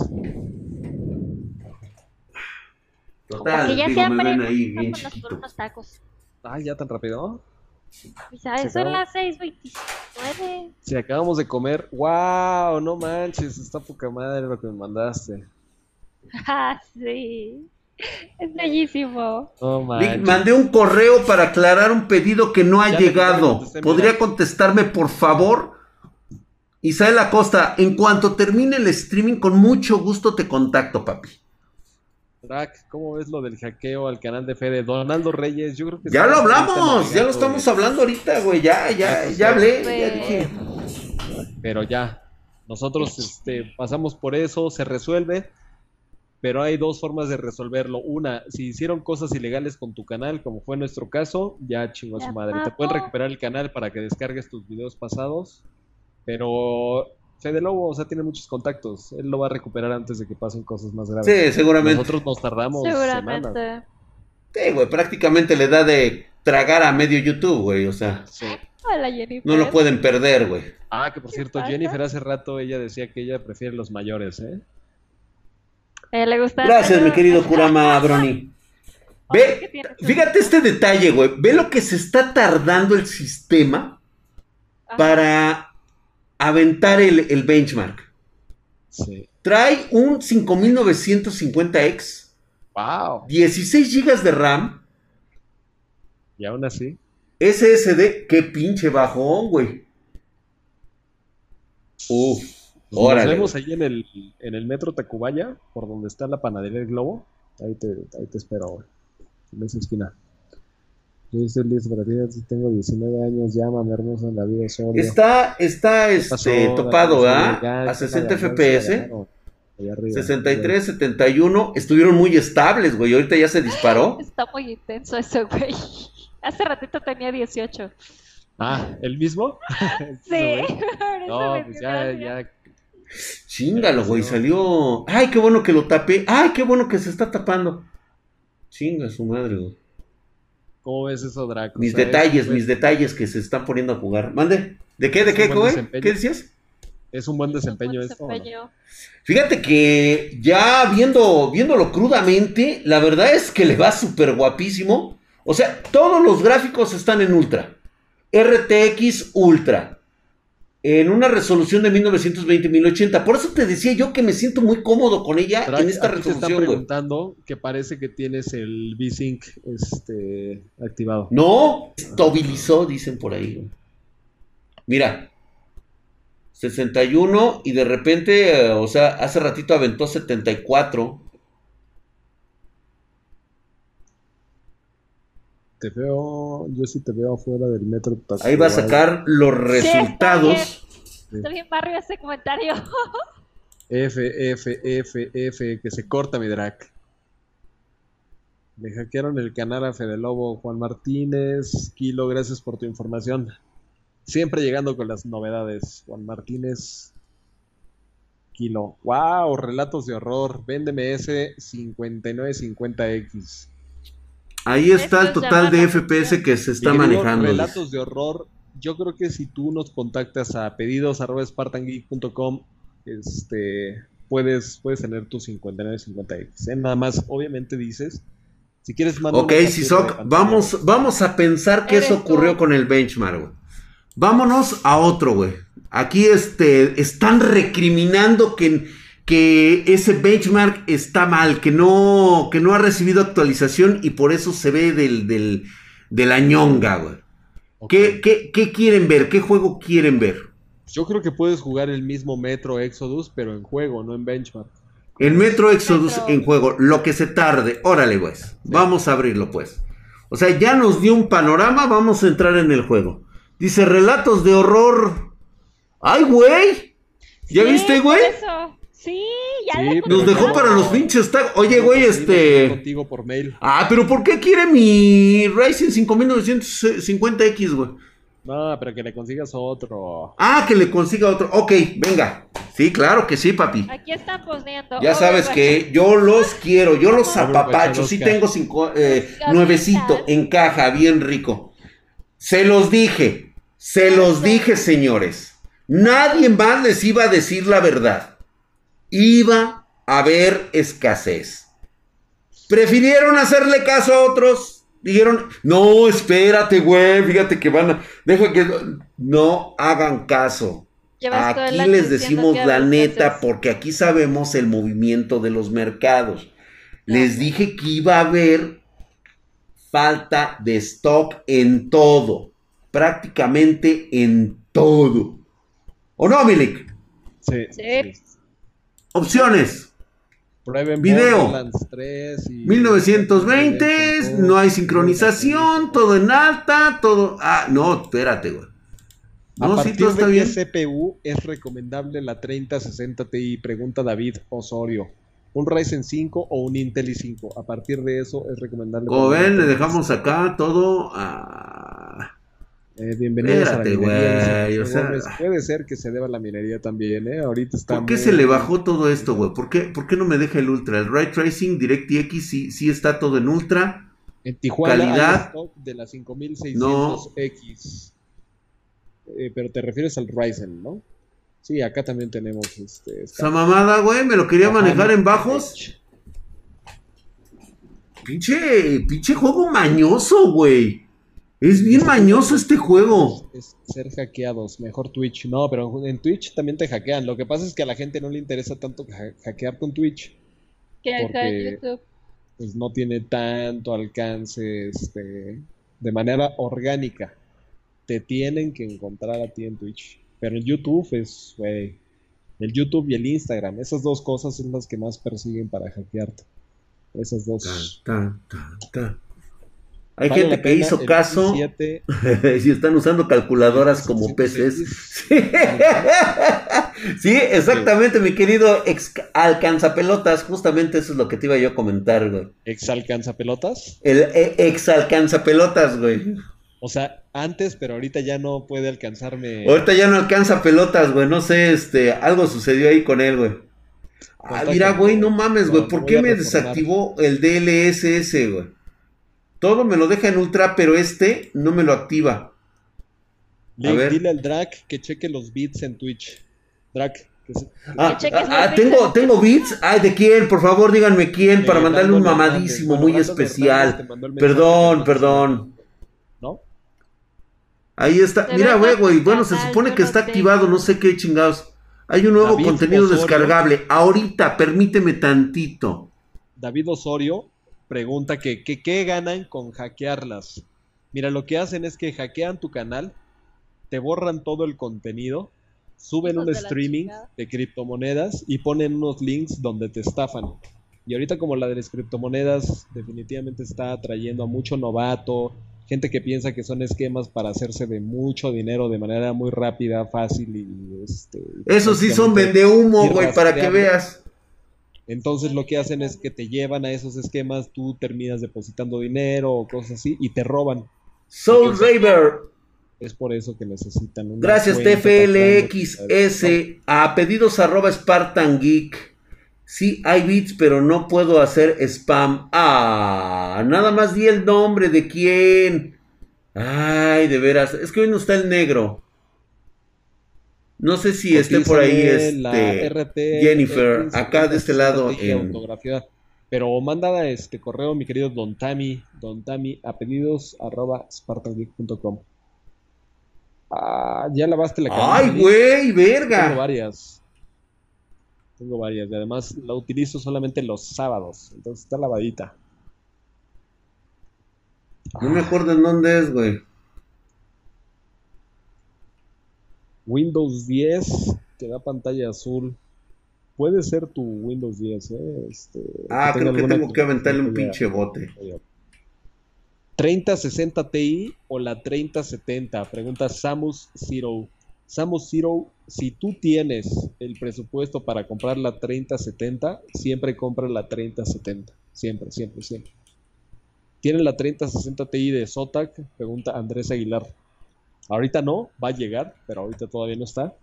Total, ya digo, me ven ahí bien chiquito. Ay, ¿ya tan rápido? Ya, son las 6.29. Si acabamos de comer. ¡Wow! No manches, está poca madre lo que me mandaste. Ah, sí. Es bellísimo. Mandé un correo para aclarar un pedido que no ha llegado. ¿Podría contestarme, por favor? Isael Acosta, en cuanto termine el streaming, con mucho gusto te contacto, papi. ¿cómo ves lo del hackeo al canal de Fede? Donaldo Reyes, yo creo que... Ya lo hablamos, ya lo estamos hablando ahorita, güey, ya, ya, ya hablé, ya dije. Pero ya, nosotros este, pasamos por eso, se resuelve, pero hay dos formas de resolverlo. Una, si hicieron cosas ilegales con tu canal, como fue nuestro caso, ya chingó a su madre. Te pueden recuperar el canal para que descargues tus videos pasados, pero Fede Lobo, o sea, tiene muchos contactos. Él lo va a recuperar antes de que pasen cosas más graves. Sí, seguramente. Nosotros nos tardamos seguramente. Sí, güey, prácticamente le da de tragar a medio YouTube, güey, o sea. Sí. Hola, Jennifer. No lo pueden perder, güey. Ah, que por cierto, Jennifer hace rato ella decía que ella prefiere los mayores, ¿eh? Eh le gusta Gracias, mi querido Kurama Brony. Ve, fíjate este detalle, güey. Ve lo que se está tardando el sistema para aventar el, benchmark. Trae un 5950X. Wow. 16 GB de RAM. Y aún así. SSD, qué pinche bajón, güey. Uf. Nos vemos ahí en el, en el metro Tacubaya, por donde está la panadería del Globo. Ahí te, ahí te espero. En esa esquina. Yo soy Liz tengo 19 años, llámame hermosa en la vida solo. Está, está este, topado, ¿ah? A 60 FPS. 63, 71, estuvieron muy estables, güey. Ahorita ya se disparó. Está muy intenso eso, güey. Hace ratito tenía 18. Ah, ¿el mismo? sí. no, pues ya, ya. Chingalo, güey, salió. Ay, qué bueno que lo tapé. Ay, qué bueno que se está tapando. Chinga su madre, güey. ¿Cómo ves eso, Draco? Mis detalles, mis detalles que se están poniendo a jugar. Mande. ¿De qué? ¿De qué, güey? ¿Qué decías? Es un buen desempeño, esto. Fíjate que ya viendo, viéndolo crudamente, la verdad es que le va súper guapísimo. O sea, todos los gráficos están en ultra. RTX Ultra en una resolución de 1920-1080. Por eso te decía yo que me siento muy cómodo con ella en esta resolución. Te están preguntando que parece que tienes el V-Sync este, activado. No, estabilizó, dicen por ahí. Mira, 61 y de repente, o sea, hace ratito aventó 74. Te veo, yo sí te veo afuera del metro. Ahí va a sacar los resultados. está, bien, barrio ese comentario. F, F, F, F, que se corta mi drag. Me hackearon el canal a Fede Lobo, Juan Martínez, Kilo, gracias por tu información. Siempre llegando con las novedades. Juan Martínez, Kilo. ¡Wow! Relatos de horror. Véndeme ese 5950X. Ahí está el total de FPS que se está manejando. Relatos de horror. Yo creo que si tú nos contactas a pedidos este, puedes, puedes tener tu 5950X. ¿eh? Nada más, obviamente dices, si quieres mandar. Ok, Sisoc, vamos, vamos a pensar que eso ocurrió con el benchmark, güey. Vámonos a otro, güey. Aquí este, están recriminando que que ese benchmark está mal, que no, que no ha recibido actualización y por eso se ve del, del, de la ñonga, güey. ¿Qué, qué, quieren ver? ¿Qué juego quieren ver? Yo creo que puedes jugar el mismo Metro Exodus, pero en juego, no en benchmark. El Metro Exodus en juego, lo que se tarde. Órale, güey. Vamos a abrirlo, pues. O sea, ya nos dio un panorama, vamos a entrar en el juego. Dice, relatos de horror. ¡Ay, güey! ¿Ya viste, güey? Sí, ya Nos dejó para los pinches tag. Oye, güey, este. Contigo por mail. Ah, pero ¿por qué quiere mi Ryzen 5950X, güey? No, pero que le consigas otro. Ah, que le consiga otro. Ok, venga. Sí, claro que sí, papi. Aquí están posneando. Ya sabes que yo los quiero, yo los apapacho. Sí tengo cinco, eh, nuevecito en caja, bien rico. Se los dije, se los dije, señores. Nadie más les iba a decir la verdad. Iba a haber escasez. Prefirieron hacerle caso a otros Dijeron, no, espérate, güey, fíjate que van a... Deja que... No hagan caso. Aquí les decimos la neta porque aquí sabemos el movimiento de los mercados. Les dije que iba a haber falta de stock en todo. Prácticamente en todo. ¿O no, Milik? sí. sí. Opciones. Video. 1920, no hay sincronización, todo en alta, todo. Ah, no, espérate, güey. No, a partir está de bien. CPU es recomendable la 3060 Ti, pregunta David Osorio. ¿Un Ryzen 5 o un Intel i5? A partir de eso es recomendable. Como ven, le dejamos acá todo a... Eh, bienvenidos a la minería. puede ser que se deba a la minería también, ¿eh? Ahorita está. ¿Por qué se le bajó todo esto, güey? ¿Por qué, ¿Por qué no me deja el Ultra? El Ray Tracing, DirectX, sí, sí está todo en Ultra. En Tijuana calidad. stock de la 5600X. Eh, pero te refieres al Ryzen, ¿no? Sí, acá también tenemos este. Esa mamada, güey, me lo quería manejar en bajos. Pinche, pinche juego mañoso, güey. Es bien mañoso este juego. Es, ser hackeados, mejor Twitch. No, pero en Twitch también te hackean. Lo que pasa es que a la gente no le interesa tanto hackear con Twitch. Que porque, YouTube. Pues no tiene tanto alcance este, de manera orgánica. Te tienen que encontrar a ti en Twitch. Pero en YouTube es, güey, el YouTube y el Instagram. Esas dos cosas son las que más persiguen para hackearte. Esas dos. Ta, hay gente que hizo caso y están usando calculadoras como peces. Sí. exactamente, mi querido ex alcanzapelotas. Justamente eso es lo que te iba yo a comentar, güey. ¿Ex alcanzapelotas? El e, ex alcanzapelotas, güey. O sea, antes, pero ahorita ya no puede alcanzarme. Ahorita ya no alcanza pelotas, güey. No sé, este, algo sucedió ahí con él, güey. Ah, mira, güey, no mames, güey. ¿Por qué me desactivó el DLSS, güey? Todo me lo deja en ultra, pero este no me lo activa. dile al Drac que cheque los bits en Twitch. Drac. ah, ah, ah tengo, tengo bits. Ay, ¿de quién? Por favor, díganme quién para mandarle un mamadísimo muy especial. Perdón, perdón. ¿No? Ahí está. Mira, güey, güey. Bueno, se supone que está activado, no sé qué chingados. Hay un nuevo contenido descargable. Ahorita, permíteme tantito. David Osorio pregunta que qué ganan con hackearlas. Mira, lo que hacen es que hackean tu canal, te borran todo el contenido, suben un streaming de criptomonedas y ponen unos links donde te estafan. Y ahorita como la de las criptomonedas definitivamente está atrayendo a mucho novato, gente que piensa que son esquemas para hacerse de mucho dinero de manera muy rápida, fácil y este... Eso sí son vende humo, güey, para que veas. Entonces lo que hacen es que te llevan a esos esquemas, tú terminas depositando dinero o cosas así y te roban. Soul Raver. Es por eso que necesitan un. Gracias TFLXS a pedidos arroba Spartan Geek. Sí, hay bits, pero no puedo hacer spam. Ah, nada más di el nombre de quién. Ay, de veras. Es que hoy no está el negro. No sé si esté por ahí este, Jennifer, acá de este lado. En... Pero manda este correo, mi querido Don Tami, Don Tami, a pedidos arroba spartangeek.com. Ah, ya lavaste la cara. ¡Ay, güey, verga! Tengo varias. Tengo varias. Y además la utilizo solamente los sábados. Entonces está lavadita. No me acuerdo en dónde es, güey. Windows 10 te da pantalla azul. Puede ser tu Windows 10, ¿eh? Este, ah, creo que tengo que aventarle un pinche bote. 3060 Ti o la 3070? Pregunta Samus Zero. Samus Zero, si tú tienes el presupuesto para comprar la 3070, siempre compra la 3070. Siempre, siempre, siempre. ¿Tiene la 3060 Ti de Zotac? Pregunta Andrés Aguilar. Ahorita no, va a llegar, pero ahorita todavía no está.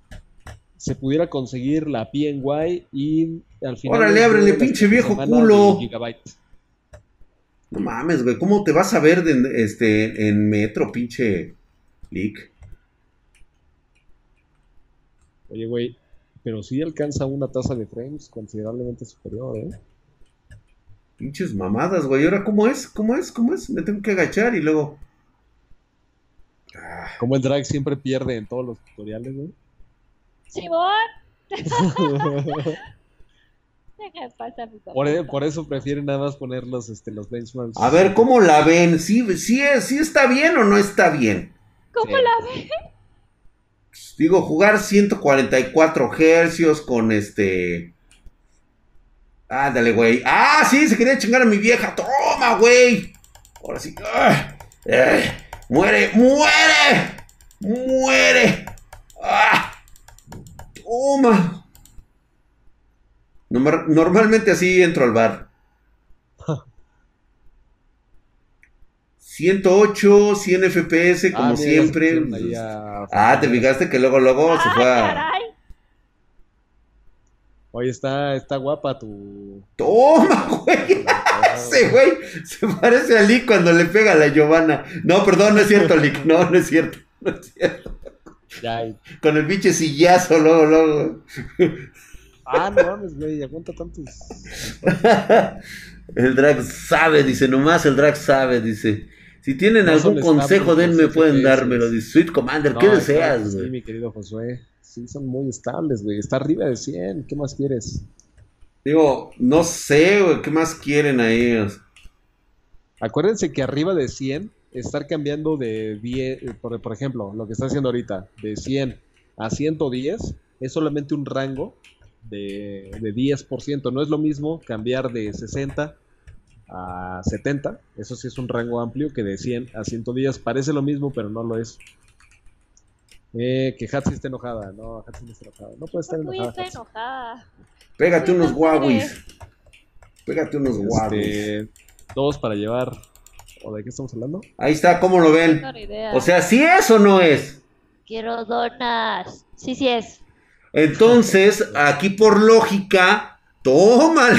Se pudiera conseguir la PNY y al final. Órale, ábrele, pinche viejo culo. No mames, güey, ¿cómo te vas a ver este, en metro, pinche leak? Oye, güey, pero sí alcanza una tasa de frames considerablemente superior, ¿eh? Pinches mamadas, güey. ¿Y ahora cómo es? ¿Cómo es? ¿Cómo es? Me tengo que agachar y luego. Ah. Como el drag siempre pierde en todos los tutoriales, güey. Simón. por, e, por, eso prefieren nada más poner los, este, los benchmarks. A ver, ¿cómo la ven? ¿Sí, sí, sí está bien o no está bien? ¿Cómo la ven? Digo, jugar 144 hercios con este. Ándale, güey. Ah, sí, se quería chingar a mi vieja. Toma, güey. Ahora sí. Ah, eh, muere, muere. Muere. Ah, toma. Normalmente así entro al bar. 108, 100 FPS, como ah, siempre. Ah, te fijaste que luego, luego se fue a. Oye, está, está guapa tu. ¡Toma, güey! Ese güey se parece a Lick cuando le pega a la Giovanna. No, perdón, no es cierto, Lick. No, no es cierto. No es cierto. Con el biche sillazo, luego, luego. Ah, no mames, güey, aguanta tantos. el drag sabe, dice, nomás el drag sabe, dice. Si tienen algún consejo, denme, pueden dármelo. Dice, Sweet Commander, ¿qué deseas, güey? Sí, mi querido Josué. Sí, son muy estables, güey. Está arriba de 100. ¿Qué más quieres? Digo, no sé, güey. ¿Qué más quieren ahí? Acuérdense que arriba de 100, estar cambiando de 10, por, por ejemplo, lo que está haciendo ahorita, de 100 a 110, es solamente un rango de, de 10%. No es lo mismo cambiar de 60 a 70. Eso sí es un rango amplio que de 100 a 110 parece lo mismo, pero no lo es. Eh, que Hatsi está enojada. No, Hatsi no está enojada. No puede estar enojada. Está enojada. Pégate unos guaguis. Pégate unos este, guaguis. Todos para llevar. ¿O de qué estamos hablando? Ahí está, ¿cómo lo ven? O sea, ¿sí es o no es? Quiero donas. Sí, sí es. Entonces, aquí por lógica, toma.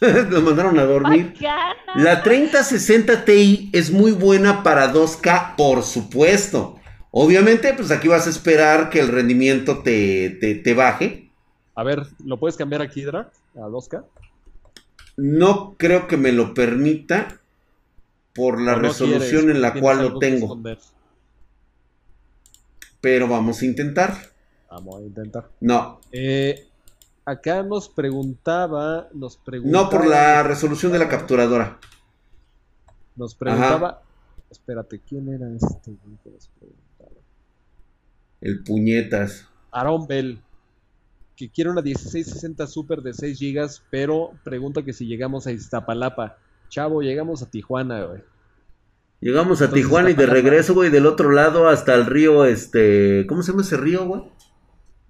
Lo mandaron a dormir. La 3060 Ti es muy buena para 2K, por supuesto. Obviamente, pues aquí vas a esperar que el rendimiento te, baje. A ver, ¿lo puedes cambiar aquí, Dra? A 2K. No creo que me lo permita por la resolución en la cual lo tengo. Pero vamos a intentar. Vamos a intentar. No. Eh, acá nos preguntaba, nos No por la resolución de la capturadora. Nos preguntaba. Espérate, ¿quién era este? El puñetas. Aaron Bell, que quiere una 1660 Super de 6 GB, pero pregunta que si llegamos a Iztapalapa. Chavo, llegamos a Tijuana, güey. Llegamos a Tijuana y de regreso, güey, del otro lado hasta el río, este... ¿Cómo se llama ese río, güey?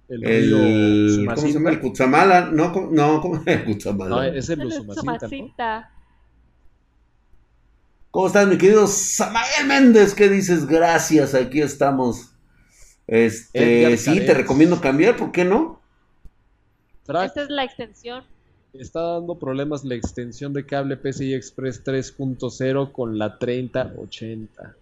El, río ¿Cómo se llama? El Cutzamala. No, no, ¿cómo el Cutzamala? No, es el Sumacinta, ¿Cómo estás, mi querido Samael Méndez? ¿Qué dices? Gracias, aquí estamos. Este, sí, te recomiendo cambiar, ¿por qué no? Esta es la extensión. Está dando problemas la extensión de cable PCI Express 3.0 con la 3080.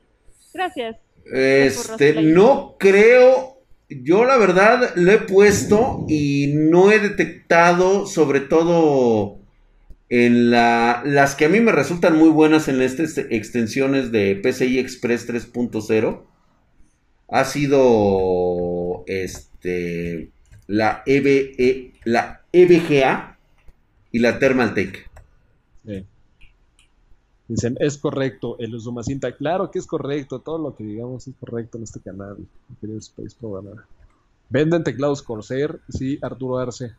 Gracias. Este, no creo, yo la verdad lo he puesto y no he detectado, sobre todo en la, las que a mí me resultan muy buenas en estas extensiones de PCI Express 3.0 ha sido este la EVE, la EVGA y la Thermaltake. Dicen, es correcto el Usumacinta. Claro que es correcto, todo lo que digamos es correcto en este canal, querido Space Venden teclados Corsair, sí, Arturo Arce.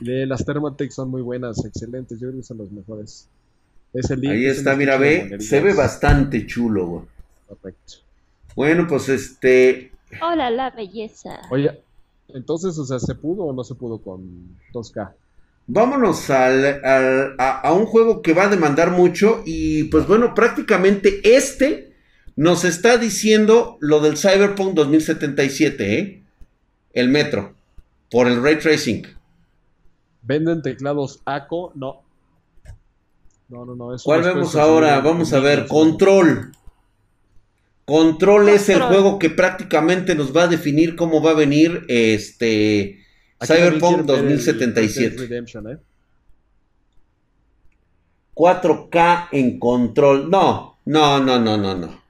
De las Thermaltake son muy buenas, excelentes, yo creo que son los mejores. Ahí está, mira, ve, se ve bastante chulo, Correcto. Bueno, pues este. Hola, la belleza. Oye, entonces, o sea, ¿se pudo o no se pudo con 2K? Vámonos al, a, a, un juego que va a demandar mucho y pues bueno, prácticamente este nos está diciendo lo del Cyberpunk 2077, ¿eh? El Metro, por el ray tracing. ¿Venden teclados ACO? No. No, no, no. ¿Cuál vemos ahora? Vamos a ver, Control. Control es el juego que prácticamente nos va a definir cómo va a venir este Cyberpunk 2077. 4K ¿eh? en control. No, no, no, no, no, no.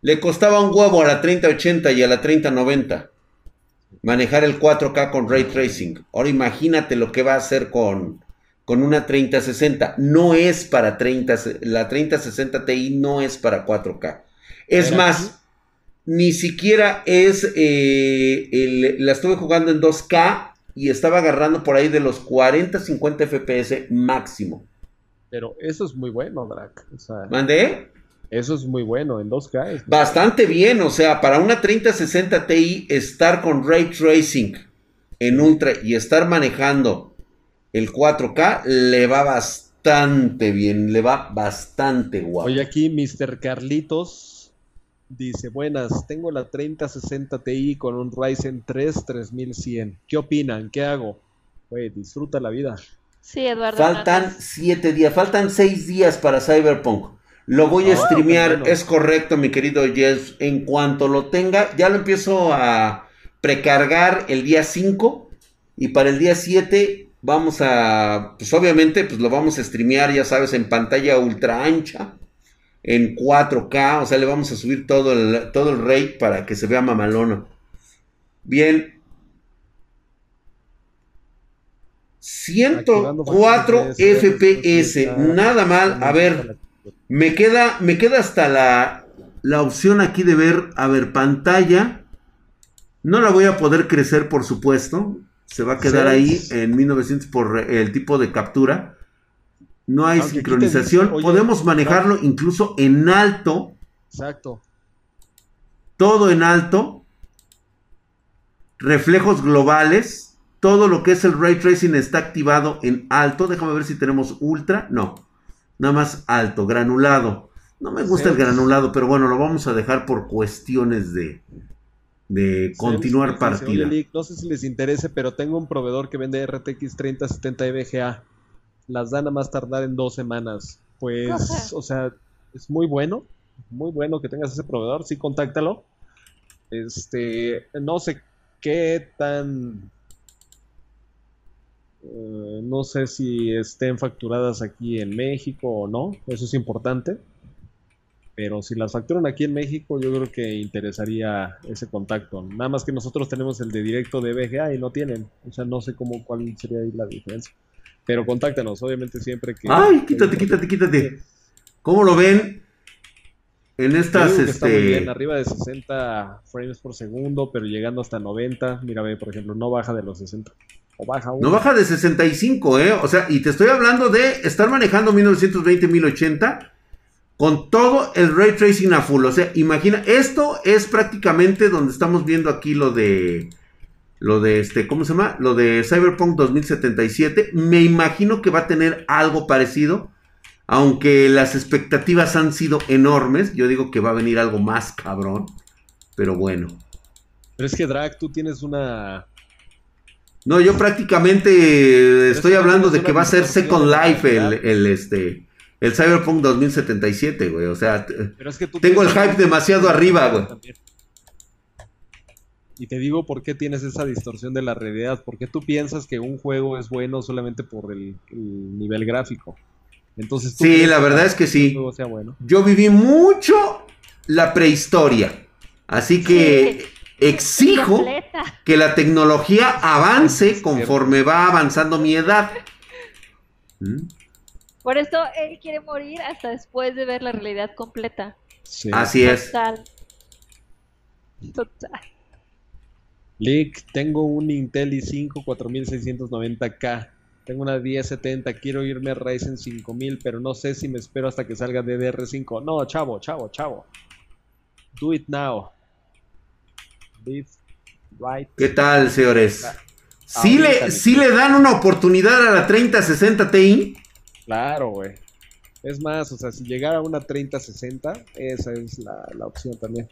Le costaba un huevo a la 3080 y a la 3090 manejar el 4K con ray tracing. Ahora imagínate lo que va a hacer con, con una 3060. No es para 30, la 3060 Ti no es para 4K. Es más, ni siquiera es, eh, la estuve jugando en 2K y estaba agarrando por ahí de los 40, 50 FPS máximo. Pero eso es muy bueno, Drac. ¿Mandé? Eso es muy bueno, en 2K. Bastante bien, o sea, para una 3060 Ti estar con ray tracing en ultra y estar manejando el 4K le va bastante bien, le va bastante guapo. Oye, aquí Mr. Carlitos dice, buenas, tengo la 3060 Ti con un Ryzen 3 3100. ¿Qué opinan? ¿Qué hago? Güey, disfruta la vida. Sí, Eduardo. Faltan 7 días, faltan 6 días para Cyberpunk. Lo voy a streamear, es correcto, mi querido Jess. En cuanto lo tenga, ya lo empiezo a precargar el día 5. Y para el día 7 vamos a, pues obviamente, pues lo vamos a streamear, ya sabes, en pantalla ultra ancha. En 4K, o sea, le vamos a subir todo el, todo el rate para que se vea mamalona. Bien. 104 FPS, nada mal. A ver, me queda, me queda hasta la, la opción aquí de ver, a ver, pantalla. No la voy a poder crecer, por supuesto. Se va a quedar ahí en 1900 por el tipo de captura. No hay sincronización. Podemos manejarlo incluso en alto. Exacto. Todo en alto. Reflejos globales. Todo lo que es el ray tracing está activado en alto. Déjame ver si tenemos ultra. No nada más alto, granulado. No me gusta el granulado, pero bueno, lo vamos a dejar por cuestiones de, de continuar partida. no sé si les interese, pero tengo un proveedor que vende RTX 3070 EVGA. Las dan a más tardar en dos semanas. Pues, o sea, es muy bueno. Muy bueno que tengas ese proveedor. Sí, contáctalo. Este, no sé qué tan eh, no sé si estén facturadas aquí en México o no, eso es importante. Pero si las facturan aquí en México, yo creo que interesaría ese contacto. Nada más que nosotros tenemos el de directo de BGA y no tienen. O sea, no sé cómo cuál sería ahí la diferencia. Pero contáctanos, obviamente siempre que. ¡Ay, quítate, quítate, quítate! ¿Cómo lo ven? En estas, este... arriba de 60 frames por segundo, pero llegando hasta 90. Mira, ve, por ejemplo, no baja de los 60. No baja de 65, ¿eh? O sea, y te estoy hablando de estar manejando 1920-1080 con todo el ray tracing a full. O sea, imagina, esto es prácticamente donde estamos viendo aquí lo de. Lo de este, ¿cómo se llama? Lo de Cyberpunk 2077. Me imagino que va a tener algo parecido. Aunque las expectativas han sido enormes. Yo digo que va a venir algo más cabrón. Pero bueno. Pero es que Drag, tú tienes una no, yo prácticamente estoy hablando de que va a ser Second Life el, este el Cyberpunk 2077, güey. O sea, tengo el hype demasiado arriba, güey. Y te digo por qué tienes esa distorsión de la realidad. Porque tú piensas que un juego es bueno solamente por el, nivel gráfico. Entonces, sí, la verdad es que sí. Yo viví mucho la prehistoria. Así que exijo que la tecnología avance conforme va avanzando mi edad. ¿Mm? Por eso él quiere morir hasta después de ver la realidad completa. Así es. Total. Total. Lick, tengo un Intel i5 4690K. Tengo una 1070, quiero irme a Ryzen 5000, pero no sé si me espero hasta que salga DDR5. No, chavo, chavo, chavo. Do it now. ¿Qué tal, señores? ¿Sí le, ¿Sí le dan una oportunidad a la 3060 Ti? Claro, güey. Es más, o sea, si llegara a una 3060, esa es la, la opción también.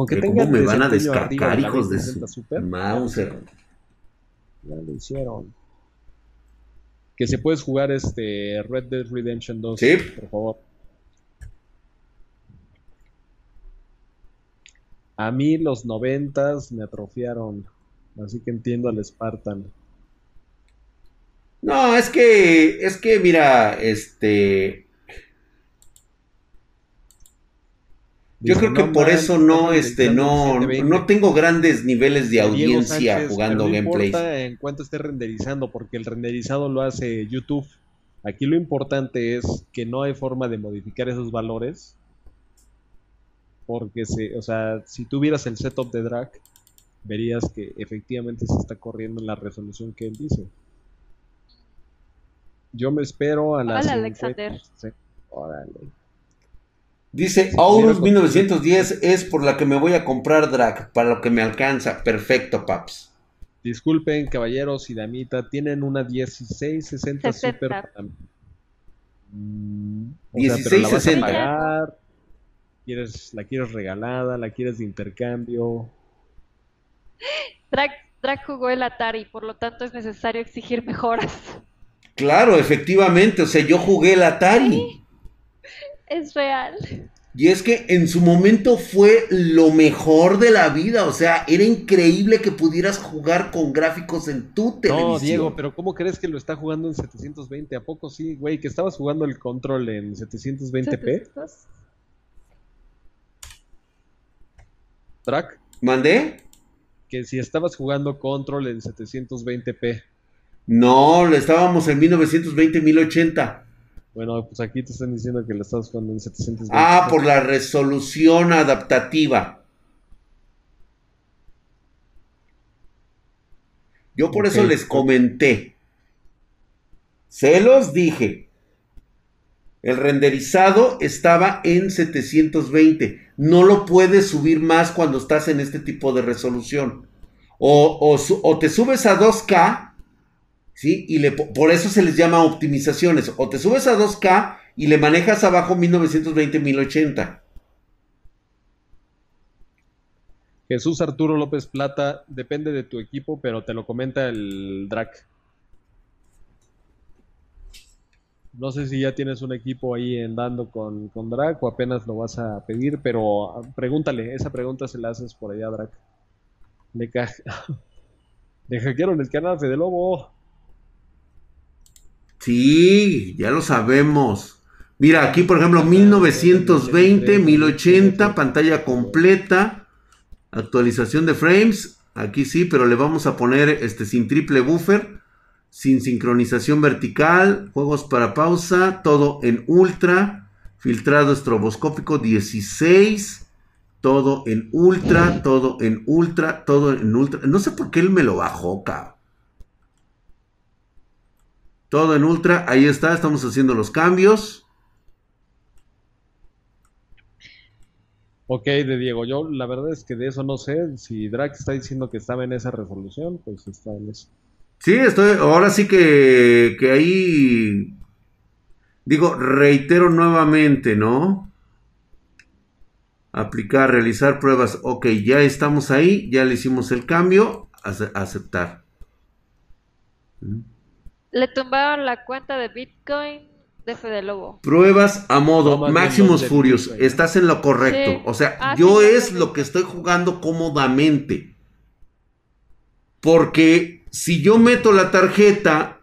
Aunque ¿Cómo me van a descargar, hijos de su Super, Mauser? Ya lo hicieron. Que se puedes jugar este Red Dead Redemption 2, ¿Sí? por favor. A mí los noventas me atrofiaron, así que entiendo al Spartan. No, es que, es que mira, este, Yo creo que por eso no, este, no, no tengo grandes niveles de audiencia jugando no gameplays. importa en cuanto esté renderizando, porque el renderizado lo hace YouTube. Aquí lo importante es que no hay forma de modificar esos valores. Porque, se, o sea, si tuvieras el setup de drag, verías que efectivamente se está corriendo en la resolución que él dice. Yo me espero a la. Hola, Alexander. Órale. Dice, Aurus 1910 es por la que me voy a comprar drag, para lo que me alcanza. Perfecto, paps. Disculpen, caballeros y damita, tienen una 1660 Super. 1660. Mm, ¿Quieres, ¿La quieres regalada? ¿La quieres de intercambio? Drag, drag jugó el Atari, por lo tanto es necesario exigir mejoras. Claro, efectivamente, o sea, yo jugué el Atari es real. Y es que en su momento fue lo mejor de la vida, o sea, era increíble que pudieras jugar con gráficos en tu televisión. No, Diego, pero ¿cómo crees que lo está jugando en 720? ¿A poco sí, güey? ¿Que estabas jugando el control en 720p? ¿Track? ¿Mandé? Que si estabas jugando control en 720p. No, le estábamos en 1920-1080. Bueno, pues aquí te están diciendo que lo estás jugando en 720. Ah, por la resolución adaptativa. Yo por eso les comenté. Se los dije. El renderizado estaba en 720. No lo puedes subir más cuando estás en este tipo de resolución. O, o, o te subes a 2K ¿sí? Y le, por eso se les llama optimizaciones. O te subes a 2K y le manejas abajo 1920-1080. Jesús Arturo López Plata, depende de tu equipo, pero te lo comenta el DRAC. No sé si ya tienes un equipo ahí andando con, con Drac o apenas lo vas a pedir, pero ah, pregúntale, esa pregunta se la haces por allá, Drac. Le, ca... Le hackearon el canal Fede Lobo. Sí, ya lo sabemos. Mira, aquí por ejemplo 1920, 1080, pantalla completa, actualización de frames. Aquí sí, pero le vamos a poner este sin triple buffer, sin sincronización vertical, juegos para pausa, todo en ultra, filtrado estroboscópico 16, todo en ultra, todo en ultra, todo en ultra. No sé por qué él me lo bajó, cabrón. Todo en ultra, ahí está, estamos haciendo los cambios. Ok, de Diego, yo la verdad es que de eso no sé. Si Drax está diciendo que estaba en esa resolución, pues está en eso. Sí, estoy, ahora sí que, que ahí, digo, reitero nuevamente, ¿no? Aplicar, realizar pruebas. Ok, ya estamos ahí, ya le hicimos el cambio, aceptar. Le tumbaron la cuenta de Bitcoin de Fede Lobo. Pruebas a modo Máximos Furious. Estás en lo correcto. O sea, ah, yo es lo que estoy jugando cómodamente. Porque si yo meto la tarjeta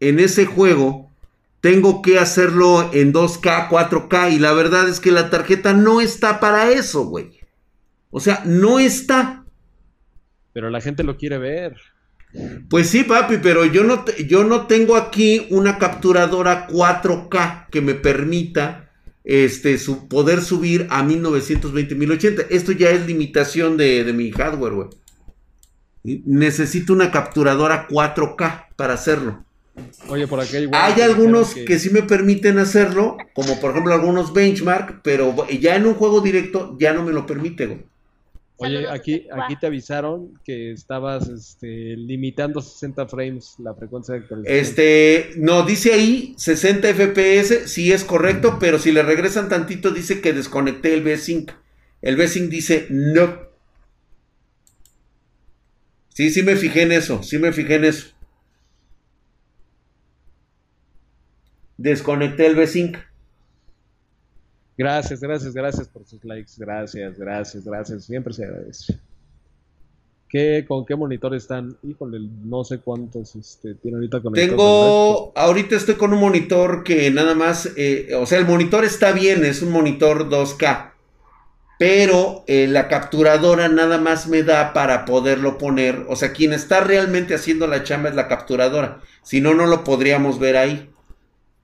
en ese juego, tengo que hacerlo en 2K, 4K. Y la verdad es que la tarjeta no está para eso, güey. O sea, no está. Pero la gente lo quiere ver. Pues sí, papi, pero yo no, yo no tengo aquí una capturadora 4K que me permita este, su, poder subir a 1920, 1080. Esto ya es limitación de, mi hardware, güey. Necesito una capturadora 4K para hacerlo. Oye, por acá Hay algunos que... que... sí me permiten hacerlo, como por ejemplo algunos benchmark, pero ya en un juego directo ya no me lo permite, güey. Oye, aquí, aquí te avisaron que estabas este, limitando 60 frames la frecuencia de actualización. Este, no, dice ahí 60 FPS, sí es correcto, pero si le regresan tantito dice que desconecté el V-Sync. El V-Sync dice no. Sí, sí me fijé en eso, sí me fijé en eso. Desconecté el V-Sync. Gracias, gracias, gracias por sus likes. Gracias, gracias, gracias. Siempre se agradece. ¿Qué, ¿Con qué monitor están? Híjole, no sé cuántos este, tiene ahorita conectados. Tengo, ahorita estoy con un monitor que nada más, eh, o sea, el monitor está bien, es un monitor 2K, pero eh, la capturadora nada más me da para poderlo poner, o sea, quien está realmente haciendo la chamba es la capturadora, si no, no lo podríamos ver ahí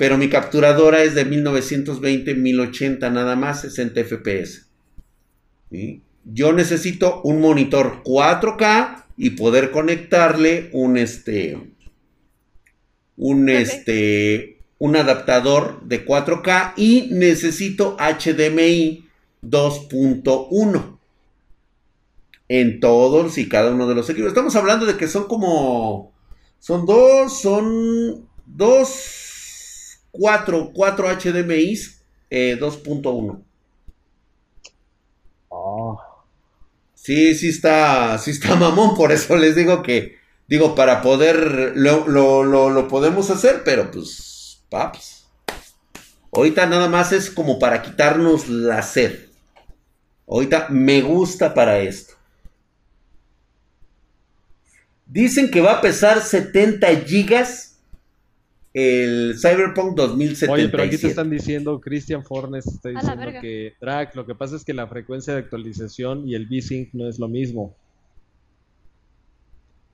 pero mi capturadora es de 1920-1080 nada más, 60 FPS. Yo necesito un monitor 4K y poder conectarle un este un este un adaptador de 4K y necesito HDMI 2.1 en todos y cada uno de los equipos. Estamos hablando de que son como son dos, son dos 4, 4 HDMIs 2.1. Sí, sí está, sí está mamón, por eso les digo que, digo, para poder, lo, lo, podemos hacer, pero pues, paps. Ahorita nada más es como para quitarnos la sed. Ahorita me gusta para esto. Dicen que va a pesar 70 gigas el Cyberpunk 2077. Oye, pero aquí te están diciendo, Christian Fornes está diciendo que, Drac, lo que pasa es que la frecuencia de actualización y el V-Sync no es lo mismo.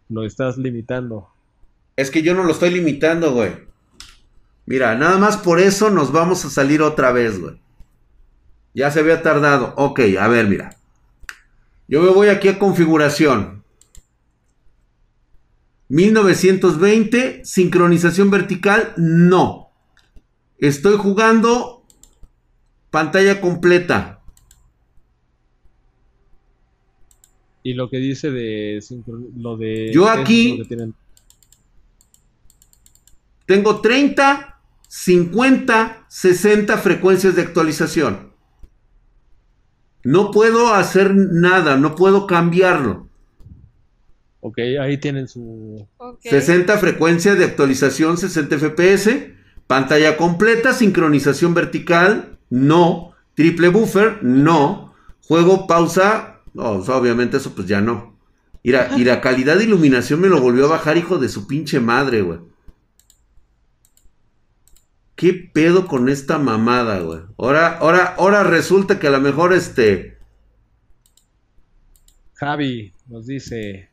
Lo estás limitando. Es que yo no lo estoy limitando, güey. Mira, nada más por eso nos vamos a salir otra vez, güey. Ya se había tardado. Ok, a ver, mira. Yo me voy aquí a configuración. 1920, sincronización vertical, no. Estoy jugando pantalla completa. Y lo que dice de lo de Yo aquí tengo 30, 50, 60 frecuencias de actualización. No puedo hacer nada, no puedo cambiarlo. Ok, ahí tienen su... 60 frecuencia de actualización, 60 FPS, pantalla completa, sincronización vertical, no, triple buffer, no, juego pausa, obviamente eso pues ya no. Y la, y la calidad de iluminación me lo volvió a bajar, hijo de su pinche madre, güey. ¿Qué pedo con esta mamada, güey? Ahora, ahora, ahora resulta que a lo mejor este... Javi nos dice,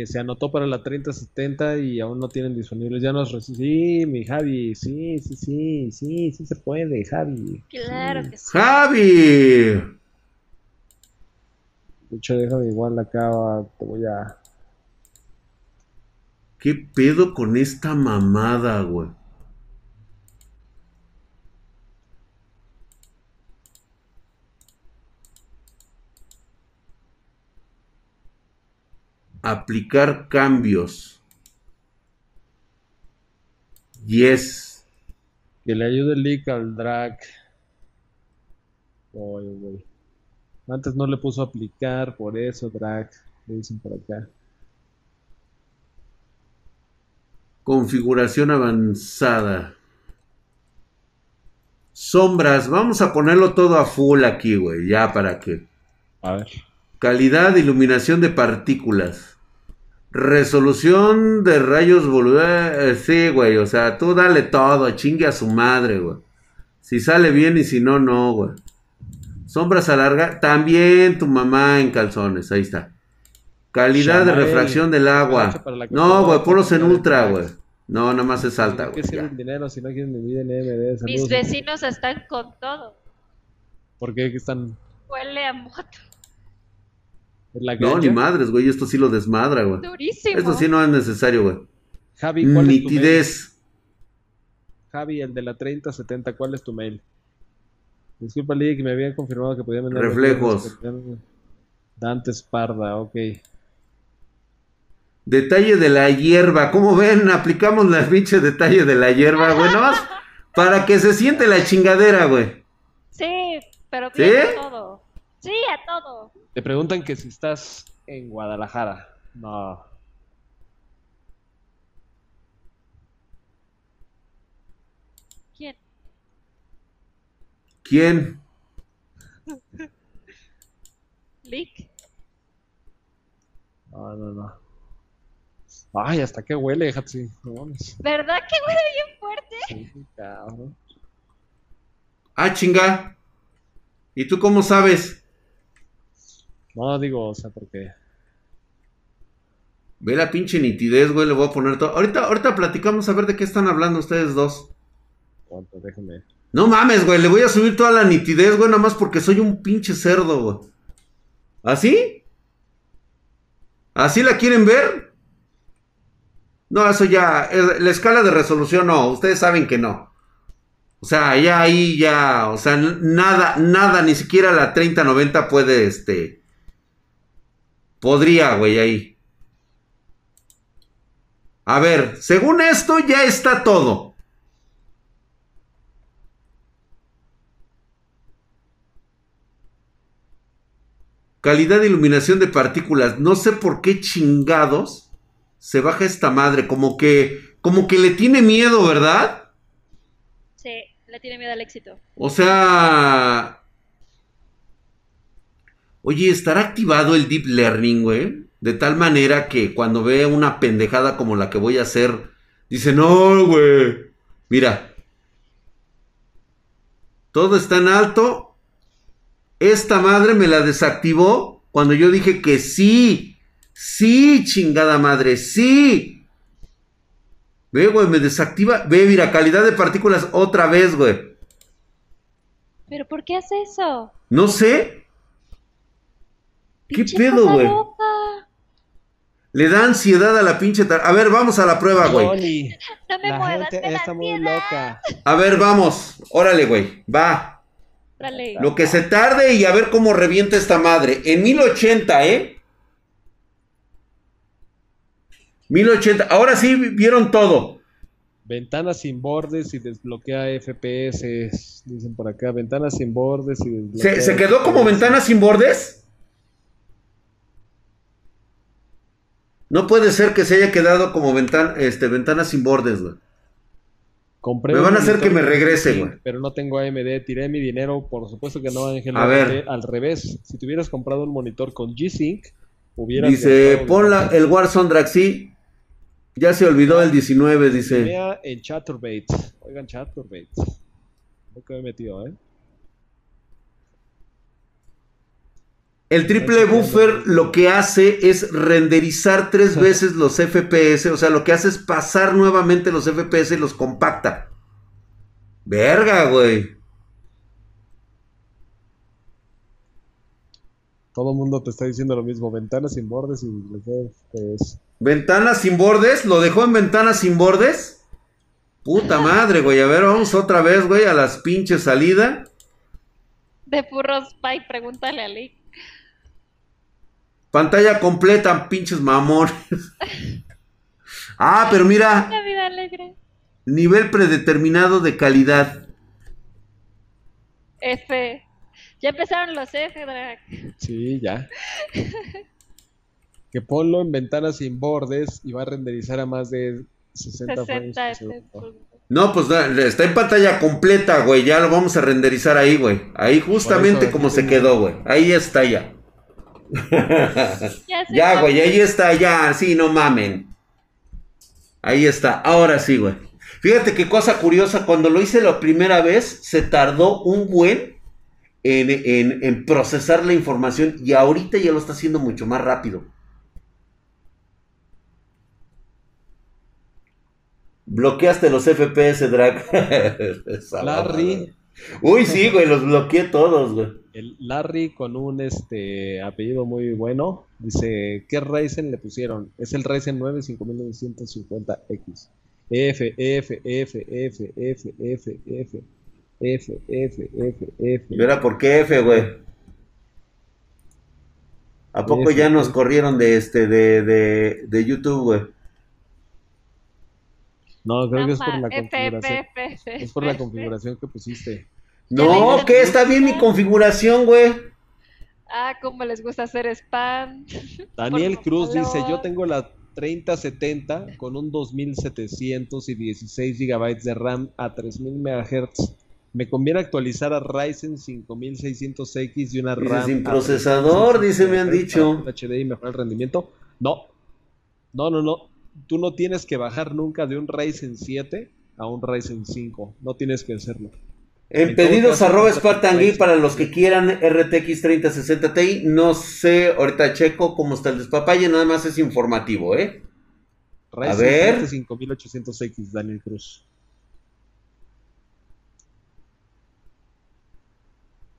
que se anotó para la 3070 y aún no tienen disponibles. Ya nos Sí, mi Javi, sí, sí, sí, sí, sí se puede, Javi. Claro que sí. ¡Javi! De hecho, déjame igual acá, te voy a. ¿Qué pedo con esta mamada, güey? Aplicar cambios. Yes. Que le ayude el leak al drag. Antes no le puso aplicar, por eso drag. Le dicen por acá. Configuración avanzada. Sombras, vamos a ponerlo todo a full aquí, güey, ya para que. A ver. Calidad de iluminación de partículas. Resolución de rayos eh, Sí, güey. O sea, tú dale todo. Chingue a su madre, güey. Si sale bien y si no, no, güey. Sombras a También tu mamá en calzones. Ahí está. Calidad de refracción del agua. No, güey. Ponlos en ultra, güey. No, nada más es alta, güey. Mis vecinos están con todo. ¿Por qué están? Huele a moto. No, ni madres, güey. Esto sí lo desmadra, güey. Durísimo. Esto sí no es necesario, güey. Javi, ¿cuál Nitidez. Es tu Javi, el de la 3070, ¿cuál es tu mail? Disculpa, Lee, que me habían confirmado que podían mandar. Reflejos. Dante Esparda, ok. Detalle de la hierba. ¿Cómo ven? Aplicamos la pinche detalle de la hierba, güey. No para que se siente la chingadera, güey. Sí, pero bien a todo. Sí, a todo. Te preguntan que si estás en Guadalajara. No. ¿Quién? ¿Quién? Lick. No, no, no. Ay, hasta que huele, Hatsi. ¿Verdad que huele bien fuerte? Sí, cabrón. Ah, chinga. ¿Y tú cómo sabes? No, digo, o sea, porque. Ve la pinche nitidez, güey, le voy a poner todo. Ahorita, ahorita platicamos a ver de qué están hablando ustedes dos. ¿Cuánto? Déjame. No mames, güey, le voy a subir toda la nitidez, güey, nada más porque soy un pinche cerdo, güey. ¿Así? ¿Así la quieren ver? No, eso ya, la escala de resolución no, ustedes saben que no. O sea, ya ahí ya, o sea, nada, nada, ni siquiera la 3090 puede, este, podría, güey, ahí. A ver, según esto ya está todo. Calidad de iluminación de partículas. No sé por qué chingados se baja esta madre. Como que, como que le tiene miedo, ¿verdad? Sí, le tiene miedo al éxito. O sea... Oye, ¿estará activado el Deep Learning, güey? De tal manera que cuando ve una pendejada como la que voy a hacer, dice, no, güey. Mira. Todo está en alto esta madre me la desactivó cuando yo dije que sí. Sí, chingada madre, sí. Ve, güey, me desactiva. Ve, mira, calidad de partículas otra vez, güey. ¿Pero por qué hace eso? No sé. ¿Qué pedo, güey? Le da ansiedad a la pinche A ver, vamos a la prueba, güey. No me muevas, está muy loca. A ver, vamos. Órale, güey. Va. Lo que se tarde y a ver cómo revienta esta madre. En 1080, ¿eh? 1080. Ahora sí vieron todo. Ventanas sin bordes y desbloquea FPS. Dicen por acá, ventanas sin bordes y desbloquea ¿Se, quedó como ventanas sin bordes? No puede ser que se haya quedado como ventana, este, ventanas sin bordes, güey me van a hacer que me regrese, güey. Pero no tengo AMD, tiré mi dinero, por supuesto que no, Ángel. A ver. Al revés, si te hubieras comprado un monitor con G-Sync, hubieras. Dice, ponla el Warzone Draxi. Ya se olvidó el 19, dice. Vea en Chatterbaits. Oigan. Lo que me he metido, ¿eh? El triple buffer lo que hace es renderizar tres veces los FPS, o sea, lo que hace es pasar nuevamente los FPS y los compacta. Verga, güey. Todo el mundo te está diciendo lo mismo, ventanas sin bordes y FPS. ¿Ventanas sin bordes? ¿Lo dejó en ventanas sin bordes? Puta madre, güey. A ver, vamos otra vez, güey, a las pinches salida. De furros Spike, pregúntale a Lick. Pantalla completa, pinches mamones. ah, pero mira. Nivel predeterminado de calidad. F. Ya empezaron los F, Drag. Sí, ya. que ponlo en ventanas sin bordes y va a renderizar a más de 60, frames. No, pues está en pantalla completa, güey. Ya lo vamos a renderizar ahí, güey. Ahí justamente como se quedó, güey. Ahí está ya ya, güey, ahí está, ya, sí, no mamen. Ahí está, ahora sí, güey. Fíjate qué cosa curiosa, cuando lo hice la primera vez, se tardó un buen en, en procesar la información y ahorita ya lo está haciendo mucho más rápido. Bloqueaste los FPS, Drag. Larry. Uy, sí, güey, los bloqueé todos, güey. El Larry con un este apellido muy bueno dice, ¿qué Ryzen le pusieron? Es el Ryzen 9 5950X. F, F, F, F, F, F, F, F, F, F, F. ¿Y ahora por qué F, güey? ¿A poco ya nos corrieron de este, de, de, de YouTube, güey? No, creo que es por la configuración. Es por la configuración que pusiste. No, que está bien mi configuración, güey. Ah, cómo les gusta hacer spam. Daniel Cruz dice, yo tengo la 3070 con un 2716 GB de RAM a 3000 MHz. Me conviene actualizar a Ryzen 5600X y una RAM. Sin procesador, dice, me han dicho. HD y mejorar el rendimiento. No, no, no, no. Tú no tienes que bajar nunca de un Ryzen 7 a un Ryzen 5. No tienes que hacerlo. En, pedidos arroba Spartan para los que quieran RTX 3060 Ti. No sé, ahorita checo cómo está el despapalle, nada más es informativo, ¿eh? a ver. 5800X, Daniel Cruz.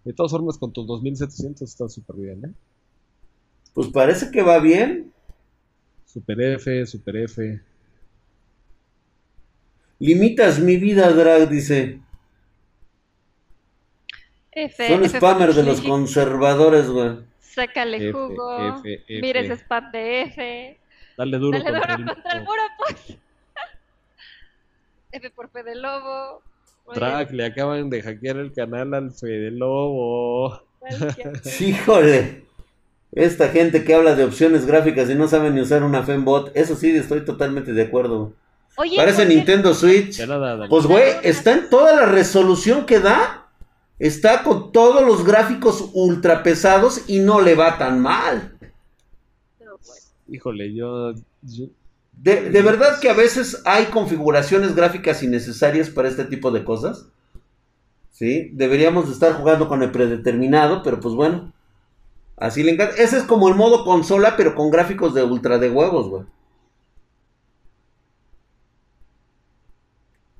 De todas formas, con tus 2700 está súper bien, ¿eh? Pues parece que va bien. Super F, Super F. Limitas mi vida, Drag, dice. F, Son spammers de los conservadores, güey. Sácale jugo. Mires spam de F. Dale duro, Dale contra, duro el contra el muro, pues. F por Fede Lobo. Track, le acaban de hackear el canal al Fede Lobo. Híjole. Esta gente que habla de opciones gráficas y no sabe ni usar una Fembot, eso sí, estoy totalmente de acuerdo. Oye, Parece Nintendo Switch. pues, güey, está en toda la resolución que da. Está con todos los gráficos ultra pesados y no le va tan mal. Híjole, yo... De, de, verdad que a veces hay configuraciones gráficas innecesarias para este tipo de cosas. ¿Sí? Deberíamos estar jugando con el predeterminado, pero pues bueno. Así le encanta. Ese es como el modo consola, pero con gráficos de ultra de huevos, güey.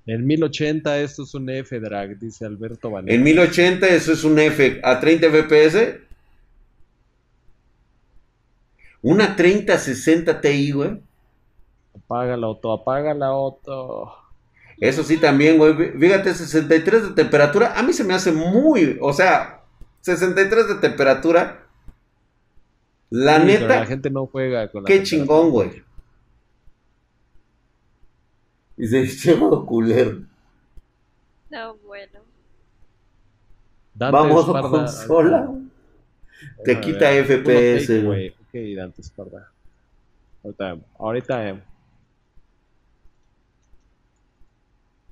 En 1080 esto es un F drag, dice Alberto Vanessa. En 1080 eso es un F a 30 FPS. Una 3060 Ti, güey. Apaga la auto, apaga la auto. Eso sí también, güey. Fíjate, 63 de temperatura. A mí se me hace muy, o sea, 63 de temperatura. La neta. la gente no juega con la Qué chingón, güey. Y se llamado culero. No, bueno. Vamos a consola. Te quita FPS, güey. Ok, Dante Esparda. Ahorita, ahorita.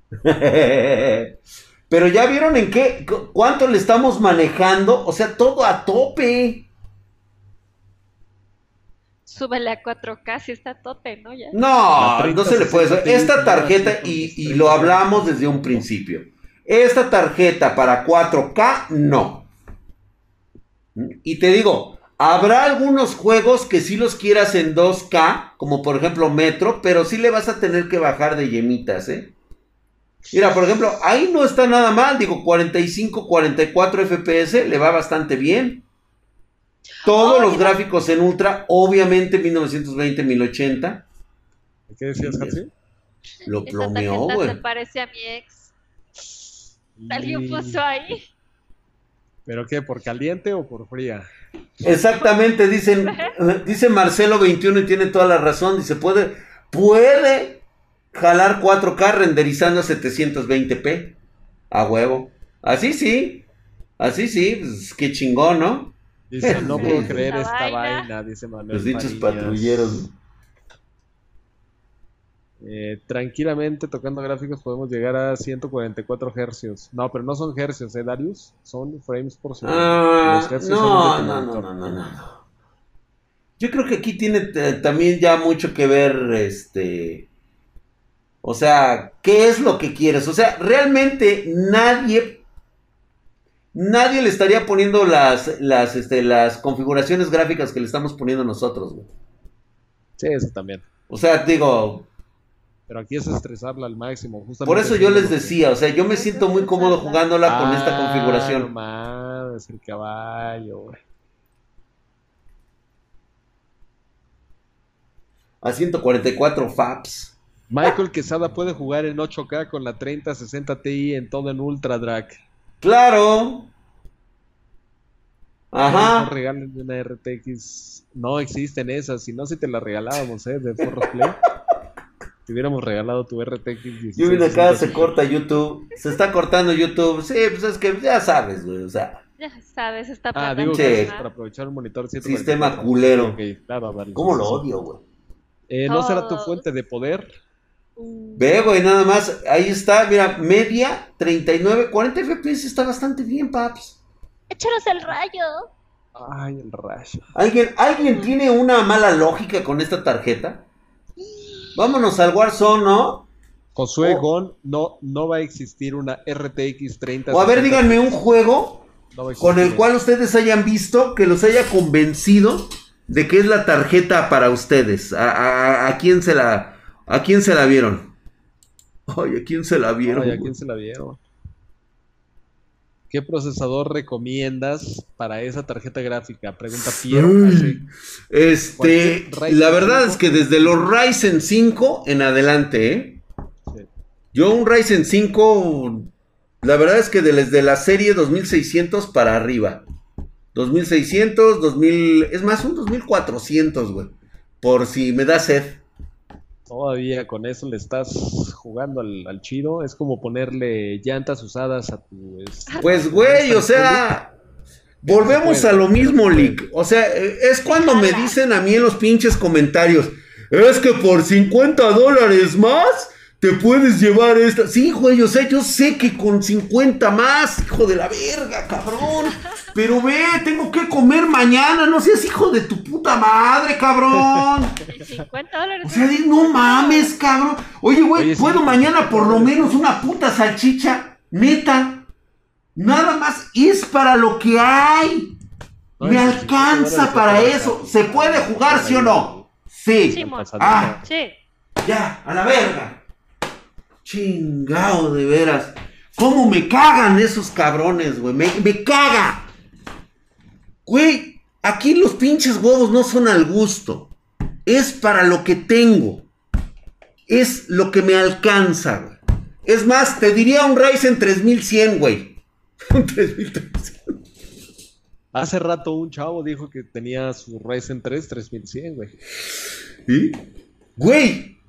Pero ya vieron en qué, cuánto le estamos manejando, o sea, todo a tope súbele a 4K si está tope, ¿no? Ya. No, no se le puede. Esta tarjeta, y, lo hablamos desde un principio, esta tarjeta para 4K, no. Y te digo, habrá algunos juegos que sí los quieras en 2K, como por ejemplo Metro, pero sí le vas a tener que bajar de yemitas, ¿eh? Mira, por ejemplo, ahí no está nada mal, digo, 45, 44 FPS, le va bastante bien. Todos los gráficos en ultra, obviamente 1920, 1080. ¿Qué decías, Hatsi? Lo plomeó, güey. se parece a mi ex. Alguien puso ahí. ¿Pero qué? ¿Por caliente o por fría? Exactamente, dicen, dice Marcelo 21 y tiene toda la razón. Dice, puede, puede jalar 4K renderizando a 720p. A huevo. Así sí. Así sí, pues qué chingón, ¿no? Dice, no puedo creer esta vaina, dice Manuel. Los dichos patrulleros. Eh, tranquilamente tocando gráficos podemos llegar a 144 hercios. No, pero no son hercios, ¿eh, Darius? Son frames por segundo. Ah, no, no, no, no, no, no. Yo creo que aquí tiene también ya mucho que ver, este... O sea, ¿qué es lo que quieres? O sea, realmente nadie nadie le estaría poniendo las, las, este, las configuraciones gráficas que le estamos poniendo nosotros, güey. Sí, eso también. O sea, digo... Pero aquí es estresarla al máximo. Por eso yo les decía, o sea, yo me siento muy cómodo jugándola con esta ah, configuración. No es el caballo, güey. A 144 FAPS. Michael Quesada puede jugar en 8K con la 3060 Ti en todo en Ultra Drag. Claro. Ajá. No regalen una RTX. No existen esas, si no, si te la regalábamos, ¿eh? De Forros Play. Te hubiéramos regalado tu RTX 16. Yo vine acá, se corta YouTube. Se está cortando YouTube. Sí, pues es que ya sabes, güey, o sea. Ya sabes, está Ah, digo que para aprovechar un monitor Sistema culero. ¿Cómo lo odio, güey? Eh, ¿No será tu fuente de poder? Ve, güey, nada más. Ahí está, mira, media, 39, 40 FPS está bastante bien, paps. Échanos el rayo. Ay, el rayo. ¿Alguien, ¿Alguien tiene una mala lógica con esta tarjeta? Vámonos al Warzone, ¿no? Josué Gon, no, no va a existir una RTX 30. O a ver, díganme un juego con el cual ustedes hayan visto que los haya convencido de que es la tarjeta para ustedes. a quién se la ¿A quién se la vieron? Ay, ¿a quién se la vieron? Ay, ¿a quién se la vieron? ¿Qué procesador recomiendas para esa tarjeta gráfica? Pregunta Piero. este, la verdad es que desde los Ryzen 5 en adelante, ¿eh? Yo un Ryzen 5, la verdad es que desde la serie 2600 para arriba. 2600, 2000, es más, un 2400, güey. Por si me da sed. Todavía con eso le estás jugando al, chido. Es como ponerle llantas usadas a tu. Este, pues, güey, o sea. Volvemos a lo mismo, Lick. O sea, es cuando me dicen a mí en los pinches comentarios. Es que por 50 dólares más te puedes llevar esta. Sí, güey, o sea, yo sé que con 50 más, hijo de la verga, cabrón. Pero ve, tengo que comer mañana, no seas hijo de tu puta madre, cabrón. 50 dólares. O sea, no mames, cabrón. Oye, güey, ¿puedo mañana por lo menos una puta salchicha? Neta. Nada más es para lo que hay. Me alcanza para eso. ¿Se puede jugar, sí o no? Sí. Ah, sí. Ya, a la verga. Chingado, de veras. ¿Cómo me cagan esos cabrones, güey? Me, me caga. Güey, aquí los pinches huevos no son al gusto. Es para lo que tengo. Es lo que me alcanza, güey. Es más, te diría un Ryzen 3100, güey. Un 3100. Hace rato un chavo dijo que tenía su Ryzen 3 3100, güey. ¿Y? Güey,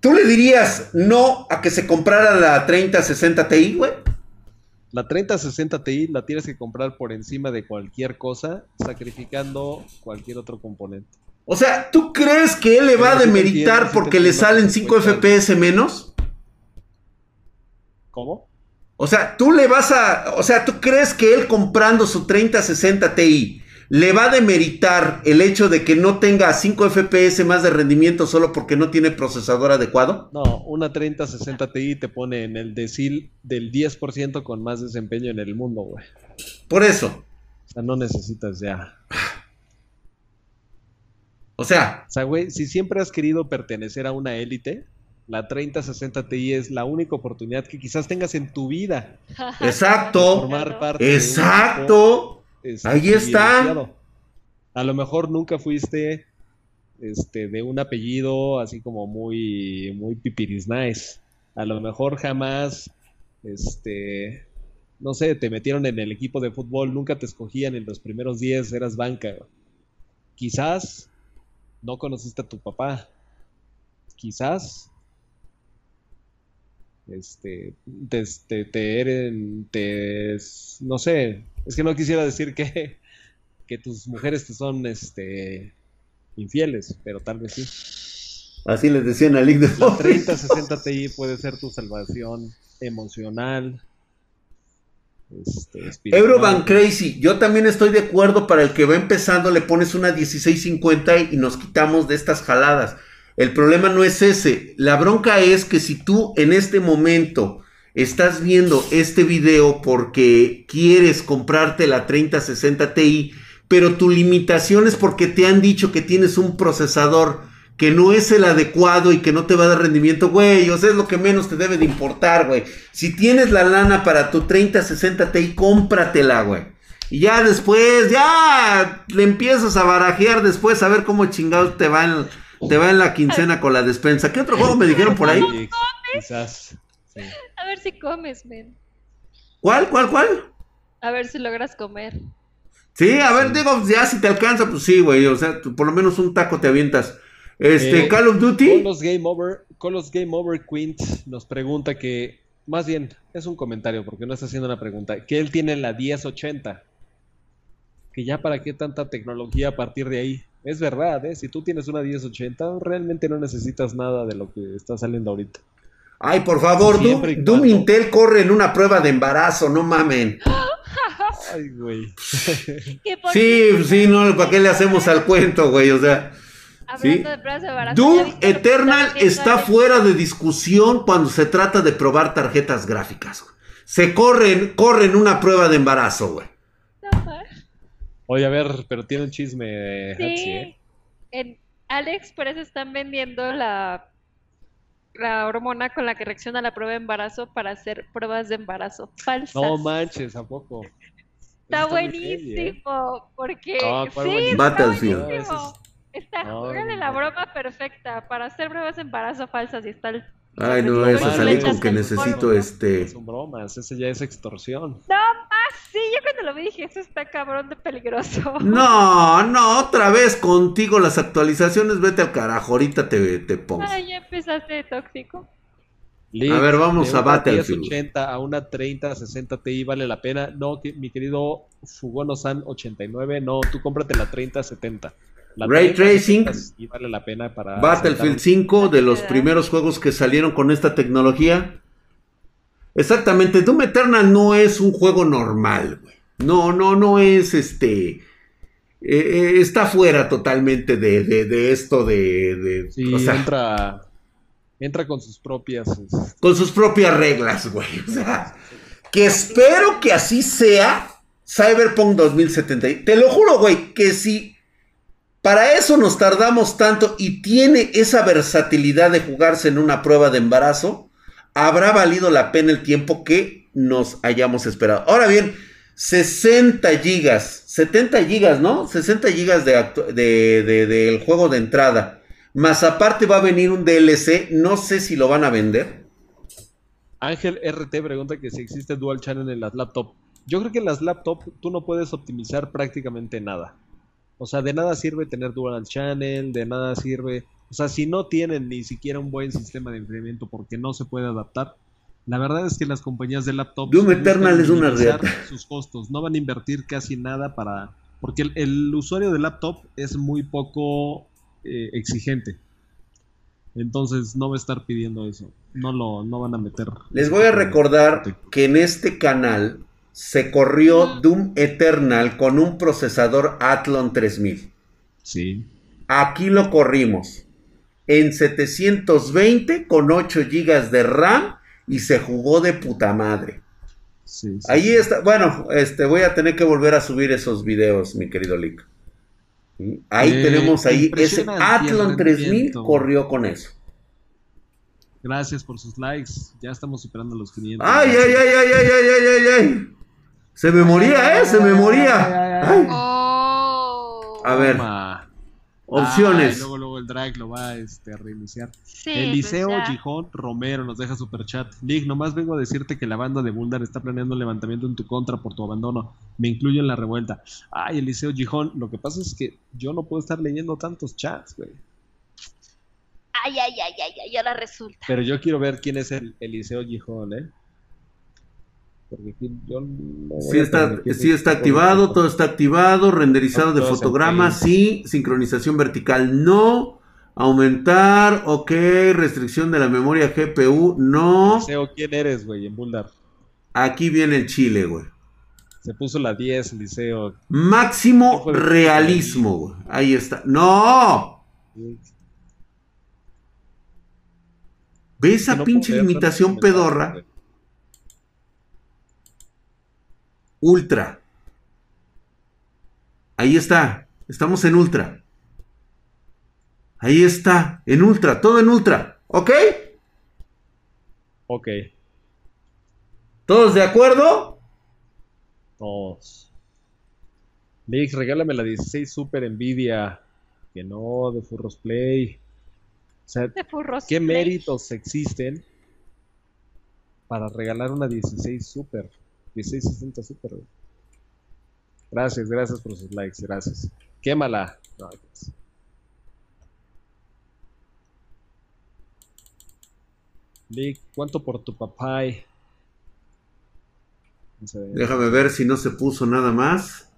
¿Tú le dirías no a que se comprara la 3060 Ti, güey? La 3060 Ti la tienes que comprar por encima de cualquier cosa, sacrificando cualquier otro componente. O sea, ¿tú crees que él le va a demeritar porque le salen 5 FPS menos? ¿Cómo? O sea, tú le vas a. O sea, ¿tú crees que él comprando su 3060 Ti le va a demeritar el hecho de que no tenga 5 FPS más de rendimiento solo porque no tiene procesador adecuado? No, una 3060 Ti te pone en el decil del 10% con más desempeño en el mundo, güey. Por eso. O sea, no necesitas ya. O sea. O sea, güey, si siempre has querido pertenecer a una élite, la 3060 Ti es la única oportunidad que quizás tengas en tu vida. Exacto. Formar parte Exacto. Este, Ahí está. A lo mejor nunca fuiste este, de un apellido así como muy, muy pipiris nice. A lo mejor jamás, este, no sé, te metieron en el equipo de fútbol, nunca te escogían en los primeros 10, eras banca. Quizás no conociste a tu papá. Quizás este, te, te, te, no sé, es que no quisiera decir que, que tus mujeres te son este, infieles, pero tal vez sí. Así les decían a Lick de La 3060 Ti puede ser tu salvación emocional. Este, Euroban Crazy, yo también estoy de acuerdo. Para el que va empezando, le pones una 1650 y nos quitamos de estas jaladas. El problema no es ese. La bronca es que si tú en este momento estás viendo este video porque quieres comprarte la 3060 Ti, pero tu limitación es porque te han dicho que tienes un procesador que no es el adecuado y que no te va a dar rendimiento, güey, o sea, es lo que menos te debe de importar, güey. Si tienes la lana para tu 3060 Ti, cómpratela, güey. Y ya después, ya le empiezas a barajear después a ver cómo chingados te va en, te va en la quincena con la despensa. ¿Qué otro juego me dijeron por ahí? Quizás. A ver si comes, men. ¿Cuál, cuál, cuál? A ver si logras comer. Sí, a ver, digo, ya si te alcanza, pues sí, güey. O sea, por lo menos un taco te avientas. Este, eh, Call of Duty. Con los Game Over, los Game Over Quint nos pregunta que, más bien, es un comentario porque no está haciendo una pregunta, que él tiene la 1080. Que ya para qué tanta tecnología a partir de ahí. Es verdad, ¿eh? Si tú tienes una 1080, realmente no necesitas nada de lo que está saliendo ahorita. Ay, por favor, Doom, Intel corre en una prueba de embarazo, no mamen. Ay, güey. sí, sí, no, ¿para qué le hacemos al cuento, güey? O sea. Doom Eternal está fuera de discusión cuando se trata de probar tarjetas gráficas. Se corren, corren una prueba de embarazo, güey. Oye, a ver, pero tiene un chisme. Sí. ¿eh? En AliExpress están vendiendo la, la hormona con la que reacciona la prueba de embarazo para hacer pruebas de embarazo falsas. No manches, ¿a poco? Está, buenísimo, porque sí, está buenísimo. Está, la broma perfecta para hacer pruebas de embarazo falsas y está el Ay, no, eso salí con que necesito este. Son bromas, ese ya es extorsión. No más, sí, yo cuando lo vi dije, eso está cabrón de peligroso. No, no, otra vez contigo las actualizaciones, vete al carajo, ahorita te, te pongo. Ay, ya empezaste de tóxico. a ver, vamos a Battlefield. 80 a una 30, 60 Ti vale la pena. No, mi querido Fugono San 89, no, tú cómprate la 30, 70. Ray Tracing. Y vale la pena para Battlefield 5, de los primeros juegos que salieron con esta tecnología. Exactamente, Doom Eternal no es un juego normal, güey. No, no, no es este. Eh, eh, está fuera totalmente de, esto de. sí, entra. Entra con sus propias. Este, con sus propias reglas, güey. O sea, que espero que así sea Cyberpunk 2070. Te lo juro, güey, que si para eso nos tardamos tanto y tiene esa versatilidad de jugarse en una prueba de embarazo. Habrá valido la pena el tiempo que nos hayamos esperado. Ahora bien, 60 gigas, 70 gigas, ¿no? 60 gigas del de, juego de entrada. Más aparte va a venir un DLC, no sé si lo van a vender. Ángel RT pregunta que si existe dual channel en las laptops. Yo creo que en las laptops tú no puedes optimizar prácticamente nada. O sea, de nada sirve tener dual channel, de nada sirve. O sea, si no tienen ni siquiera un buen sistema de enfriamiento porque no se puede adaptar, la verdad es que las compañías de laptops. Doom Eternal es una Sus costos, no van a invertir casi nada para. Porque el, usuario de laptop es muy poco eh, exigente. Entonces no va a estar pidiendo eso. No lo no van a meter. Les voy a recordar que en este canal se corrió Doom Eternal con un procesador Athlon 3000. Sí. Aquí lo corrimos en 720 con 8 GB de RAM y se jugó de puta madre. Sí, Ahí está. Bueno, este voy a tener que volver a subir esos videos, mi querido Lick. Ahí eh, tenemos ahí ese Athlon 3000 corrió con eso. Gracias por sus likes. Ya estamos superando los 500. Ay, ay, ay, ay, ay, ay, ay, ay. Se me moría, ¿eh? Se me moría. Oh. A ver. Opciones. luego, luego el drag lo va este, a reiniciar. Eliseo pues Gijón Romero nos deja super chat. Lig, nomás vengo a decirte que la banda de Buldar está planeando un levantamiento en tu contra por tu abandono. Me incluyo en la revuelta. Ay, Eliseo Gijón, lo que pasa es que yo no puedo estar leyendo tantos chats, güey. Ay, ay, ay, ay, ay, ahora resulta. Pero yo quiero ver quién es el Eliseo Gijón, ¿eh? Sí está, sí está activado, todo está activado, renderizado de fotogramas, sí, sincronización vertical, no, aumentar, ok, restricción de la memoria GPU, no. Liceo, ¿quién eres, güey, en Buldar? Aquí viene el chile, güey. Se puso la 10, Liceo. Máximo realismo, güey. Ahí está. ¡No! ¿Ves esa pinche limitación pedorra? Ultra. Ahí está. Estamos en Ultra. Ahí está. En Ultra. Todo en Ultra. ¿Ok? Ok. ¿Todos de acuerdo? Todos. Mix, regálame la 16 Super Nvidia. Que no, de Furros Play. O sea, ¿qué méritos existen para regalar una 16 Super? 1660 Super, Gracias, gracias por sus likes, gracias. Quémala. No, Lick, ¿cuánto por tu papay? Déjame ver si no se puso nada más.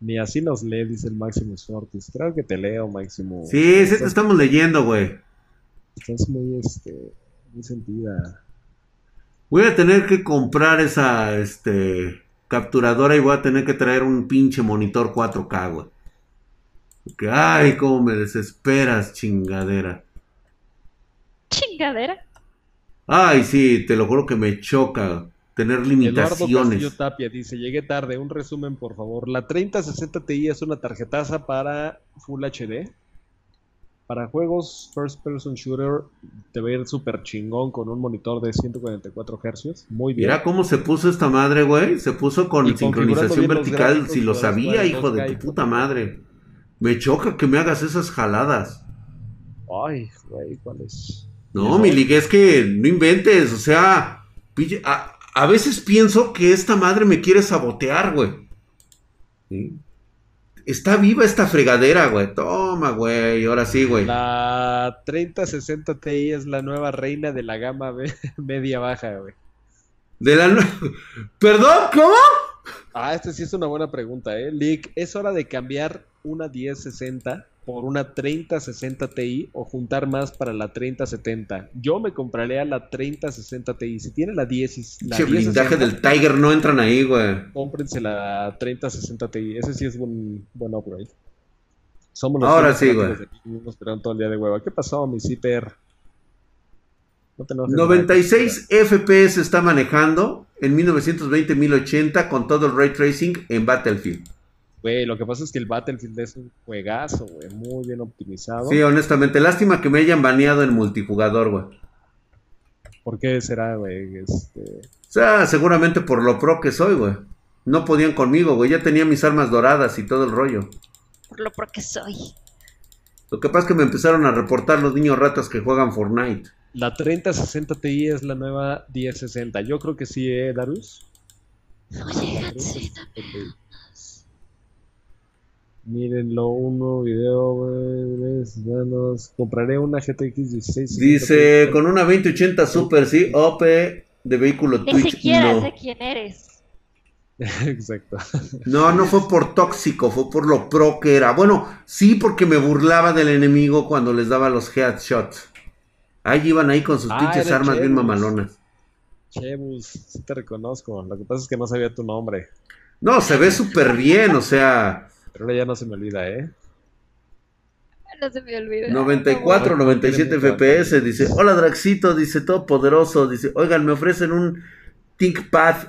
Ni así nos lee, dice el Máximo Ortiz. Creo que te leo, Máximo. Sí, sí te estamos leyendo, güey. Estás muy, este, muy sentida. Voy a tener que comprar esa, este, capturadora y voy a tener que traer un pinche monitor 4K, güey. Porque, ay, cómo me desesperas, chingadera. ¿Chingadera? Ay, sí, te lo juro que me choca tener limitaciones. Eduardo Tapia dice, llegué tarde, un resumen por favor. La 3060 Ti es una tarjetaza para Full HD. Para juegos First Person Shooter te va a ir súper chingón con un monitor de 144 Hz. Muy bien. Mira cómo se puso esta madre, güey. Se puso con sincronización vertical. Si lo sabía, hijo de tu puta madre. Me choca que me hagas esas jaladas. Ay, güey, ¿cuál es? No, mi liga, es que no inventes. O sea, a, a veces pienso que esta madre me quiere sabotear, güey. Está viva esta fregadera, güey. Toma, güey. Ahora sí, güey. La 3060 Ti es la nueva reina de la gama media baja, güey. De la ¿Perdón? ¿Cómo? Ah, esta sí es una buena pregunta, ¿eh? Lick, ¿es hora de cambiar una 1060 por una 3060 Ti o juntar más para la 3070. Yo me compraría la 3060 Ti. Si tiene la 10 la blindaje del Tiger no entran ahí, güey. Cómprense la 3060 Ti. Ese sí es un buen upgrade. Somos los Ahora sí, güey. esperando todo el día de hueva. ¿Qué pasó, mi? No 96 FPS está manejando en 1920-1080 con todo el ray tracing en Battlefield. Güey, lo que pasa es que el Battlefield es un juegazo, güey, muy bien optimizado. Sí, honestamente, lástima que me hayan baneado en multijugador, güey. ¿Por qué será, güey? Este... O sea, seguramente por lo pro que soy, güey. No podían conmigo, güey. Ya tenía mis armas doradas y todo el rollo. Por lo pro que soy. Lo que pasa es que me empezaron a reportar los niños ratas que juegan Fortnite. La 3060 Ti es la nueva 1060. Yo creo que sí, ¿eh, Darus? Oye, Mírenlo, uno, video, manos. Compraré una GTX 16. Dice, con una 2080 Super, sí, OP de vehículo Twitch. Ni siquiera no. sé quién eres. Exacto. No, no fue por tóxico, fue por lo pro que era. Bueno, sí, porque me burlaba del enemigo cuando les daba los headshots. Ahí iban ahí con sus ah, pinches armas bien mamalonas. Chebus, sí te reconozco. Lo que pasa es que no sabía tu nombre. No, se ve súper bien, o sea. Pero ahora ya no se me olvida, ¿eh? No se me olvida. 94, 97 FPS, dice, hola Draxito, dice, todo poderoso, dice, oigan, me ofrecen un ThinkPad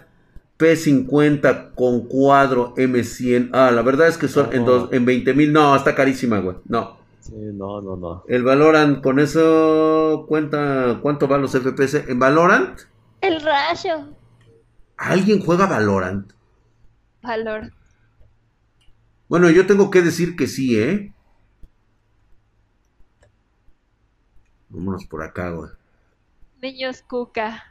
P50 con cuadro M100. Ah, la verdad es que son en, dos, en 20 mil, no, está carísima, güey, no. Sí, no, no, no. El Valorant, con eso cuenta, ¿cuánto van los FPS? ¿En Valorant? El rayo. ¿Alguien juega Valorant? Valor. Bueno, yo tengo que decir que sí, ¿eh? Vámonos por acá, güey. Niños Cuca.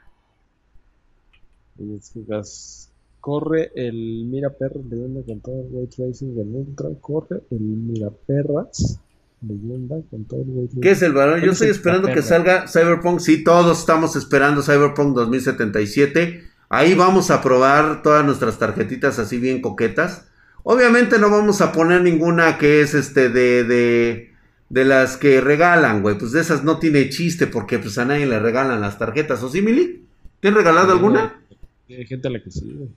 Niños Cucas. Corre el Mira Perras leyenda con todo el Ray Tracing del Ultra. Corre el Mira Perras leyenda con todo el Ray Tracing. ¿Qué es el valor? Yo estoy esperando que salga Cyberpunk. Sí, todos estamos esperando Cyberpunk 2077. Ahí vamos a probar todas nuestras tarjetitas así bien coquetas. Obviamente no vamos a poner ninguna que es este de, de, de las que regalan, güey. Pues de esas no tiene chiste porque pues a nadie le regalan las tarjetas. ¿O sí, Mili? ¿Te han regalado alguna? Hay gente a la que sí, güey.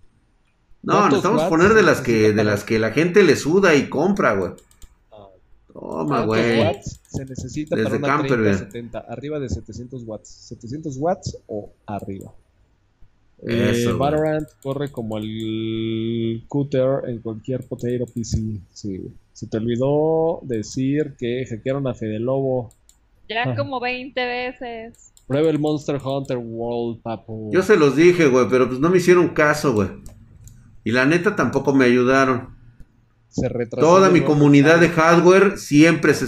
No, necesitamos poner de las que de las que la gente le suda y compra, güey. Toma, güey. Se necesita Desde para una 30, 70, arriba de 700 watts. 700 watts o arriba. Eh, Valorant corre como el Cooter en cualquier potato PC. Sí. Se te olvidó decir que hackearon a Fede Lobo. Ya como 20 veces. Prueba el Monster Hunter World, papo. Yo se los dije, güey, pero pues no me hicieron caso, güey. Y la neta tampoco me ayudaron. Se Toda mi comunidad de hardware siempre se,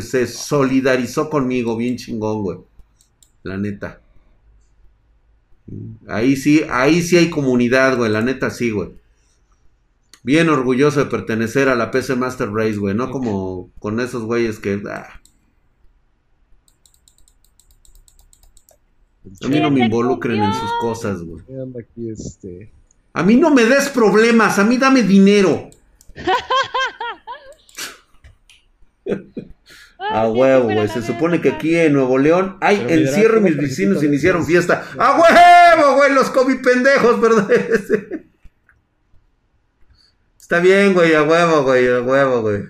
se solidarizó conmigo, bien chingón, güey. La neta. Ahí sí, ahí sí hay comunidad, güey, la neta sí, güey. Bien orgulloso de pertenecer a la PC Master Race, güey, no como con esos güeyes que... Ah. A mí no me involucren en sus cosas, güey. Este. A mí no me des problemas, a mí dame dinero. A huevo, güey. Se supone que aquí en Nuevo León hay encierro y mis vecinos iniciaron fiesta. ¡A huevo, güey! Los COVID pendejos, ¿verdad? Está bien, güey, a huevo, güey, a huevo, güey.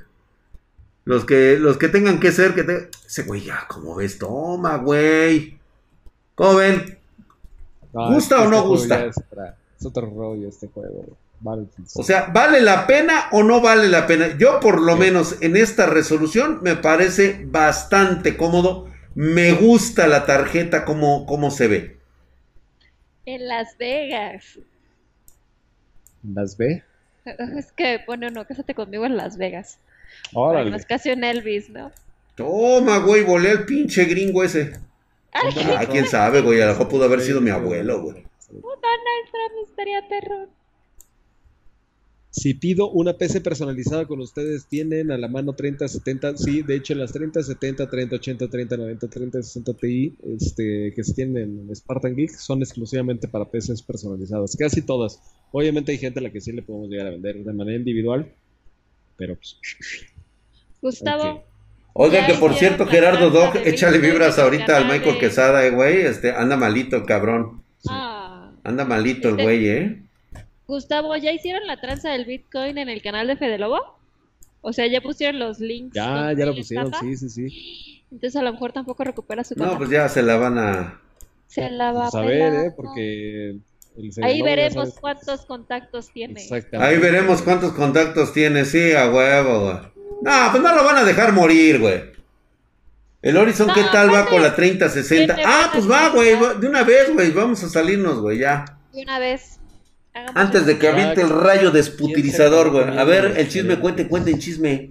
Los que, los que tengan que ser, que te... Ese güey ya, como ves? Toma, güey. ¿Cómo ven? ¿Gusta o no gusta? Es, otro rollo este juego, o sea, ¿vale la pena o no vale la pena? Yo por lo menos en esta resolución me parece bastante cómodo. Me gusta la tarjeta como, como se ve. En Las Vegas. ¿Las ve? Es que pone no, cásate conmigo en Las Vegas. Órale. es casi un Elvis, ¿no? Toma, güey, volé al pinche gringo ese. Ah, quién sabe, güey, a lo mejor pudo haber sido mi abuelo, güey. Donald Trump estaría perro. Si pido una PC personalizada con ustedes, ¿tienen a la mano 30, 70? Sí, de hecho las 30, 70, 30, 80, 30, 90, 30, 60 Ti este, que se tienen en Spartan Geek son exclusivamente para PCs personalizadas. Casi todas. Obviamente hay gente a la que sí le podemos llegar a vender de manera individual, pero pues... Gustavo. Oiga, que por cierto, Gerardo Dog, échale vibras ahorita al Michael Quesada, eh, güey. Este, anda malito, cabrón. Ah. Anda malito el este güey, ¿eh? Gustavo, ¿ya hicieron la tranza del Bitcoin en el canal de Fede Lobo? O sea, ya pusieron los links. Ya, ya lo pusieron, sí, sí, sí. Entonces a lo mejor tampoco recupera su No, pues ya se la van a... Se la va a pues ver, ¿eh? Porque... Ahí veremos cuántos contactos tiene. Ahí veremos cuántos contactos tiene, sí, a huevo, güey. No, pues no lo van a dejar morir, güey. El Horizon, ¿qué tal va con la 3060? Ah, pues va, güey, de una vez, güey, vamos a salirnos, güey, ya. De una vez. Antes de que aviente el rayo desputilizador, güey. A ver, el chisme, cuente, cuente el chisme.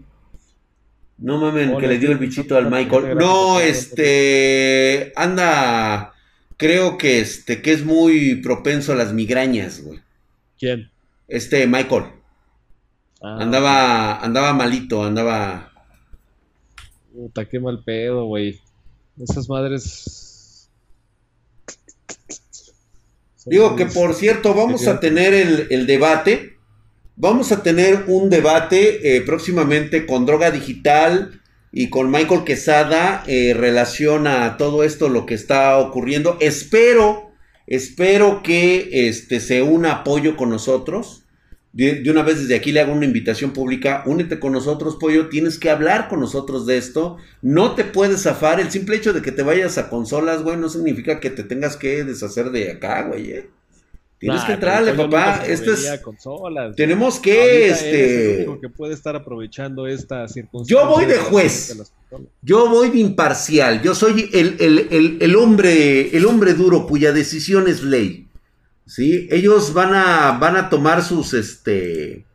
No mamen, que le dio el bichito al Michael. No, este. Anda. Creo que este, que es muy propenso a las migrañas, güey. ¿Quién? Este, Michael. Ah, andaba, andaba malito, andaba. Puta, qué mal pedo, güey. Esas madres Digo que por cierto, vamos a tener el, debate. Vamos a tener un debate eh, próximamente con Droga Digital y con Michael Quesada eh, relación a todo esto, lo que está ocurriendo. Espero, espero que este, se una apoyo con nosotros. De, una vez desde aquí le hago una invitación pública, únete con nosotros, Pollo, tienes que hablar con nosotros de esto, no te puedes zafar, el simple hecho de que te vayas a consolas, güey, no significa que te tengas que deshacer de acá, güey, ¿eh? Tienes que entrarle, papá. Esto es. Tenemos que. este. que puede estar aprovechando esta circunstancia. Yo voy de juez. Yo voy de imparcial. Yo soy el, el, hombre, el hombre duro cuya decisión es ley. ¿Sí? Ellos van a, van a tomar sus, este,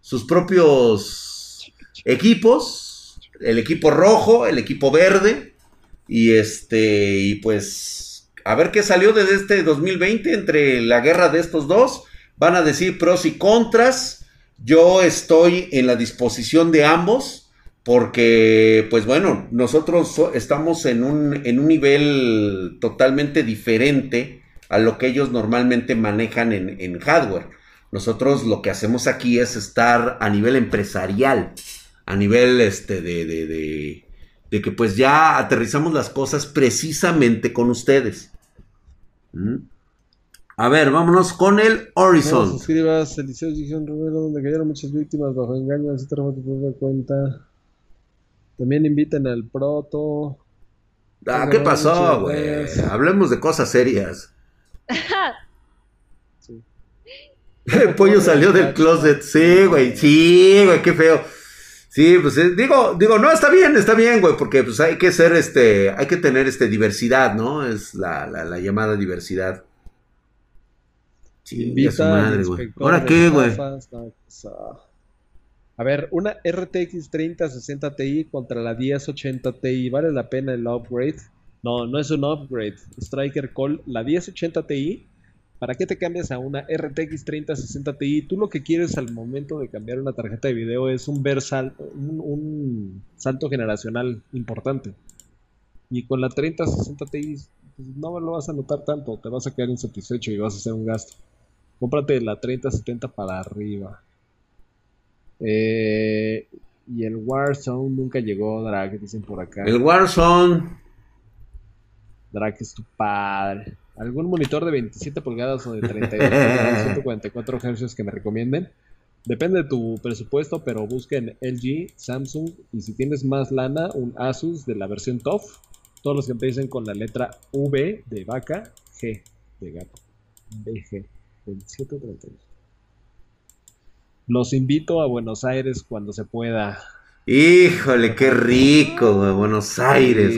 sus propios equipos, el equipo rojo, el equipo verde, y este, y pues, a ver qué salió desde este 2020 entre la guerra de estos dos, van a decir pros y contras, yo estoy en la disposición de ambos, porque, pues bueno, nosotros estamos en un, en un nivel totalmente diferente a lo que ellos normalmente manejan en, hardware. Nosotros lo que hacemos aquí es estar a nivel empresarial, a nivel este, de, de, de, que pues ya aterrizamos las cosas precisamente con ustedes. ¿Mm? A ver, vámonos con el Horizon. No suscribas, Eliseo Gijón Romero, donde cayeron muchas víctimas bajo engaño, etcétera, te cuenta. También invitan al proto. Ah, ¿qué pasó, güey? Hablemos de cosas serias. El pollo salió del closet. Sí, güey. Sí, güey, qué feo. Sí, pues eh, digo, digo, no, está bien, está bien, güey, porque pues hay que ser, este, hay que tener, este, diversidad, ¿no? Es la, la, llamada diversidad. Sí, su madre, güey. ¿Ahora qué, güey? A ver, una RTX 3060 Ti contra la 1080 Ti, ¿vale la pena el upgrade? No, no es un upgrade. Striker Call, la 1080 Ti ¿Para qué te cambias a una RTX 3060 Ti? Tú lo que quieres al momento de cambiar una tarjeta de video es un, ver un, salto generacional importante. Y con la 3060 Ti pues, no lo vas a notar tanto, te vas a quedar insatisfecho y vas a hacer un gasto. Cómprate la 3070 para arriba. Eh, y el Warzone nunca llegó, Drag, dicen por acá. El Warzone. Drag es tu padre. ¿Algún monitor de 27 pulgadas o de 32 pulgadas, 144 Hz que me recomienden? Depende de tu presupuesto, pero busquen LG, Samsung y si tienes más lana, un Asus de la versión TOF. Todos los que empiecen con la letra V de vaca, G de gato. BG, 2732. Los invito a Buenos Aires cuando se pueda. Híjole, qué rico, güey. Buenos Aires,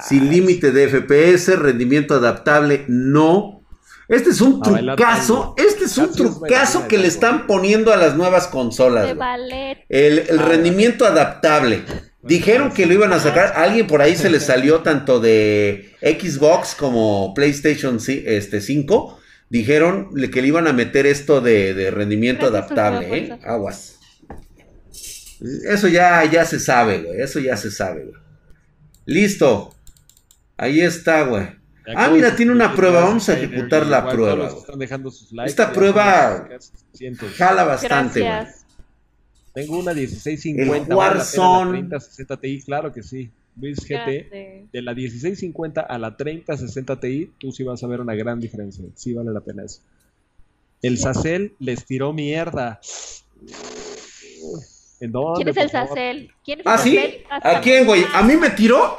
Sin límite de FPS, rendimiento adaptable, no. Este es un trucazo, este es un trucazo que le están poniendo a las nuevas consolas. El, el ah. rendimiento adaptable. Dijeron que lo iban a sacar, alguien por ahí se le salió tanto de Xbox como PlayStation este, 5 dijeron que le iban a meter esto de, rendimiento adaptable, ¿eh? Aguas. Eso ya, ya se sabe, güey. Eso ya se sabe, güey. Listo. Ahí está, güey. Ah, mira, tiene una prueba. Vamos a ejecutar la prueba. Esta prueba jala bastante, güey. Tengo una 1650. El Warzone. 3060 Ti, claro que sí. Luis GT, de la 1650 a la 3060 Ti, tú sí vas a ver una gran diferencia. Sí vale la pena eso. El Sacel les tiró mierda. ¿Quién es el Sacel? ¿Quién es ¿Ah, sí? ¿A quién, güey? ¿A mí me tiró?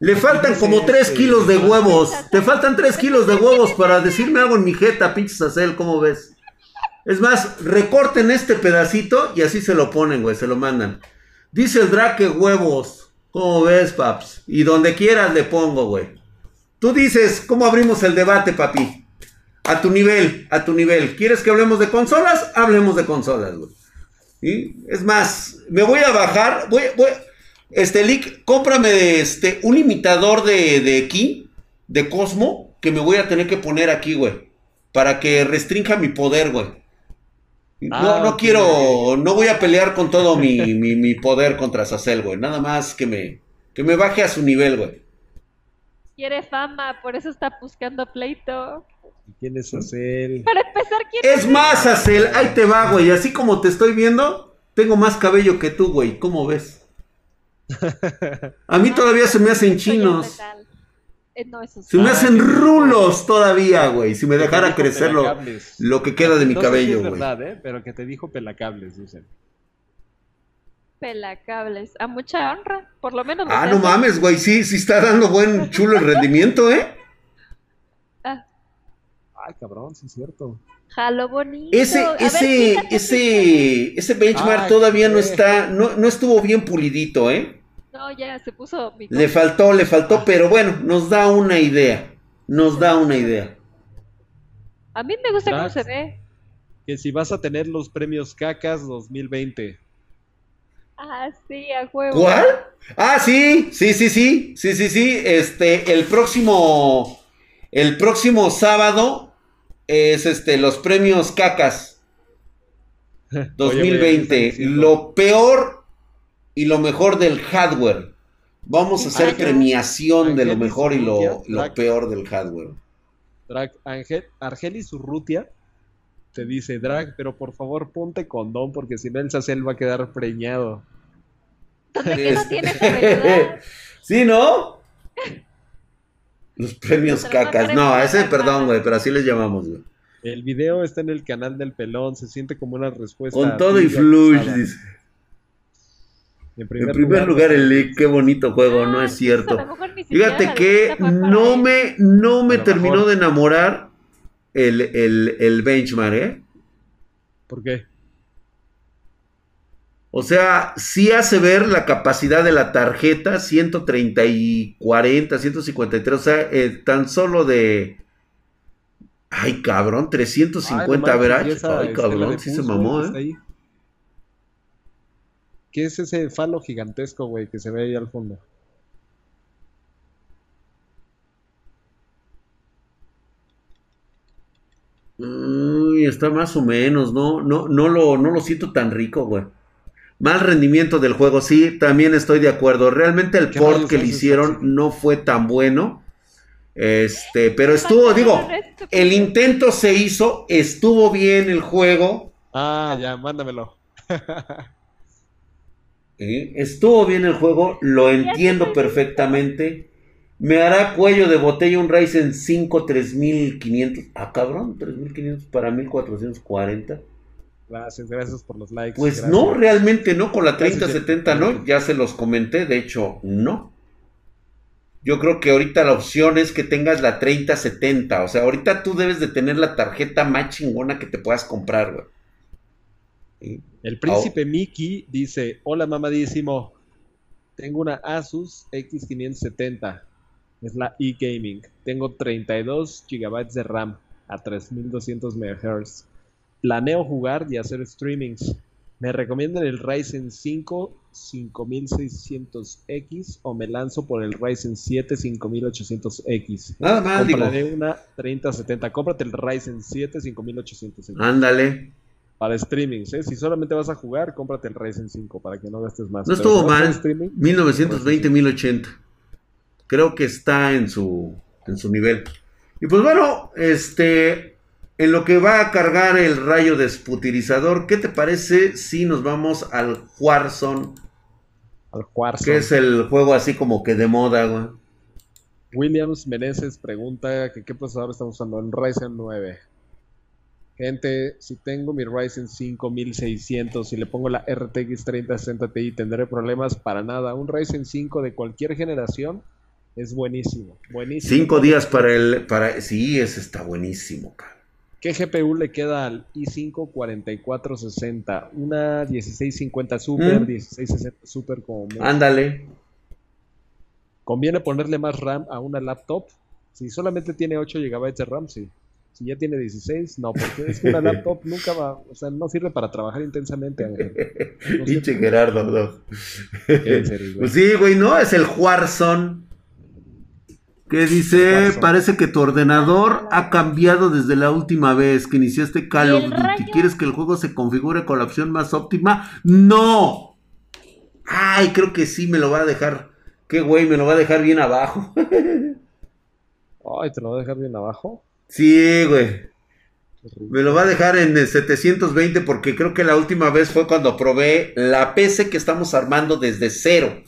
Le faltan como 3 kilos de huevos. Te faltan 3 kilos de huevos para decirme algo en mi jeta, pinche Sacel, ¿cómo ves? Es más, recorten este pedacito y así se lo ponen, güey, se lo mandan. Dice el Drake huevos. ¿Cómo ves, paps? Y donde quieras le pongo, güey. Tú dices, ¿cómo abrimos el debate, papi? A tu nivel, a tu nivel. ¿Quieres que hablemos de consolas? Hablemos de consolas, güey. Es más, me voy a bajar, voy, voy, este, Lick, cómprame este, un imitador de, de aquí, de Cosmo, que me voy a tener que poner aquí, güey. Para que restrinja mi poder, güey. No, no quiero, no voy a pelear con todo mi, poder contra Sacel, güey. Nada más que me, que me baje a su nivel, güey. Quiere fama, por eso está buscando pleito. ¿Quién es Sacel? Para empezar, ¿quién es? Es más, Sacel, ahí te va, güey. Así como te estoy viendo, tengo más cabello que tú, güey. ¿Cómo ves? A mí todavía se me hacen chinos. Eh, Se me hacen rulos todavía, güey. Si me dejara crecer lo, que queda de mi cabello, güey. es verdad, ¿eh? Pero que te dijo pelacables, dicen. Pelacables. A mucha honra, por lo menos. Ah, no mames, güey. Sí, sí está dando buen chulo el rendimiento, ¿eh? Ah. Ay, cabrón, sí es cierto. Jalo bonito. Ese, ese, ese, ese benchmark todavía no está, no, no estuvo bien pulidito, ¿eh? No, ya se puso. le faltó, le faltó, pero bueno, nos da una idea. Nos da una idea. A mí me gusta cómo se ve. Que si vas a tener los premios Cacas 2020. Ah, sí, a juego. ¿Cuál? Ah, sí, sí, sí, sí, sí, sí, sí. Este, el próximo, el próximo sábado es este, los premios Cacas 2020. Lo peor y lo mejor del hardware. Vamos a hacer premiación de lo mejor y lo, peor del hardware. Drag, Angel, Argelis Urrutia te dice, Drag, pero por favor ponte condón porque si no el Sacel va a quedar preñado. sí, ¿no? Los premios cacas. No, ese perdón, güey, pero así les llamamos, güey. El video está en el canal del pelón, se siente como una respuesta. Con todo y flush, dice. En primer, lugar, el League, qué bonito juego, no es ah, cierto. Fíjate que no me, no me terminó de enamorar el, el, benchmark, ¿eh? ¿Por qué? O sea, sí hace ver la capacidad de la tarjeta 130 y 40, 153, o sea, eh, tan solo de... Ay, cabrón, 350 Ay, Ay, cabrón, sí se mamó, ¿eh? ¿Qué es ese falo gigantesco, güey, que se ve ahí al fondo? Sí, está más o menos, no, no, no lo, no lo siento tan rico, güey. Mal rendimiento del juego, sí, también estoy de acuerdo. Realmente el port que le hicieron no fue tan bueno. Este, pero estuvo, digo, el intento se hizo, estuvo bien el juego. Ah, ya, mándamelo. Estuvo bien el juego, lo entiendo perfectamente. Me hará cuello de botella un Ryzen 5 3500. Ah, cabrón, 3500 para 1440. Gracias, gracias por los likes. Pues no, realmente no, con la 3070 no, ya se los comenté, de hecho, no. Yo creo que ahorita la opción es que tengas la 3070, o sea, ahorita tú debes de tener la tarjeta más chingona que te puedas comprar, güey. El príncipe Mickey dice, hola mamadísimo, tengo una Asus X570, es la e-gaming, tengo 32 GB de RAM a 3200 MHz planeo jugar y hacer streamings. ¿Me recomiendan el Ryzen 5 5600X o me lanzo por el Ryzen 7 5800X? Nada más, Compraré una 3070. Cómprate el Ryzen 7 5800X. Ándale. Para streamings, ¿eh? Si solamente vas a jugar, cómprate el Ryzen 5 para que no gastes más. No estuvo mal. 1920-1080. Creo que está en su, en su nivel. Y pues bueno, este, en lo que va a cargar el rayo desputilizador, ¿qué te parece si nos vamos al Warzone? Al Warzone. Que es el juego así como que de moda, güey. Williams Meneses pregunta que qué procesador estamos usando en Ryzen 9. Gente, si tengo mi Ryzen 5600 y le pongo la RTX 3060 Ti, ¿tendré problemas? Para nada. Un Ryzen 5 de cualquier generación es buenísimo. Buenísimo. Cinco días para el... Para, sí, ese está buenísimo, cara. ¿Qué GPU le queda al i5 4460? Una 1650 Super, 1660 ¿Mm? Super como... Ándale. ¿Conviene ponerle más RAM a una laptop? Si solamente tiene 8 GB de RAM, sí. Si ya tiene 16, no, porque es que una laptop nunca va, o sea, no sirve para trabajar intensamente, Pinche Gerardo, no. Pues sí, güey, no, es el Warzone. Que dice, parece que tu ordenador ha cambiado desde la última vez que iniciaste Call of Duty. ¿Quieres que el juego se configure con la opción más óptima? ¡No! Ay, creo que sí me lo va a dejar. Qué güey, me lo va a dejar bien abajo. Ay, ¿te lo va a dejar bien abajo? Sí, güey. Me lo va a dejar en 720 porque creo que la última vez fue cuando probé la PC que estamos armando desde cero.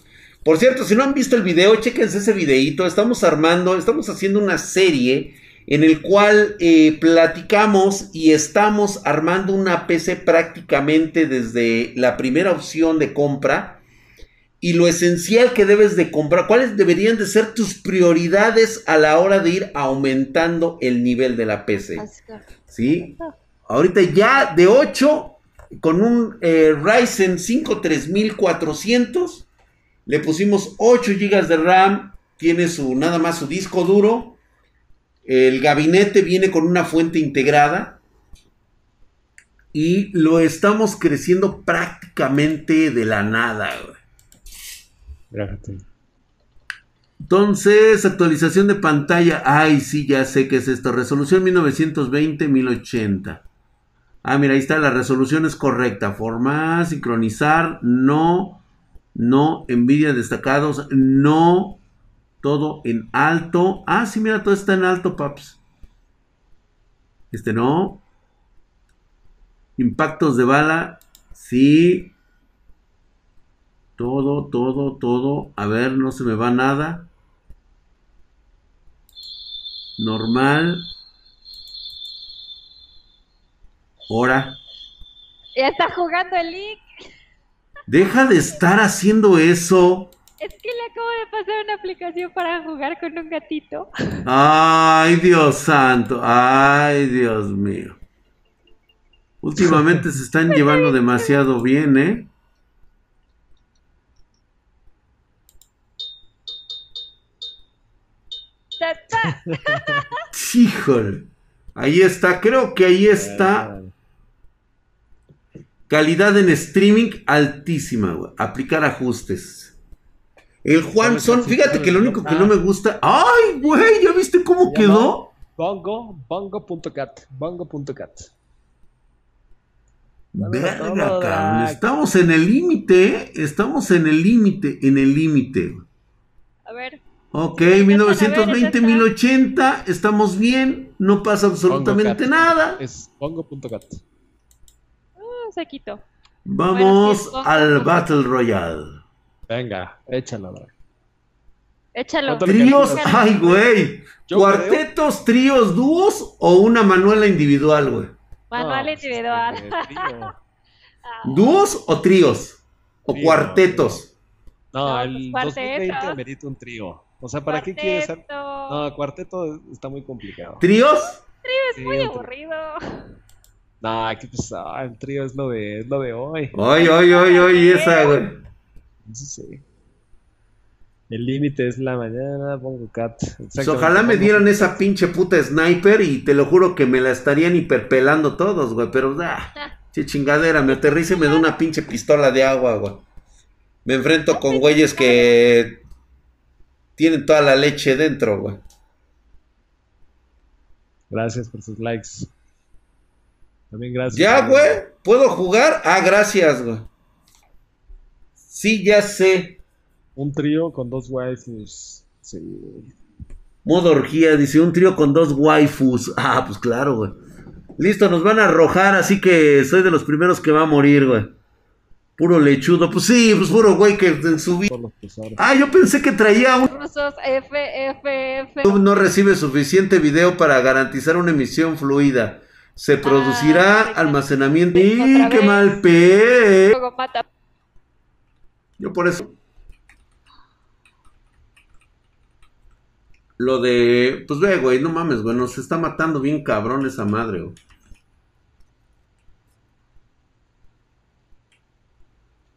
Por cierto, si no han visto el video, chequense ese videito. Estamos armando, estamos haciendo una serie en el cual eh, platicamos y estamos armando una PC prácticamente desde la primera opción de compra y lo esencial que debes de comprar, cuáles deberían de ser tus prioridades a la hora de ir aumentando el nivel de la PC. ¿Sí? Ahorita ya de 8 con un eh, Ryzen 5 3400 le pusimos 8 GB de RAM. Tiene su nada más su disco duro. El gabinete viene con una fuente integrada. Y lo estamos creciendo prácticamente de la nada. Entonces, actualización de pantalla. Ay, sí, ya sé qué es esto. Resolución 1920-1080. Ah, mira, ahí está. La resolución es correcta. Formar, sincronizar, no no Nvidia destacados, no todo en alto. Ah, sí, mira, todo está en alto, paps. Este no. Impactos de bala, sí. Todo, todo, todo. A ver, no se me va nada. Normal. Hora. Ya está jugando el link. Deja de estar haciendo eso. Es que le acabo de pasar una aplicación para jugar con un gatito. Ay, Dios santo. Ay, Dios mío. Últimamente se están llevando demasiado bien, ¿eh? Híjole. Ahí está, creo que ahí está Calidad en streaming altísima, güey. Aplicar ajustes. El Juanson, fíjate que lo único que no me gusta. ¡Ay, güey! ¿Ya viste cómo quedó? Bongo, bongo.cat, bongo.cat. Verga, Estamos en el límite, estamos en el límite, en el límite. A ver. Ok, 1920, 1080, estamos bien, no pasa absolutamente nada. Es pongo.cat. Se quitó. Vamos al Battle Royale. Venga, échalo. Échalo. Tríos, ay, güey. ¿Cuartetos, tríos, dúos o una manuela individual, güey? Manual pues, individual. Ah. ¿Dúos o tríos? ¿O cuartetos? No, no el 2020 pues, merita un trío. O sea, ¿para qué quieres ser? No, cuarteto está muy complicado. ¿Tríos? Trío es muy aburrido. No, aquí pues, ah, el trío es lo de, es lo de hoy. Hoy, hoy, hoy, hoy, esa, güey. Sí, sí. El límite es la mañana, pongo cat. Pues ojalá me dieran esa pinche puta sniper y te lo juro que me la estarían hiperpelando todos, güey. Pero, ah, che chingadera, me aterrice y me da una pinche pistola de agua, güey. Me enfrento con güeyes que tienen toda la leche dentro, güey. Gracias por sus likes. También gracias. Ya, güey. ¿Puedo jugar? Ah, gracias, güey. Sí, ya sé. Un trío con dos waifus. Sí. Modo orgía, dice, un trío con dos waifus. Ah, pues claro, güey. Listo, nos van a arrojar, así que soy de los primeros que va a morir, güey. Puro lechudo, pues sí, pues puro güey que en su vida. Ah, yo pensé que traía un. F, F, F. No recibe suficiente video para garantizar una emisión fluida. Se producirá ah, almacenamiento. ¡Y qué mal pe! Yo por eso. Lo de, pues ve, güey, no mames, güey, nos está matando bien cabrón esa madre, güey.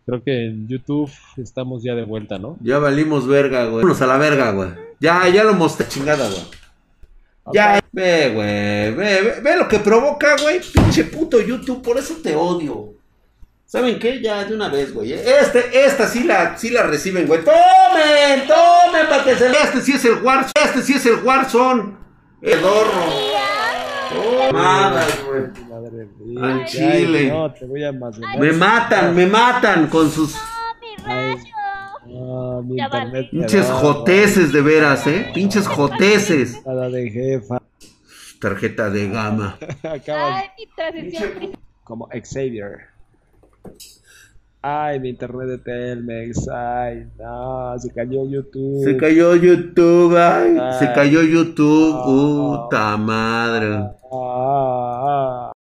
Creo que en YouTube estamos ya de vuelta, ¿no? Ya valimos verga, güey. Vámonos a la verga, güey. Ya, ya lo mostré chingada, güey. Ya, ve, güey, ve, ve, ve lo que provoca, güey. Pinche puto YouTube, por eso te odio. ¿Saben qué? Ya de una vez, güey. Este, esta sí la, sí la reciben, güey. ¡Tomen! ¡Tomen para que se Este sí es el Warzone. Este sí es el Warzone. El horno. Tomadas, güey. Al chile. No, te voy a me matan, me matan con sus. No, mi internet Pinches joteces de veras, ¿eh? Pinches joteces. de jefa. Tarjeta de gama. Ay, mi transición. Como Xavier. Ay, mi internet de Telmex. Ay, no, se cayó YouTube. Se cayó YouTube, ay, se cayó YouTube. Puta madre. Ah,